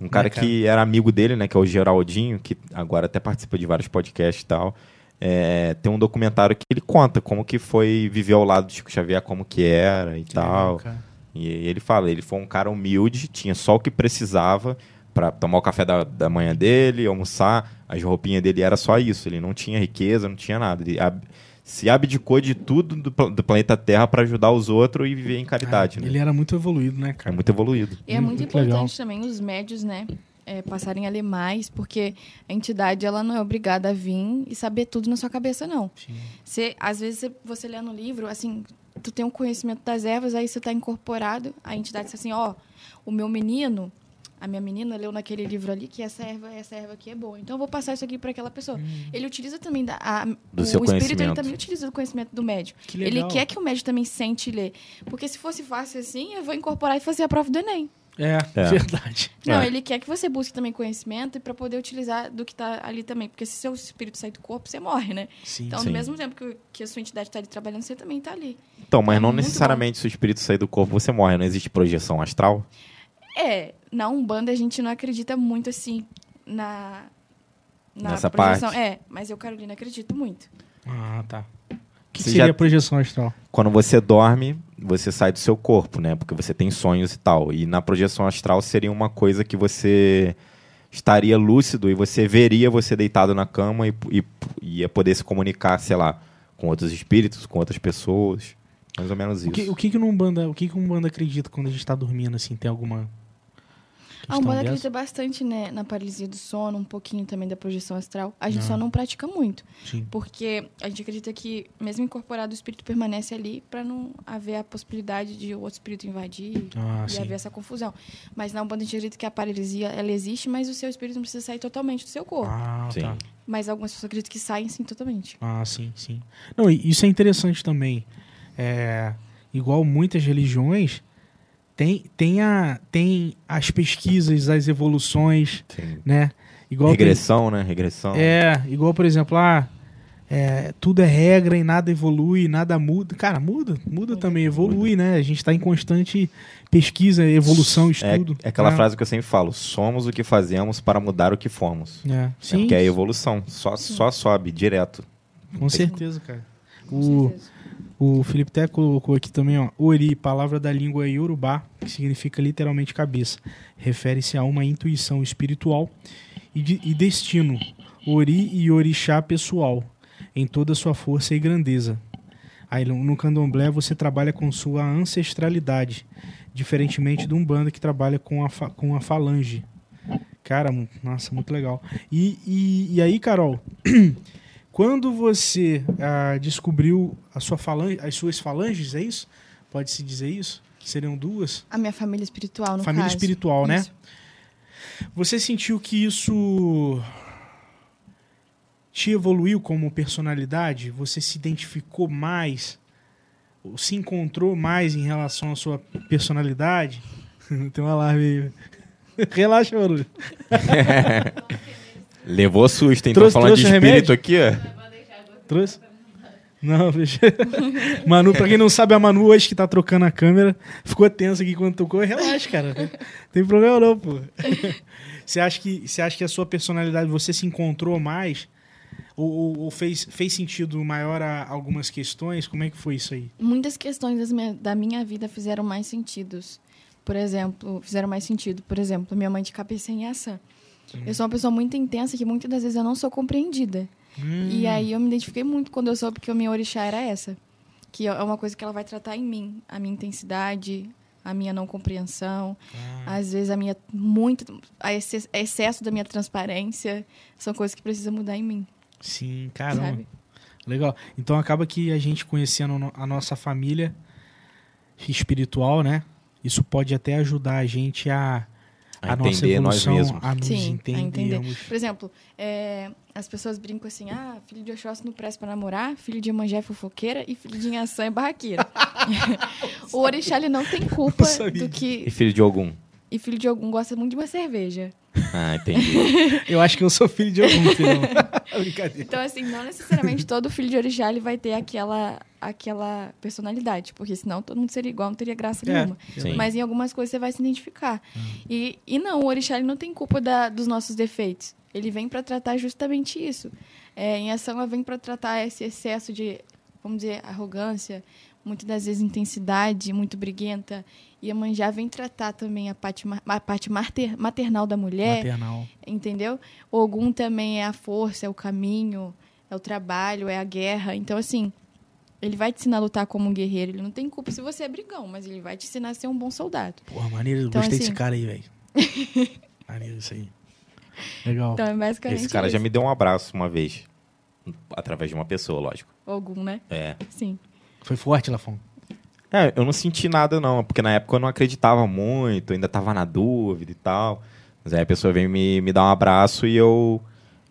Um cara Né, cara? que era amigo dele, né, que é o Geraldinho, que agora até participa de vários podcasts e tal. É, tem um documentário que ele conta como que foi viver ao lado do Chico Xavier, como que era e tal. Legal. E ele fala, ele foi um cara humilde, tinha só o que precisava para tomar o café da, da manhã dele, almoçar, as roupinhas dele era só isso, ele não tinha riqueza, não tinha nada. Ele ab- se abdicou de tudo do, do planeta Terra para ajudar os outros e viver em caridade. É, né? Ele era muito evoluído, né, É cara? muito evoluído. E é muito muito importante legal. também os médios, né? é, passarem a ler mais, porque a entidade ela não é obrigada a vir e saber tudo na sua cabeça, não. Você, às vezes você, você lê no livro, assim, tu tem um conhecimento das ervas, aí você está incorporado, a entidade diz assim, ó, o meu menino, a minha menina leu naquele livro ali que essa erva, essa erva aqui é boa. Então eu vou passar isso aqui para aquela pessoa. Ele utiliza também da, a, Do o, seu o espírito, ele também utiliza do conhecimento do médium. Que Ele legal. quer que o médium também sente e lê. Porque se fosse fácil assim, eu vou incorporar e fazer a prova do Enem. É, É. verdade. Não, É. ele quer que você busque também conhecimento e para poder utilizar do que está ali também. Porque se seu espírito sair do corpo, você morre, né? Sim. Então, Sim. no mesmo tempo que, que a sua entidade está ali trabalhando, você também está ali. Então, mas É não necessariamente se o espírito sair do corpo você morre, não existe projeção astral. É, na Umbanda a gente não acredita muito assim na. na Nessa projeção. parte. É, mas eu, Carolina, acredito muito. Ah, tá. O que Você seria já- a projeção astral? Quando você dorme, você sai do seu corpo, né? Porque você tem sonhos e tal. E na projeção astral seria uma coisa que você estaria lúcido e você veria você deitado na cama e, e ia poder se comunicar, sei lá, com outros espíritos, com outras pessoas. Mais ou menos isso. O que, o que que no Umbanda, o que que o Umbanda acredita quando a gente tá dormindo, assim? Tem alguma A Umbanda acredita bastante né, na paralisia do sono, um pouquinho também da projeção astral. A gente Ah. só não pratica muito, Sim. porque a gente acredita que, mesmo incorporado, o espírito permanece ali para não haver a possibilidade de outro espírito invadir Ah, e sim. haver essa confusão. Mas na Umbanda a gente acredita que a paralisia ela existe, mas o seu espírito não precisa sair totalmente do seu corpo. Ah, Sim. tá. Mas algumas pessoas acreditam que saem sim totalmente. Ah, sim, sim. Não, isso é interessante também. É, igual muitas religiões, tem, tem, a, tem as pesquisas, as evoluções, Sim. né? Igual tem- Regressão, né? Regressão. É, igual, por exemplo, ah, é, tudo é regra e nada evolui, nada muda. Cara, muda, muda também, evolui, né? A gente está em constante pesquisa, evolução, É, estudo. é aquela né? frase que eu sempre falo: somos o que fazemos para mudar o que fomos. É, É sim, porque é evolução. Só, só sobe direto. com certeza, cara. Com O, certeza. O Felipe até colocou aqui também, ó, Ori, palavra da língua Yorubá, que significa literalmente cabeça. Refere-se a uma intuição espiritual e, de- e destino. Ori e orixá pessoal, em toda sua força e grandeza. Aí no candomblé você trabalha com sua ancestralidade, diferentemente do Umbanda que trabalha com a, com a falange. Cara, nossa, muito legal. E, e, e aí, Carol, quando você ah, descobriu a sua falange, as suas falanges, é isso? Pode-se dizer isso? Seriam duas? A minha família espiritual, no Família caso. espiritual, né? Isso. Você sentiu que isso te evoluiu como personalidade? Você se identificou mais? Ou se encontrou mais em relação à sua personalidade? Tem um alarme aí. Relaxa, mano. Levou susto, hein? Tô Trouxe- falando de espírito remédio? aqui, ó. Trouxe? Não, deixa. Manu, pra quem não sabe, a Manu hoje que tá trocando a câmera ficou tensa aqui quando tocou. Relaxa, cara. Não tem problema não, pô. Você acha que, você acha que a sua personalidade, você se encontrou mais? Ou, ou- ou fez, fez sentido maior a algumas questões? Como é que foi isso aí? Muitas questões minha- da minha vida fizeram mais sentidos. Por exemplo, fizeram mais sentido. Por exemplo, minha mãe de cabeça em ação. Eu sou uma pessoa muito intensa que muitas das vezes eu não sou compreendida. Hum. E aí eu me identifiquei muito quando eu soube que a minha orixá era essa. Que é uma coisa que ela vai tratar em mim. A minha intensidade, a minha não compreensão. Ah. Às vezes a minha muito... A exce- excesso da minha transparência. São coisas que precisam mudar em mim, Sim, caramba. sabe? Legal. Então acaba que a gente conhecendo a nossa família espiritual, né? Isso pode até ajudar a gente a, A a nossa entender nós evolução, mesmos. a nos Sim, a entender. Por exemplo, é, as pessoas brincam assim: ah, filho de Oxóssi não presta pra namorar, filho de Emanjé é fofoqueira e filho de Inhaçã é barraqueira. o Orixá ele não tem culpa. E do que. filho de algum? E filho de algum gosta muito de uma cerveja. Ah, entendi. Eu acho que eu sou filho de algum, filho. Brincadeira. Então, assim, não necessariamente todo filho de Orixá ele vai ter aquela, aquela personalidade, porque senão todo mundo seria igual, não teria graça É. nenhuma. Sim. Mas em algumas coisas você vai se identificar. E, e não, o orixá ele não tem culpa da- dos nossos defeitos. Ele vem para tratar justamente isso. É, em ação, ela vem para tratar esse excesso de, vamos dizer, arrogância, muitas das vezes intensidade, muito briguenta. E a manjá vem tratar também a parte, a parte mater- maternal da mulher, Maternal. entendeu? Ogum também é a força, é o caminho, é o trabalho, é a guerra. Então, assim, ele vai te ensinar a lutar como um guerreiro. Ele não tem culpa se você é brigão, mas ele vai te ensinar a ser um bom soldado. Porra, maneiro. Eu Então, gostei assim- desse cara aí, velho. maneiro isso aí. Legal. Então, é basicamente Esse cara isso. já me deu um abraço uma vez. Através de uma pessoa, lógico. Ogum, né? É. Sim. Foi forte, Lafon. É, eu não senti nada não, porque na época eu não acreditava muito, ainda tava na dúvida e tal. Mas aí a pessoa veio me, me dar um abraço e eu,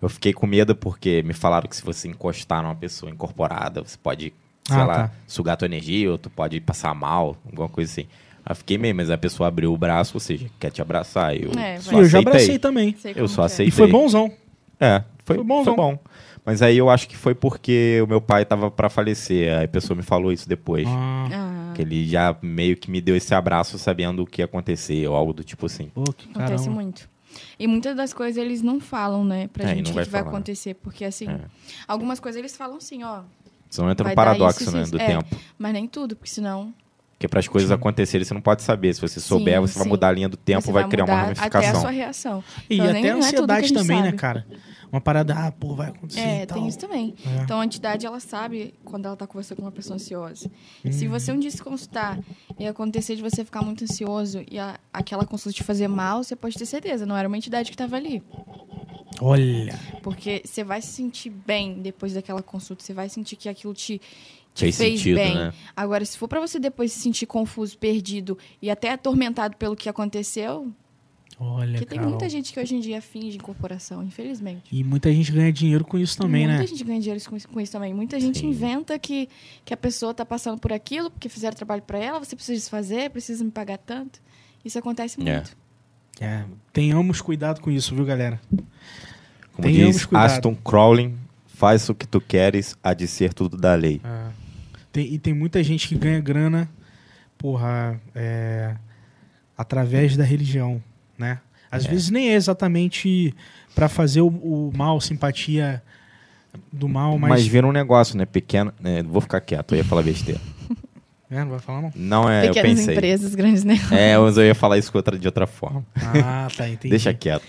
eu fiquei com medo porque me falaram que se você encostar numa pessoa incorporada, você pode, sei Ah, lá, tá. sugar tua energia ou tu pode passar mal, alguma coisa assim. Aí eu fiquei meio, mas a pessoa abriu o braço, ou seja, quer te abraçar. Eu É, só eu já abracei também. Eu só é. aceitei. E foi bonzão. É, Foi, Foi foi, bonzão. bom. Mas aí eu acho que foi porque o meu pai tava pra falecer. Aí a pessoa me falou isso depois. Ah, Ah, Que ele já meio que me deu esse abraço sabendo o que ia acontecer, ou algo do tipo assim. pô, que acontece muito. E muitas das coisas eles não falam, né, pra É, gente o vai que vai falar. acontecer. Porque, assim, É. algumas coisas eles falam assim, ó, Senão entra Vai no dar paradoxo, isso, né, isso, do é. tempo. mas nem tudo, porque senão Porque para as coisas Sim. acontecerem, você não pode saber. Se você souber, Sim, você vai sim. mudar a linha do tempo, você vai, criar uma mudar Até a ramificação. sua reação. E Então, até nem- a não é a ansiedade gente também, né, sabe. cara? Uma parada, ah, pô, vai acontecer É, e tal. tem isso também. É. Então a entidade ela sabe quando ela tá conversando com uma pessoa ansiosa. Uhum. se você um dia se consultar e acontecer de você ficar muito ansioso e a- aquela consulta te fazer mal, você pode ter certeza, não era uma entidade que estava ali. Olha. Porque você vai se sentir bem depois daquela consulta, você vai sentir que aquilo te, te Fez fez sentido, bem. né? Agora, se for pra você depois se sentir confuso, perdido e até atormentado pelo que aconteceu, Olha, porque tem Carol. muita gente que hoje em dia finge incorporação, infelizmente. E muita gente ganha dinheiro com isso também, Muita né? gente ganha dinheiro com isso, com isso também. Muita gente Sim. inventa que, que a pessoa tá passando por aquilo, porque fizeram trabalho pra ela, você precisa desfazer, precisa me pagar tanto. Isso acontece É. muito. É, tenhamos cuidado com isso, viu, galera? Como Tenhamos diz cuidado. Aston Crowley, faz o que tu queres, há de ser tudo da lei. É. Tem- e tem muita gente que ganha grana, porra, é, através da religião, né? Às É. vezes nem é exatamente pra fazer o, o mal, simpatia do mal, Mas, mas... vira um negócio, né? Pequeno. né, vou ficar quieto, eu ia falar besteira. É, não vai falar não? Não é, eu Pequenas pensei. empresas, grandes negócios. É, mas eu ia falar isso de outra forma. Ah, tá, entendi. Deixa quieto.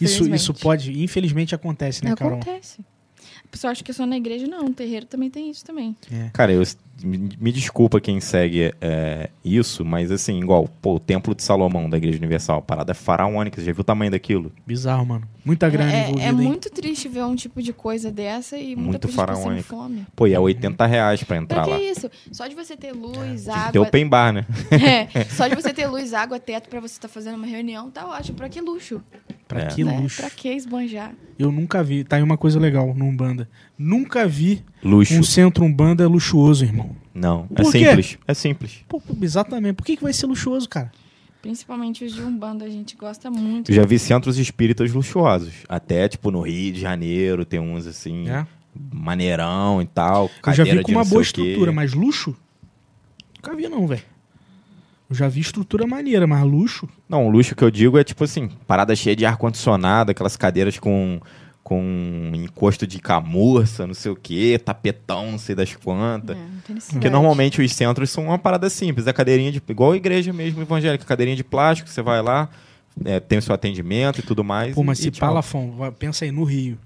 Isso, isso pode, infelizmente acontece, né, Carol? Acontece. A pessoa acha que é só na igreja, não. No terreiro também tem isso também. É. Cara, eu, me, me desculpa quem segue é, isso, mas assim, igual, pô, o Templo de Salomão da Igreja Universal, a parada é faraônica, você já viu o tamanho daquilo? Bizarro, mano. Muita grana é, envolvida, é muito triste ver um tipo de coisa dessa e muita Muito gente passando faraônica. fome. Pô, e é 80 reais pra entrar Pra lá. que isso? Só de você ter luz, Tem água. open bar, né? É, só de você ter luz, água, teto pra você estar fazendo uma reunião, tá ótimo. Pra que luxo? Pra É. que né? luxo. Pra que esbanjar? Eu nunca vi. Tá aí uma coisa legal no Umbanda. Nunca vi Luxo. um centro Umbanda luxuoso, irmão. Não, é Por quê? simples. É simples. Pô, exatamente. Por que, que vai ser luxuoso, cara? Principalmente os de Umbanda, a gente gosta muito. Eu já vi centros espíritas luxuosos. Até, tipo, no Rio de Janeiro tem uns assim, É. maneirão e tal. Eu já vi com uma boa estrutura, mas luxo? Nunca vi, não, velho. Eu já vi estrutura maneira, mas luxo? Não, o luxo que eu digo é tipo assim, parada cheia de ar-condicionado, aquelas cadeiras com, com encosto de camurça, não sei o quê, tapetão, não sei das É, quantas. necessidade. Porque normalmente os centros são uma parada simples, é cadeirinha de. igual a igreja mesmo evangélica, cadeirinha de plástico, você vai lá, é, tem o seu atendimento e tudo mais. Pô, mas e, se e vai- pensa aí, no Rio.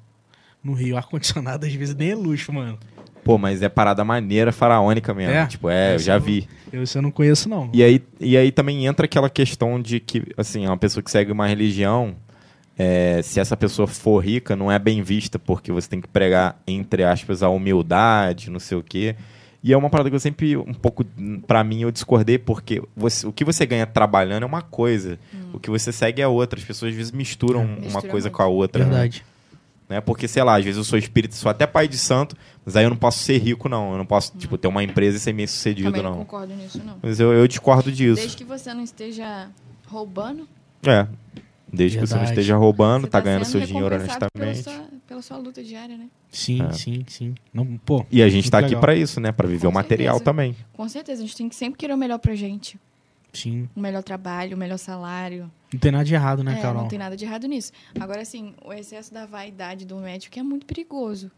No Rio, ar-condicionado às vezes nem é luxo, mano. Pô, mas é parada maneira, faraônica mesmo. É? Tipo, é, eu já vi. Eu, isso eu não conheço, não. E aí, e aí também entra aquela questão de que, assim, uma pessoa que segue uma religião, é, se essa pessoa for rica, não é bem vista, porque você tem que pregar, entre aspas, a humildade, não sei o quê. E é uma parada que eu sempre, um pouco, pra mim, eu discordei, porque você- o que você ganha trabalhando é uma coisa, o que você segue é outra. As pessoas às vezes misturam uma Mistura coisa muito. com a outra. né? Verdade. Né? Porque, sei lá, às vezes eu sou espírita, sou até pai de santo, mas aí eu não posso ser rico, não. Eu não posso, tipo, ter uma empresa e ser bem sucedido, Também não não. concordo nisso, não. Mas eu, eu discordo disso. Desde que você não esteja roubando, É. Desde que você não Verdade. esteja roubando, você tá tá ganhando seu dinheiro recompensado pela honestamente. sua, pela sua luta diária, né? Sim, É. sim, sim. Não, pô, E a gente tá aqui legal. pra isso, né? Pra viver Com o material certeza. também. Com certeza, a gente tem que sempre querer o melhor pra gente. sim. O melhor trabalho, o melhor salário. Não tem nada de errado, né, é, Carol? não tem nada de errado nisso. Agora, assim, o excesso da vaidade do médico é muito perigoso.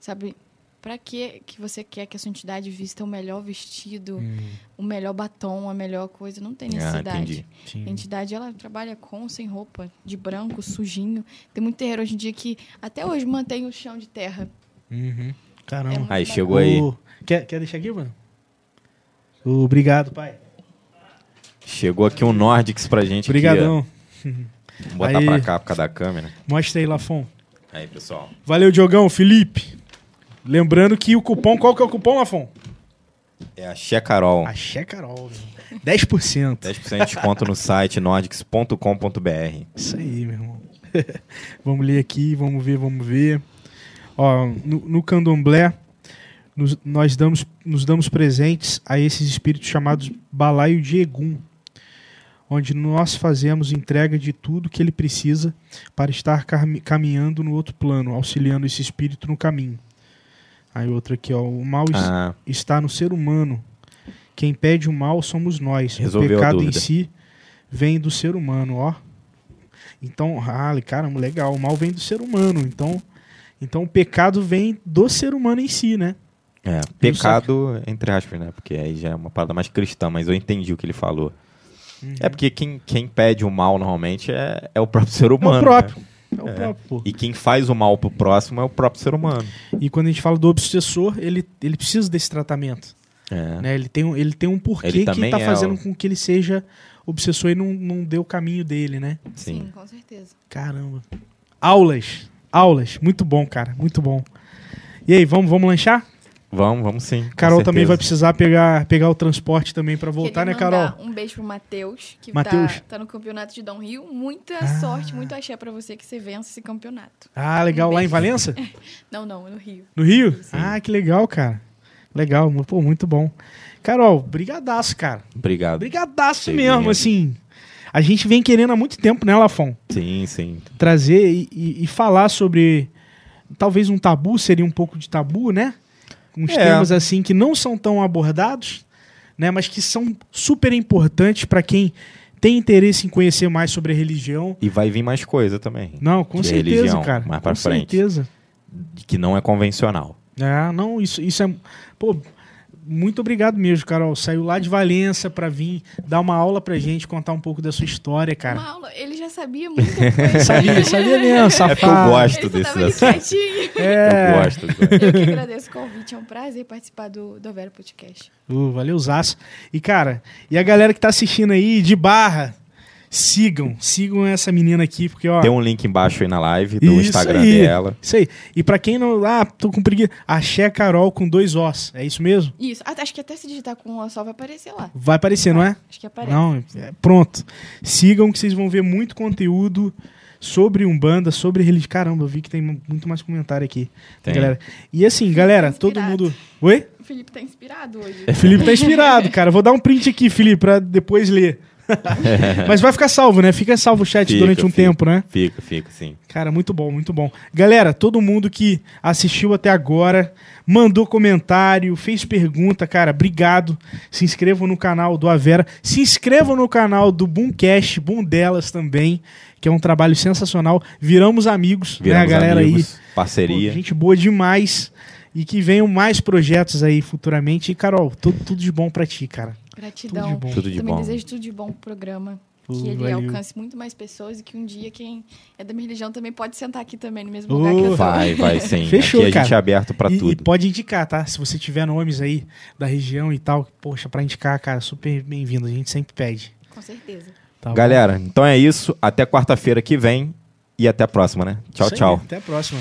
Sabe? Pra que que você quer que a sua entidade vista o melhor vestido, Hum, o melhor batom, a melhor coisa? Não tem Ah, necessidade. sim. A entidade, ela trabalha com, sem roupa, de branco, sujinho. Tem muito terreiro hoje em dia que até hoje mantém o chão de terra. Uhum. Caramba. É Aí bacana. chegou aí. Ô, Quer, quer deixar aqui, mano? Obrigado, pai. Chegou aqui um Nordics pra gente. Obrigadão. Aqui. Vou botar Aí. pra cá por causa da câmera. Mostra aí, Lafon. Aí, pessoal. Valeu, Diogão, Felipe. Lembrando que o cupom, qual que é o cupom, Lafon? É a Xé Carol. Axé Carol. meu. 10%. 10% de desconto no site nordics.com.br. Isso aí, meu irmão. vamos ler aqui, vamos ver, vamos ver. Ó, no, no candomblé, nos, nós damos, nos damos presentes a esses espíritos chamados balaio de Egum. onde nós fazemos entrega de tudo que ele precisa para estar cam- caminhando no outro plano, auxiliando esse espírito no caminho. Aí outra aqui, ó, o mal Ah, está no ser humano. Quem pede o mal somos nós. Resolveu o pecado em si vem do ser humano, ó. Então, ah, caramba, legal. O mal vem do ser humano. Então, então o pecado vem do ser humano em si, né? é, pecado, entre aspas, né? Porque aí já é uma parada mais cristã, mas eu entendi o que ele falou. Uhum. É porque quem, quem pede o mal normalmente é, é o próprio ser humano. é o próprio. né? É o É. próprio, pô. E quem faz o mal pro próximo é o próprio ser humano. E quando a gente fala do obsessor, ele, ele precisa desse tratamento. É. Né? Ele, tem, um- ele tem um porquê Ele que está é fazendo o- com que ele seja obsessor e não, não dê o caminho dele, né? Sim. Sim, com certeza. Caramba. Aulas. Aulas. Muito bom, cara. Muito bom. E aí, vamos, vamos lanchar? Vamos, vamos sim. Carol também vai precisar pegar, pegar o transporte também pra voltar, né, Carol? Um beijo pro Matheus, que Matheus. Tá, tá no campeonato de Dom Rio. Muita Ah. sorte, muito axé pra você que você vença esse campeonato. Ah, legal. Um Lá em. Valença? Não, não, no Rio. No Rio? Sim. Ah, que legal, cara. Legal. Pô, muito bom. Carol, brigadaço, cara. Obrigado. Brigadaço mesmo. assim. A gente vem querendo há muito tempo, né, Lafon? Sim, sim. Trazer e, e- e falar sobre. Talvez um tabu, seria um pouco de tabu, né? Uns É. temas assim que não são tão abordados, né? Mas que são super importantes para quem tem interesse em conhecer mais sobre a religião. E vai vir mais coisa também. Não, com certeza, religião, cara. mais pra com frente. certeza. Que não é convencional. É, não, isso, isso é. Pô, muito obrigado mesmo, Carol. Saiu lá de Valença pra vir dar uma aula pra gente, contar um pouco da sua história, cara. Uma aula, ele já sabia muita coisa. Sabia, sabia mesmo, safado. É porque eu gosto desses assuntos. quietinho. É. Eu gosto. Eu que agradeço o convite, é um prazer participar do, do Vera Podcast. Uh, valeu, Zaço. E, cara, e a galera que tá assistindo aí de barra, sigam, sigam essa menina aqui, porque, ó. Tem um link embaixo aí na live do Instagram aí. dela. Isso aí. E pra quem não. Ah, tô com preguiça. Axé Carol com dois Os. É isso mesmo? Isso, acho que até se digitar com uma só vai aparecer lá. Vai aparecer, não é? Acho que aparece. Não, é, pronto. Sigam que vocês vão ver muito conteúdo sobre Umbanda, sobre religião. Caramba, eu vi que tem muito mais comentário aqui. Tem. Galera. E assim, galera, todo inspirado. mundo. Oi? O Felipe tá inspirado hoje. Felipe tá inspirado, cara. Vou dar um print aqui, Felipe, pra depois ler. Mas vai ficar salvo, né? Fica salvo o chat Fica, durante um fica. tempo, né? Fica, fica, sim. Cara, muito bom, muito bom. Galera, todo mundo que assistiu até agora, mandou comentário, fez pergunta, cara, obrigado. Se inscrevam no canal do Avera. Se inscrevam no canal do Boomcast, Boom Delas também, que é um trabalho sensacional. Viramos amigos, né, Viramos galera amigos, aí. Parceria. Pô, gente boa demais. E que venham mais projetos aí futuramente. E, Carol, tudo, tudo de bom pra ti, cara. Gratidão. Tudo de bom. Tudo de Também bom. desejo tudo de bom pro programa. Que ele valeu. alcance muito mais pessoas e que um dia quem é da minha religião também pode sentar aqui também no mesmo Uh, lugar que eu tô. Vai, vai sim. Fechou, Aqui a gente cara. é aberto pra e, e tudo. pode indicar, tá? Se você tiver nomes aí da região e tal, poxa, pra indicar, cara, super bem-vindo. A gente sempre pede. Com certeza. Tá? Galera, então é isso. Até quarta-feira que vem. E até a próxima, né? Tchau, tchau. Até a próxima.